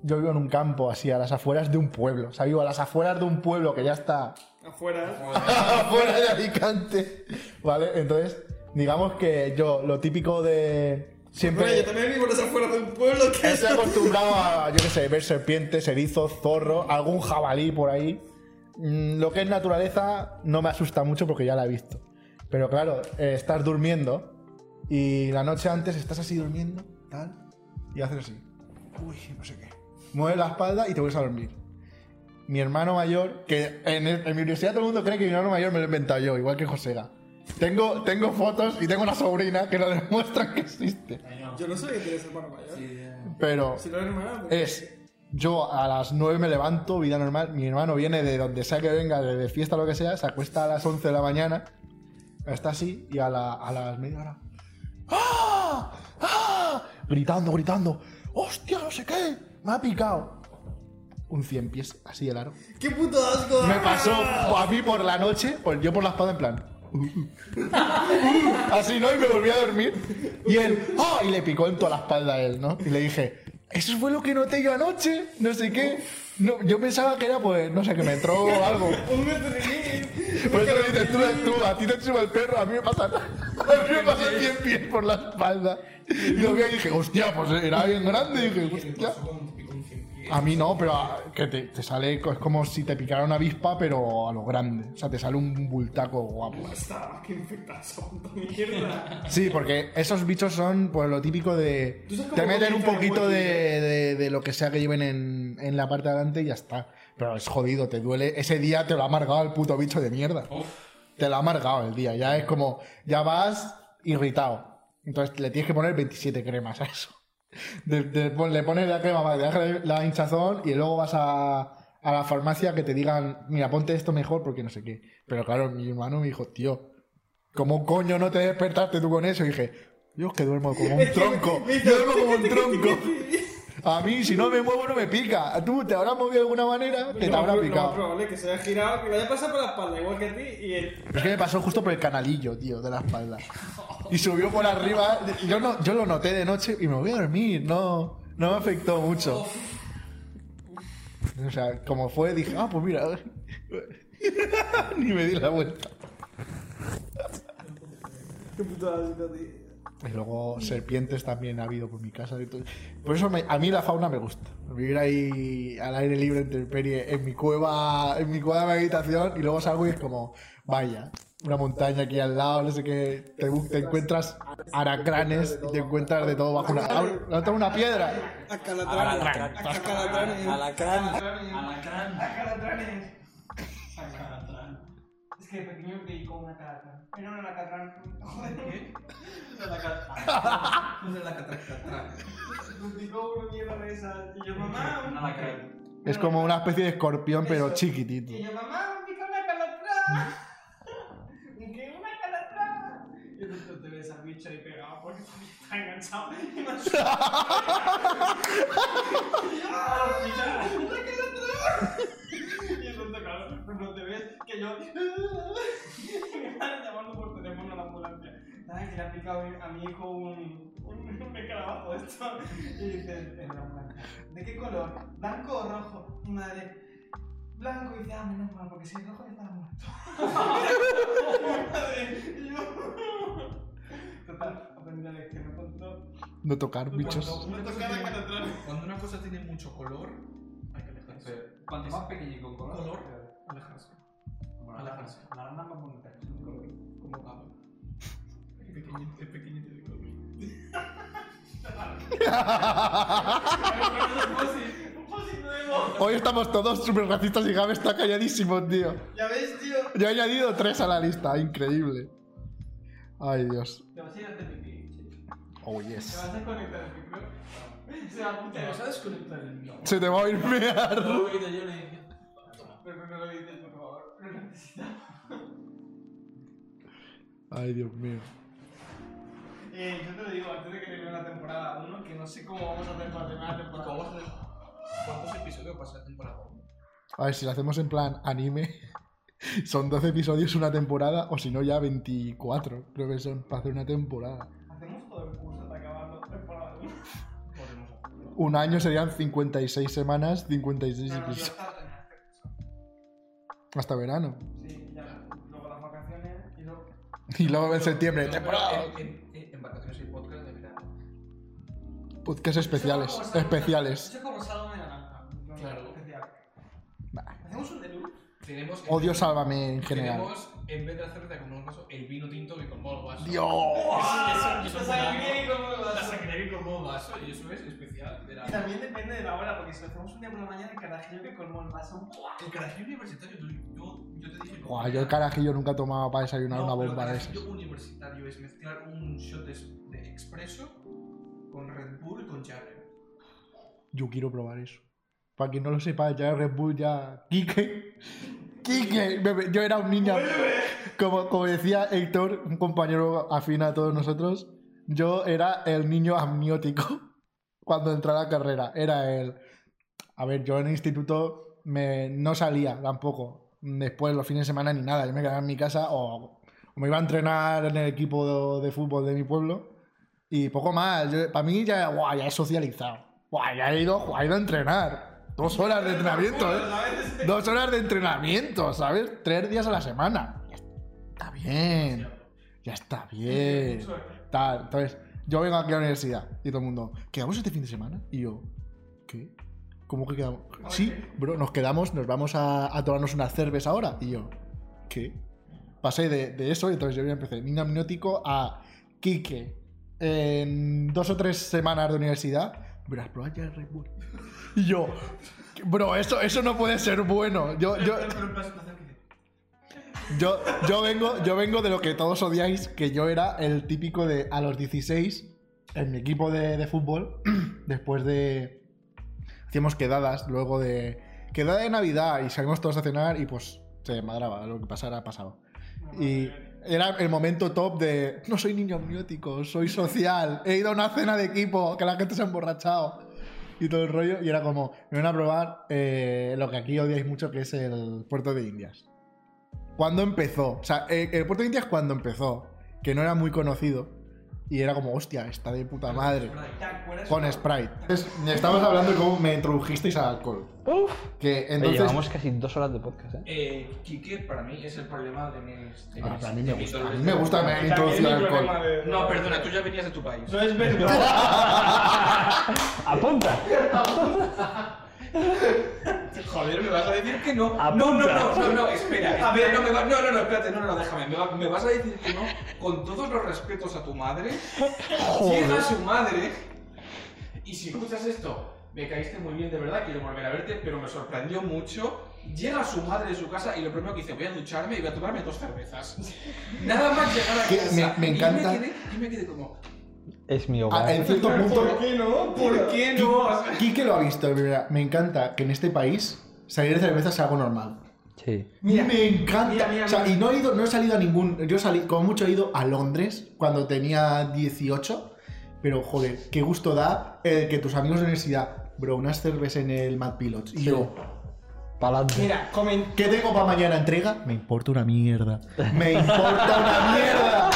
yo vivo en un campo así, a las afueras de un pueblo. O sea, vivo a las afueras de un pueblo que ya está Afuera. afuera de Alicante. ¿Vale? Entonces, digamos que yo, lo típico de. Siempre. Bueno, yo también vivo en las afueras de un pueblo que Estoy acostumbrado a, yo qué sé, ver serpientes, erizos, zorros, algún jabalí por ahí. Mm, Lo que es naturaleza no me asusta mucho porque ya la he visto. Pero claro, eh, estás durmiendo y la noche antes estás así durmiendo, tal, y haces así. Uy, no sé qué. Mueves la espalda y te vuelves a dormir. Mi hermano mayor, que en, el- en mi universidad todo el mundo cree que mi hermano mayor me lo he inventado yo, igual que Josega. Tengo, tengo fotos y tengo una sobrina que lo demuestran que existe. Yo no sabía que eres hermano mayor. Pero Si no eres hermano, es yo a las 9 me levanto, vida normal, mi hermano viene de donde sea que venga, de, fiesta o lo que sea, se acuesta a las 11 de la mañana, está así y a, la- a las media hora ¡Ah! ¡Ah! gritando, gritando, hostia, no sé qué, me ha picado. Un 100 pies así de largo. ¡Qué puto asco! Me pasó a mí por la noche, yo por la espada en plan. <laughs> Así, ¿no? Y me volví a dormir. Y él, ¡ah! Y le picó en toda la espalda a él, ¿no? Y le dije, eso fue lo que noté yo anoche, no sé qué. No, yo pensaba que era, pues, no sé, que me entró algo. <laughs> Un metrilín. Por eso dices, tú, tú, a ti te sube el perro, a mí me pasa, a mí me pasa 100 pies por la espalda. Y lo vi y dije, hostia, pues era bien grande. Y dije, hostia. A mí no, pero a- que te, te sale, es como si te picara una avispa, pero a lo grande. O sea, te sale un bultaco guapo. Está, qué puta mierda. Sí, porque esos bichos son pues lo típico de... ¿Tú sabes Te meten un comienza el poquito de- de lo que sea que lleven en, en la parte de adelante y ya está. Pero es jodido, te duele. Ese día te lo ha amargado el puto bicho de mierda. Te lo ha amargado el día. Ya es como... Ya vas irritado. Entonces le tienes que poner 27 cremas a eso. De- de- le pones la crema, le das la hinchazón y luego vas a, a la farmacia que te digan, mira, ponte esto mejor porque no sé qué. Pero claro, mi hermano me dijo, tío, ¿cómo coño no te despertaste tú con eso? Y dije, yo es que duermo como un <laughs> tronco. Yo duermo como un <laughs> tronco. A mí, si no me muevo, no me pica. Tú te habrás movido de alguna manera, que te habrá picado. probable es que se haya girado, que le haya pasado por la espalda igual que a ti y. Pero es que me pasó justo por el canalillo, tío, de la espalda. <laughs> Y subió por arriba. Yo, no, yo lo noté de noche y me voy a dormir. No, no me afectó mucho. O sea, como fue, dije, ah, pues mira. <laughs> Ni me di la vuelta. Qué tío. Y luego serpientes también ha habido por mi casa. y todo. Por eso me- a mí la fauna me gusta. Vivir ahí al aire libre en en mi cueva, en mi cueva de meditación, y luego salgo y es como, vaya, una montaña aquí al lado, no sé qué, te, encuentras aracranes, y te encuentras de todo bajo una, levanta una piedra. Acalatranes. Acalatranes. Es que de pequeño como una calatrán. Era. Joder. Una <laughs> una mierda de esas. Y yo, mamá. Es como una especie de escorpión, pero chiquitito. Y yo, mamá, me pica una calatrán. ¿Qué? Una calatrán. Y ves al bicho ahí pegado porque todavía está enganchado. <laughs> Y me. <laughs> Y ¡ah! Y entonces, claro, no te ves que yo. Y <laughs> me van llamando por teléfono a la ambulancia. Ay, que le ha picado a mi hijo un. un, un escarabajo esto. Y dice, en la ambulancia, ¿de qué color? ¿Blanco o rojo? Mi madre. Blanco y dice, ah, menos mal, porque si es rojo ya estaba muerto. Y yo- Contó. No tocar bichos. Me tocaba la calatrán. Cuando una cosa tiene mucho color, hay que alejarse. Cuanto más pequeño con color, Color. alejarse. Alejarse. La rana más bonita, es un color. Como agua. El pequeñito, el pequeñito de color. Un fósil nuevo. Hoy estamos todos súper racistas y Gabe está calladísimo, tío. Ya ves, tío. Yo he añadido tres a la lista, increíble. Ay, Dios. Te vas a ir a. Oh, <laughs> ¿Te yes. vas a desconectar el micro? Se va a putear. ¿Vas a desconectar el micrófono? Se te va a ir mear. Te yo le dije. Pero no lo dices, por favor. Lo necesitamos. Ay, Dios mío. Eh, yo te lo digo, antes de que termine la temporada 1, que no sé cómo vamos a hacer para terminar la temporada ¿Cómo vas a hacer? ¿Cuántos episodios pasa la temporada? A ver, si lo hacemos en plan anime, <laughs> son 12 episodios una temporada, o si no, ya 24, creo que son, para hacer una temporada. Hacemos todo el curso para acabar la temporada 1. <laughs> Podemos hacerlo. un año serían 56 semanas, 56 No, no, yo episodios. hasta verano. Sí, ya. Luego las vacaciones y luego. Y luego en septiembre, temporada. en, en- en- vacaciones hay podcast de verano. Podcast especiales, Eso es como especiales. Eso es como Sálvame naranja. Claro. Especial. Hacemos un de. Tenemos. Odio Sálvame en general. Tenemos, en vez de la cerveza, como en un vaso, el vino tinto que colmó el vaso. Dios. Eso- eso Esto es sabe una- bien y como me va La que colmó el vaso y eso es especial. Y también depende de la hora, porque si lo hacemos un día por la mañana, el carajillo que colmó el vaso. El carajillo universitario, tú- yo, yo te dije. Buah, yo el carajillo nunca tomaba para desayunar No, una bomba de el esas. carajillo universitario es mezclar un shot de, de expreso con Red Bull y con Jagger. Yo quiero probar eso. Para quien no lo sepa, ya Red Bull ya. Quique. Quique. Me- Yo era un niño. Como, como decía Héctor, un compañero afín a todos nosotros, yo era el niño amniótico <laughs> cuando entré a la carrera. Era el. A ver, yo en el instituto me, no salía tampoco. Después, los fines de semana ni nada. Yo me quedaba en mi casa o, o me iba a entrenar en el equipo de, de fútbol de mi pueblo. Y poco más. Yo- para mí ya, guau, ya he socializado. Guau, ya he ido, he ido a entrenar. Dos horas de entrenamiento, ¿eh? Dos horas de entrenamiento, ¿sabes? Tres días a la semana. Está bien. Ya está bien. Tal. Entonces, yo vengo aquí a la universidad y todo el mundo, ¿quedamos este fin de semana? Y yo, ¿qué? ¿Cómo que quedamos? Sí, bro, nos quedamos, nos vamos a, tomarnos unas cervezas ahora. Y yo, ¿qué? Pasé de, eso y entonces yo empecé niño amniótico a Quique. En dos o tres semanas de universidad, verás, prueba ya el Red Bull. <laughs> Y yo, bro, eso, eso no puede ser bueno. Yo, yo, yo, yo, vengo, yo vengo de lo que todos odiáis, que yo era el típico de a los 16, en mi equipo de, de fútbol, <clears throat> después de... Hacíamos quedadas, luego de... Quedada de Navidad y salimos todos a cenar y pues se madraba, lo que pasara, pasaba. Y era el momento top de no soy niño amniótico, soy social, he ido a una cena de equipo, que la gente se ha emborrachado y todo el rollo. Y era como, me van a probar eh, lo que aquí odiáis mucho, que es el puerto de Indias. ¿Cuándo empezó? O sea, eh, el puerto de Indias cuando empezó, que no era muy conocido. Y era como, hostia, está de puta madre. Con Sprite. Entonces, estamos hablando de cómo me introdujisteis al alcohol. Que Oye, entonces... llevamos casi dos horas de podcast, ¿eh? Eh, Quique para mí es el problema de mis. de Ah, mis- a mí me de gusta, a mí me de- gusta que me hayan introducido al alcohol. No, perdona, tú ya venías de tu país. No es verdad. <laughs> ¡Apunta! <laughs> Joder, me vas a decir que no. No, no, no, no, no, espera. A ver. no, me va- no, no, no, espérate, no, no, no, déjame. Me, va- me vas a decir que no con todos los respetos a tu madre. Llega su madre y si escuchas esto, me caíste muy bien de verdad, quiero volver a verte, pero me sorprendió mucho. Llega su madre de su casa y lo primero que dice, voy a ducharme y voy a tomarme dos cervezas. Nada más llegar a casa. me- encanta. yo me quedé, y me quedé como, Es mi hogar. Ah, en cierto punto... ¿Por qué no? ¿Por qué no? Quique lo ha visto, mira, me encanta que en este país salir de cerveza sea algo normal. Sí. Mira, me encanta. mira, mira, o sea, mira. y no he ido, no he salido a ningún. Yo salí, como mucho he ido a Londres cuando tenía 18. Pero joder, qué gusto da que tus amigos de universidad, bro, unas cervezas en el Mad Pilots. Y Sí. yo, Pa'lante. Mira, comen. ¿qué tengo para mañana entrega? Me importa una mierda. Me importa una mierda.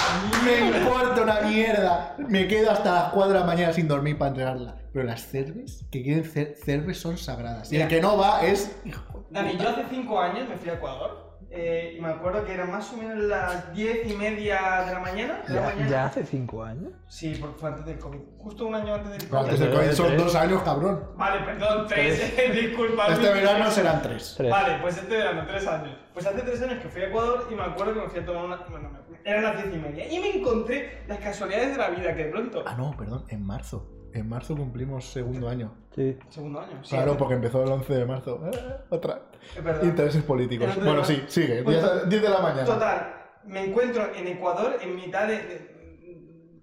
Me importa una mierda. Me quedo hasta las 4 de la mañana sin dormir para entregarla. Pero las cervezas que quieren cer- cervezas son sagradas. Y el que no va es. hijo de Dani, yo hace 5 años me fui a Ecuador. Eh, y me acuerdo que eran más o menos las 10 y media de la mañana. De la ¿Ya, mañana. ya hace cinco años? Sí, porque fue antes del COVID. Justo un año antes del COVID. antes del COVID son dos años, cabrón. Vale, perdón, tres. <laughs> Disculpa. Este verano serán tres. Tres. Vale, pues este verano, tres años. Pues hace tres años que fui a Ecuador y me acuerdo que me fui a tomar una. Bueno, me- eran las diez y media. Y me encontré las casualidades de la vida, que de pronto. Ah, no, perdón, en marzo. En marzo cumplimos segundo año. Sí. Segundo año. sí. Claro, porque empezó el 11 de marzo. Eh, otra. Es. Intereses políticos. El 11 de Bueno, sí, sigue. Pues, 10, 10 de la mañana. Total, me encuentro en Ecuador, en mitad de, de,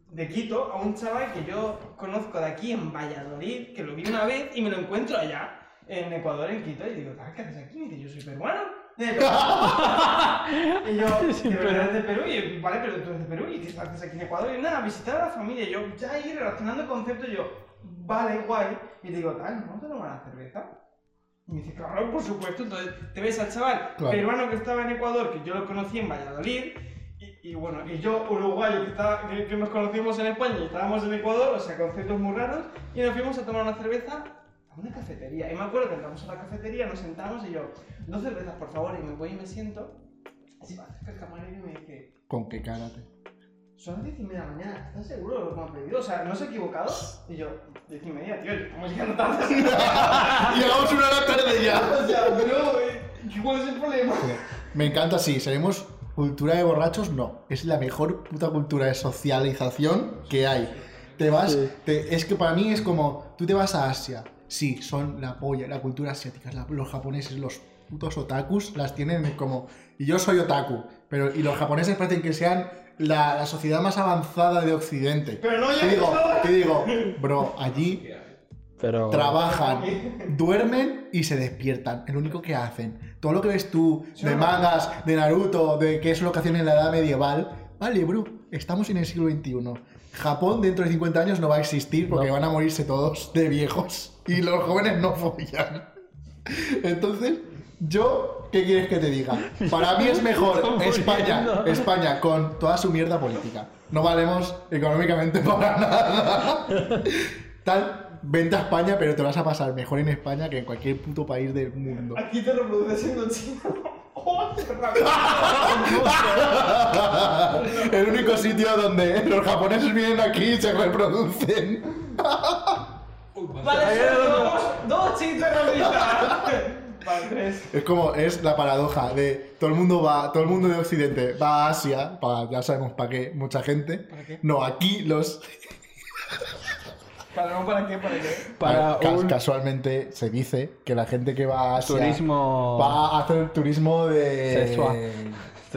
de Quito, a un chaval que yo conozco de aquí en Valladolid, que lo vi una vez y me lo encuentro allá, en Ecuador, en Quito, y digo, "Ah, ¿qué haces aquí? Y dice, yo soy peruano. De <laughs> Perú. y yo, <laughs> Sí, ¿de pero- verdad es de Perú? Y yo, vale, pero tú eres de Perú y ¿qué haces aquí en Ecuador? Y nada, visitar a la familia. Yo, ya ahí relacionando conceptos, yo, vale, guay. Y digo, tal, ¿vamos a tomar una cerveza? Y me dice, claro, por supuesto. Entonces, te ves al chaval Claro. peruano que estaba en Ecuador, que yo lo conocí en Valladolid, y y bueno, y yo, uruguayo, que, estaba- que, que nos conocimos en España y estábamos en Ecuador, o sea, conceptos muy raros, y nos fuimos a tomar una cerveza a una cafetería. Y me acuerdo que entramos a la cafetería, nos sentamos y yo, dos cervezas, por favor, y me voy y me siento. Y se me acerca el camarero y me dice, ¿Con qué cara te? son las diez y media de la mañana, ¿estás seguro de lo que me han pedido? O sea, ¿no se ha equivocado? Y yo, diez y media, tío, estamos llegando tarde. <laughs> Llegamos una hora tarde ya. <laughs> o sea, pero, eh, ¿cuál es el problema? Me encanta, sí. ¿Seremos cultura de borrachos? No. Es la mejor puta cultura de socialización que hay. Te vas. te- es que para mí es como. Tú te vas a Asia. Sí, son la polla, la cultura asiática. la- los japoneses, los putos otakus, las tienen como. Y yo soy otaku. Pero, y los japoneses parecen que sean la, la sociedad más avanzada de Occidente. Pero no, ya Te digo, te digo, bro, allí Pero. Trabajan, duermen y se despiertan. Es lo único que hacen. Todo lo que ves tú de mangas, de Naruto, de qué es lo que hacían en la edad medieval. Vale, bro, estamos en el siglo XXI. Japón dentro de 50 años no va a existir porque van a morirse todos de viejos. Y los jóvenes no follan. Entonces, yo, ¿qué quieres que te diga? Para mí es mejor <laughs> España, España con toda su mierda política. No valemos económicamente <laughs> para nada. Tal, vente a España, pero te vas a pasar mejor en España que en cualquier puto país del mundo. Aquí te reproduces siendo chino. ¡Oh! <laughs> El único sitio donde los japoneses vienen aquí y se reproducen. Vale, somos dos chistes racistas. Vale, tres. Es como, es la paradoja de todo el mundo va, todo el mundo de Occidente va a Asia, para, ya sabemos para qué, mucha gente. ¿Para qué? No, aquí los... Para no, ¿para qué? ¿Para qué? Para Ca- un casualmente se dice que la gente que va a Asia turismo. va a hacer turismo de... Sexual.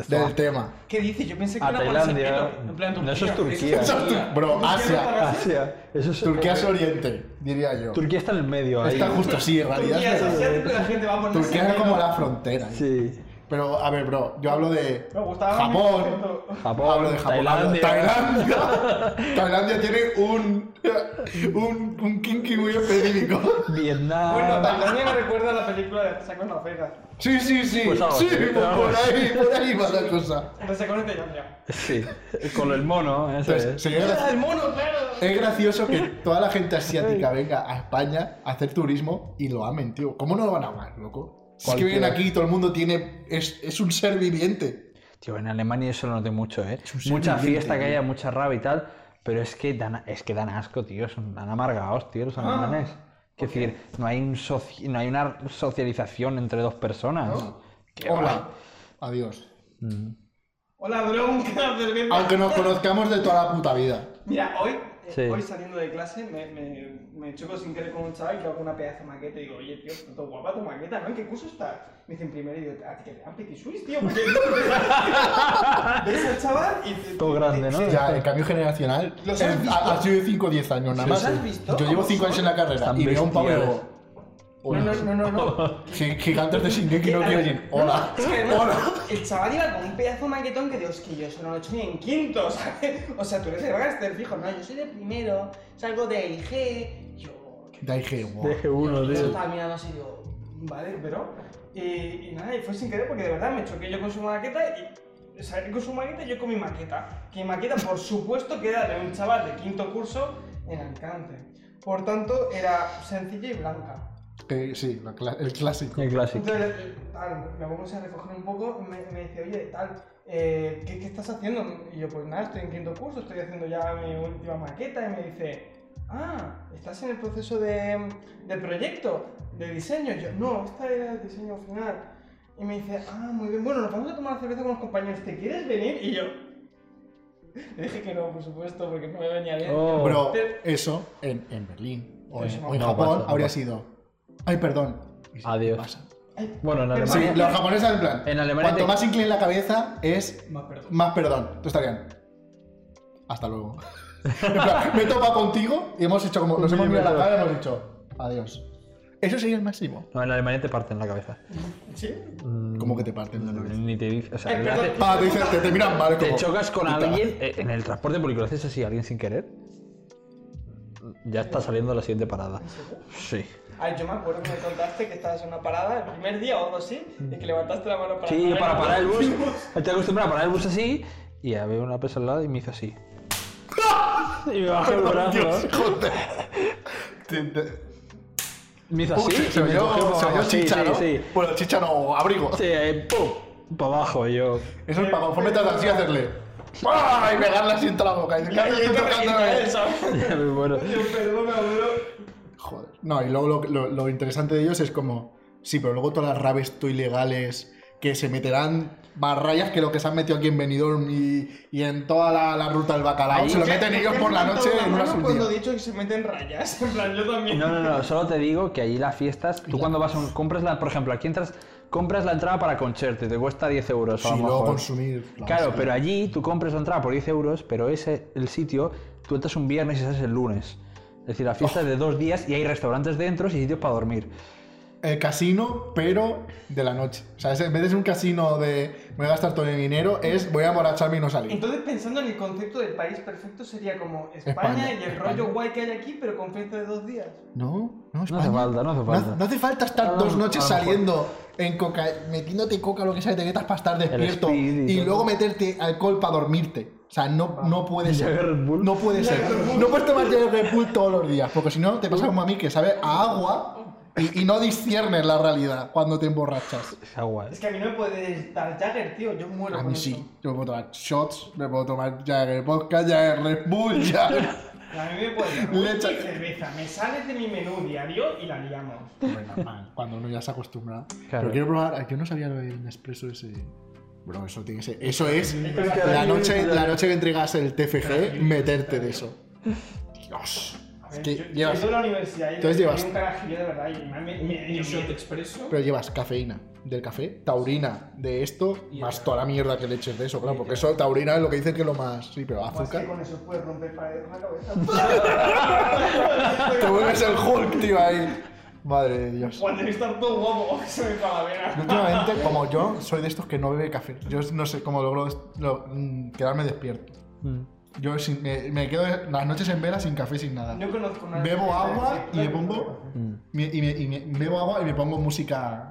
del tema. ¿Qué dices? Yo pensé que A era Tailandia. En plan, No, eso es Turquía. Turquía. Eso es tu- Bro, Asia. Asia. Eso es Turquía es Oriente, diría yo. Turquía está en el medio. Ahí. Está justo así, en realidad. Turquía es la gente va a Turquía es como la frontera. Sí. Pero, a ver, bro, yo hablo de Me gustaba Japón. Japón, Hablo de Japón. Tailandia. Tailandia. <laughs> Tailandia tiene un, un, un kinky muy específico. Vietnam. Bueno, Tailandia me recuerda a la película de Saco en Vegas. Sí, sí, sí. Pues algo sí, así, por, algo por ahí, por ahí va la cosa. De Saco en Tailandia. Sí. Con el mono, ese Entonces, es. ¡Ah, el mono, claro! es gracioso que <laughs> toda la gente asiática venga a España a hacer turismo y lo amen, tío. ¿Cómo no lo van a amar, loco? Si es que vienen aquí y todo el mundo tiene. Es, es un ser viviente. Tío, en Alemania eso lo noté mucho, ¿eh? un Mucha ser fiesta que viviente, haya, mucha rabia y tal. Pero es que dan, es que dan asco, tío. Son dan amargados, tío, los alemanes. Es decir, no hay, un soci- no hay una socialización entre dos personas. Qué Hola. Adiós. Hola, bronca, cerveza. Aunque nos conozcamos de toda la puta vida. Mira, hoy, Sí. hoy saliendo de clase me, me, me choco sin querer con un chaval que hago una pedazo de maqueta y digo, oye, tío, está todo guapa tu maqueta, ¿no? ¿En qué curso estás? Me dice en primero y digo, a ti que te dan petit suisse, tío, porque <laughs> ves al chaval y te, Todo grande, ¿no? Ya, el cambio generacional ¿Los es- has visto? ha, sido de 5 o 10 años nada ¿Los más. has visto? Yo llevo ¿Cómo 5 años en la carrera Están y veo un pavo digo, No, no, no, no, no. <laughs> "Gi- gigantes de Shingeki no Kyojin. Hola. Es que además, Hola. el chaval iba con un pedazo de maquetón que digo, es que yo eso no lo he hecho ni en quinto, <laughs> ¿sabes? O sea, tú eres de Gaster, fijo, no, yo soy de primero, salgo de IG, yo... Dije, wow. Deje uno, Yo tío. estaba mirando así digo, vale, pero. Y, y nada, y fue sin querer porque de verdad me choqué yo con su maqueta y. O sea, él con su maqueta y yo con mi maqueta. Que mi maqueta, por supuesto, que era de un chaval de quinto curso en Alicante. Por tanto, era sencilla y blanca. Eh, sí, la cla- el clásico. El clásico. Entonces, eh, tal, me pongo a recoger un poco me, me dice, oye, tal, eh, ¿qué, ¿qué estás haciendo? Y yo, pues nada, estoy en quinto curso, estoy haciendo ya mi última maqueta. Y me dice, ah, ¿estás en el proceso de, de proyecto, de diseño? Y yo, no, esta era el diseño final. Y me dice, ah, muy bien, bueno, nos vamos a tomar una cerveza con los compañeros, ¿te quieres venir? Y yo, <laughs> le dije que no, por supuesto, porque no me venía bien. Oh. Pero eso en, en Berlín o en, no o en Japón no habría pasa. sido. Ay, perdón. Y Adiós. pasa. Bueno, en Pero Sí, Alemania. los japoneses en plan. En Alemania Cuanto te- más inclinen la cabeza es Más perdón. más perdón. Tú estarían. Hasta luego. <laughs> En plan, me topa contigo y hemos hecho como. Nos hemos mirado la cara y hemos dicho adiós. Eso sería el máximo. No, en Alemania te parten la cabeza. ¿Sí? Como que te parten la cabeza. Ni te dice. O sea, Eh, le perdón. hace- Ah, te, dicen, te, te miran mal. te como, chocas con puta. alguien eh, en el transporte público, lo haces así a alguien sin querer. Ya está saliendo la siguiente parada. Sí. Ay, yo me acuerdo que me contaste que estabas en una parada el primer día o algo así y que levantaste la mano para Sí, para parar el bus. Estoy acostumbrado a parar el bus así Y había una persona al lado y me hizo así. <laughs> y me bajó el brazo. Dios, joder. Te- te- Me hizo Uh, así. se y me me cogió oyó, para se oyó abajo. Sí, chicha, sí, ¿no? sí. Bueno, chicha no, abrigo. Sí, ahí, ¡pum! Para abajo, yo. Eso es para conforme te así hacerle. ¡Ah! Y pegarle así en toda la boca. Y decir. Muy bueno. Perdón, abuelo. Joder. No, y luego lo, lo- lo interesante de ellos es como. Sí, pero luego todas las rabes tú ilegales que se meterán más rayas que lo que se han metido aquí en Benidorm y, y en toda la, la ruta del bacalao. Ahí se lo ¿Qué- meten por ellos por la noche en una cuando he dicho que se meten rayas. En plan, yo también. No, no, no, solo te digo que allí las fiestas, tú cuando vas a un, compras la, por ejemplo, aquí entras, compras la entrada para concierto te cuesta 10 euros a Sí, lo luego consumir. Claro, pero allí tú compras la entrada por 10 euros, pero ese, el sitio, tú entras un viernes y sales el lunes. Es decir, la fiesta es de dos días y hay restaurantes dentro y sitios para dormir. El casino, pero de la noche. O sea, es- en vez de ser un casino de me voy a gastar todo mi dinero, es voy a emborracharme y no salir. Entonces, pensando en el concepto del país perfecto, sería como España, España, y el España. rollo guay que hay aquí, pero con fiesta de dos días. No, no, hace España. falta, no hace falta. No, hace falta estar A lo- dos noches saliendo en coca, metiéndote coca, lo que sea, te metas para estar despierto y y luego meterte alcohol para dormirte. O sea, no, no puede ser. Jagger Red Bull. No puede ser. No puedes tomar Jagger Red Bull todos los días, porque si no te pasa como a mí que sabe a agua y, y no disciernes la realidad cuando te emborrachas. Es agua, ¿eh? Es que a mí no me puede dar Jagger, tío. Yo muero A con mí eso. sí. Yo me puedo tomar shots, me puedo tomar Jagger Vodka, Jagger Red Bull, <laughs> Jagger... A mí me puede dar cerveza. Me sales de mi menú diario y la liamos. Bueno, normal, cuando uno ya se acostumbra. Claro. Pero quiero probar, yo no sabía lo del Nespresso ese. Bro, eso tiene que ser. Eso es que <laughs> la noche, la noche que entregas el TFG, meterte de eso. Dios. A Es ver, que yo, llevas. yo he ido a la universidad Entonces llevas- un carajillo de verdad y me, me, me, Un shot expreso. Pero llevas cafeína del café, taurina de esto, más toda la mierda que le eches de eso, claro, porque eso, taurina es lo que dicen que es lo más. Sí, pero Más que azúcar. con eso puedes romper paredes la cabeza. <laughs> Te vuelves el Hulk, tío, ahí. Madre de Dios. Cuando que estar todo guapo, <laughs> se me para la Yo vena. Últimamente, como yo, soy de estos que no bebe café. Yo no sé cómo logro lo- mm, quedarme despierto. Mm. Yo sin- me, me quedo las noches en vela sin café, sin nada. No conozco nada. Bebo agua y me pongo. Mm. me- y, me, y me- bebo agua y me pongo música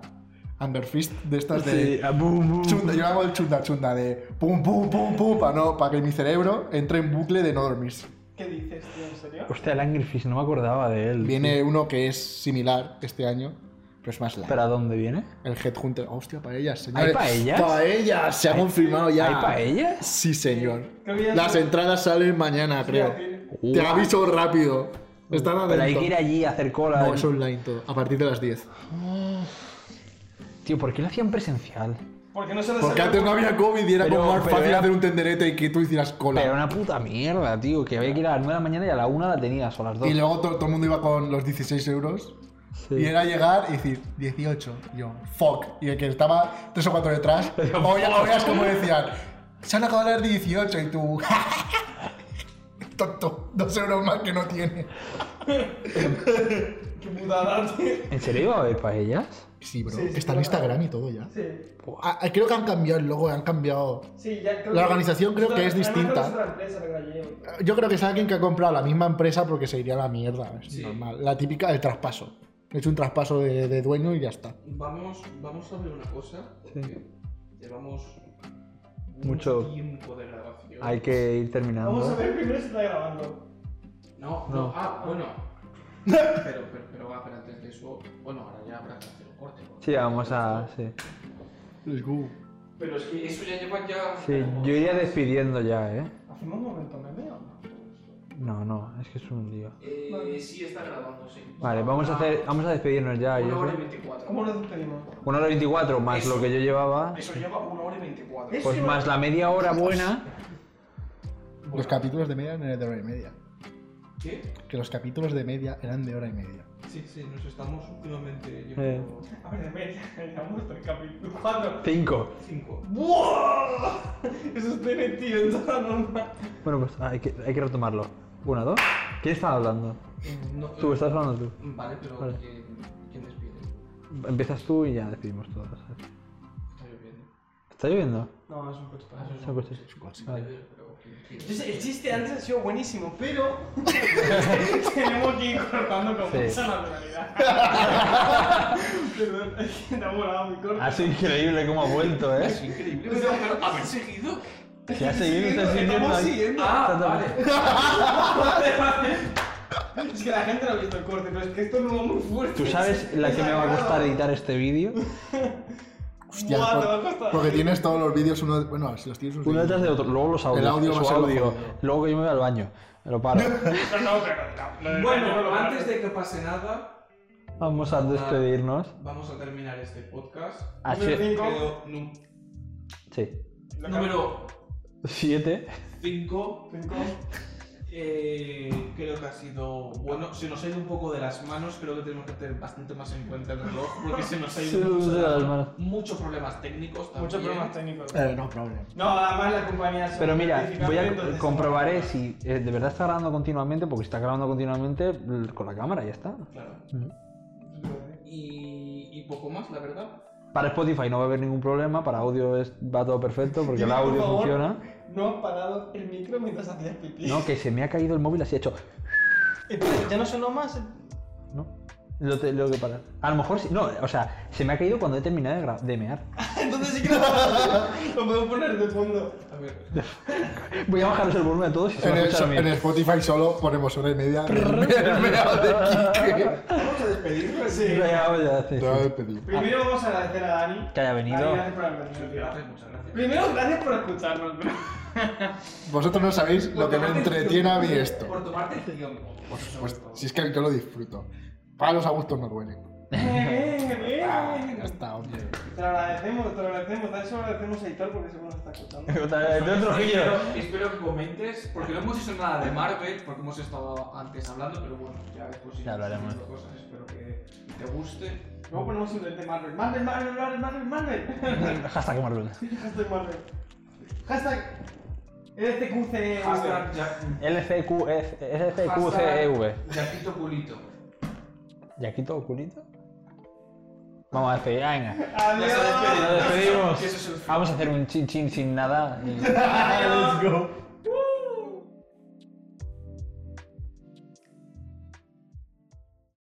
Underfist de estas de. Sí, ah, boom, boom. Chunda, yo hago el chunda chunda de pum pum pum pum para no, para que mi cerebro entre en bucle de no dormirse. ¿Qué dices, tío? ¿En serio? Hostia, el Angry Fish, no me acordaba de él. Viene uno que es similar este año, pero es más light. ¿Pero a dónde viene? El Headhunter. Hostia, paellas, señores. ¿Hay paellas? Paellas, se ha confirmado ya. ¿Hay paellas? Sí, señor. Ya Las entradas salen mañana, creo. Te aviso rápido. Están Pero hay que ir allí a hacer cola. No, es online todo. A partir de las 10. Tío, ¿por qué lo hacían presencial? Porque no se les Porque antes no había COVID y era Pero- como más fácil era- hacer un tenderete y que tú hicieras cola. Pero era una puta mierda, tío. Que había que ir a las 9 de la mañana y a la 1 la tenías, o a las 2. Y luego to- todo, el mundo iba con los 16 euros. Sí. Y era llegar y decir 18. Y yo, fuck. Y el que estaba tres o cuatro detrás, <laughs> oye, oigas como decían, se han acabado las 18 y tú, <laughs> tonto, dos euros más que no tiene. Qué putada, tío. ¿En serio iba a haber paellas? Sí, bro, Sí, sí, está en claro. Instagram y todo ya. Sí. Ah, ah, creo que han cambiado el logo, han cambiado. Sí, ya creo La que- organización creo que es creo distinta. es otra empresa lleva. Yo creo que es alguien que ha comprado la misma empresa porque se iría a la mierda. Es Sí. normal. La típica del traspaso. He hecho un traspaso de, de dueño y ya está. Vamos, vamos a ver una cosa. Llevamos Mucho- tiempo de grabación. Hay que ir terminando. Vamos a ver primero si está grabando. No, No. no, ah, bueno. pero, pero, pero, va, pero antes de eso. Bueno, ahora ya habrá que hacer un corte. Sí, vamos a. Sí. Let's go. Pero es que eso ya lleva ya. Sí, yo iría despidiendo ya, ¿eh? ¿Hacemos un momento meme o no? No, no, es que es un lío. Eh, sí, está grabando, sí. Vale, vamos a hacer, vamos a despedirnos ya. Una hora y sé. 24. ¿Cómo lo despedimos? Una hora 24 más Eso. lo que yo llevaba. Eso lleva una hora y 24. Pues más la media hora buena. Los capítulos de media eran de hora y media. ¿Qué? Que los capítulos de media eran de hora y media. Sí, sí, nos estamos últimamente. Yo Eh. creo. A ver, de media, <laughs> llevamos el capítulo 4. 5. Cinco. ¡Buah! <laughs> Eso estoy metido en toda la norma. Bueno, pues hay que, hay que retomarlo. Una, dos. ¿Quién estaba hablando? No, Tú, estás hablando tú. Vale, pero Vale. ¿quién, quién despide? Empiezas tú y ya despedimos todos. ¿sabes? Está lloviendo. ¿Está lloviendo? No, es un coche para Es un coche. Pero, ¿quién- quién? Entonces, el chiste antes ha sido buenísimo, pero <laughs> tenemos que ir cortando con Sí. mucha naturalidad. <laughs> Perdón, es que te ha volado muy corto. Ha sido increíble cómo ha vuelto, ¿eh? Es increíble. Pero, <laughs> pero haber seguido. Si has seguido, estás siguiendo Estamos siguiendo. Ah, vale. Es que la gente no ha visto el corte, pero es que esto no va muy fuerte. ¿Tú sabes la que me va a costar editar este vídeo? <laughs> Hostia, Buah, te va a costar. porque tienes todos los vídeos uno. Bueno, si los tienes Uno detrás de otro, luego los audios. El audio va a su ser lo audio. Luego que yo me voy al baño. Me lo paro. <laughs> No, no, Bueno, no lo antes de que pase nada, Vamos a despedirnos. vamos a terminar este podcast. Así, Número cinco. Creo, nu- sí. Lo número Siete. 5. Cinco. Eh, creo que ha sido bueno. Se nos ha ido un poco de las manos. Creo que tenemos que tener bastante más en cuenta el reloj. Porque se nos ha ido <laughs> mucho de las manos. Muchos problemas técnicos también. Muchos problemas técnicos. Eh, no problem. No, además la compañía se Pero mira, voy a comprobaré si eh, de verdad está grabando continuamente, porque si está grabando continuamente con la cámara ya está. Claro. Y, y poco más, la verdad. Para Spotify no va a haber ningún problema, para audio es- va todo perfecto porque el audio favor, funciona. No has parado el micro mientras hacías pipí. No, que se me ha caído el móvil así hecho. ¿Ya no sonó más? ¿No? Lo, te- lo que parar. A lo mejor sí. No, o sea, se me ha caído cuando he terminado de, gra- de mear. <laughs> Entonces sí que lo Lo puedo poner de fondo. A ver. <laughs> Voy a bajaros el volumen a todos y se En, va a el, escuchar a en mí. Spotify solo ponemos una y media del del meao de <laughs> Quique. Vamos a despedirnos. Sí. Ya, ya, sí, Te voy a sí. despedir. Primero vamos a agradecer a Dani. Que haya venido. Dani, gracias por haber venido. gracias, muchas gracias. Primero, gracias por escucharnos. bro. <laughs> Vosotros no sabéis lo que me entretiene a mí esto. Por tomarte el tiempo. Pues si es que yo lo disfruto. Para los a gustos no duelen. Bien, bien. <laughs> Ya está, hombre. Te lo agradecemos, te lo agradecemos. Se lo agradecemos a Hitor porque seguro nos está escuchando. <laughs> De. Espero, espero que comentes, porque no hemos hecho nada de Marvel, porque hemos estado antes hablando, pero bueno, ya después Ya hablaremos. cosas, espero que te guste. Luego ponemos simplemente Marvel. Marvel, Marvel, Marvel, Marvel, Marvel. Hashtag Marvel. Hashtag Marvel. Hashtag LCQC. Hashtag ya- LCQ, LCQCEV. Yaquito culito. ¿Yaquito o culito? Vamos a despedir, venga. Adiós. Nos despedimos. Que eso es el Vamos a hacer un chin chin sin nada. y- <laughs> Let's go.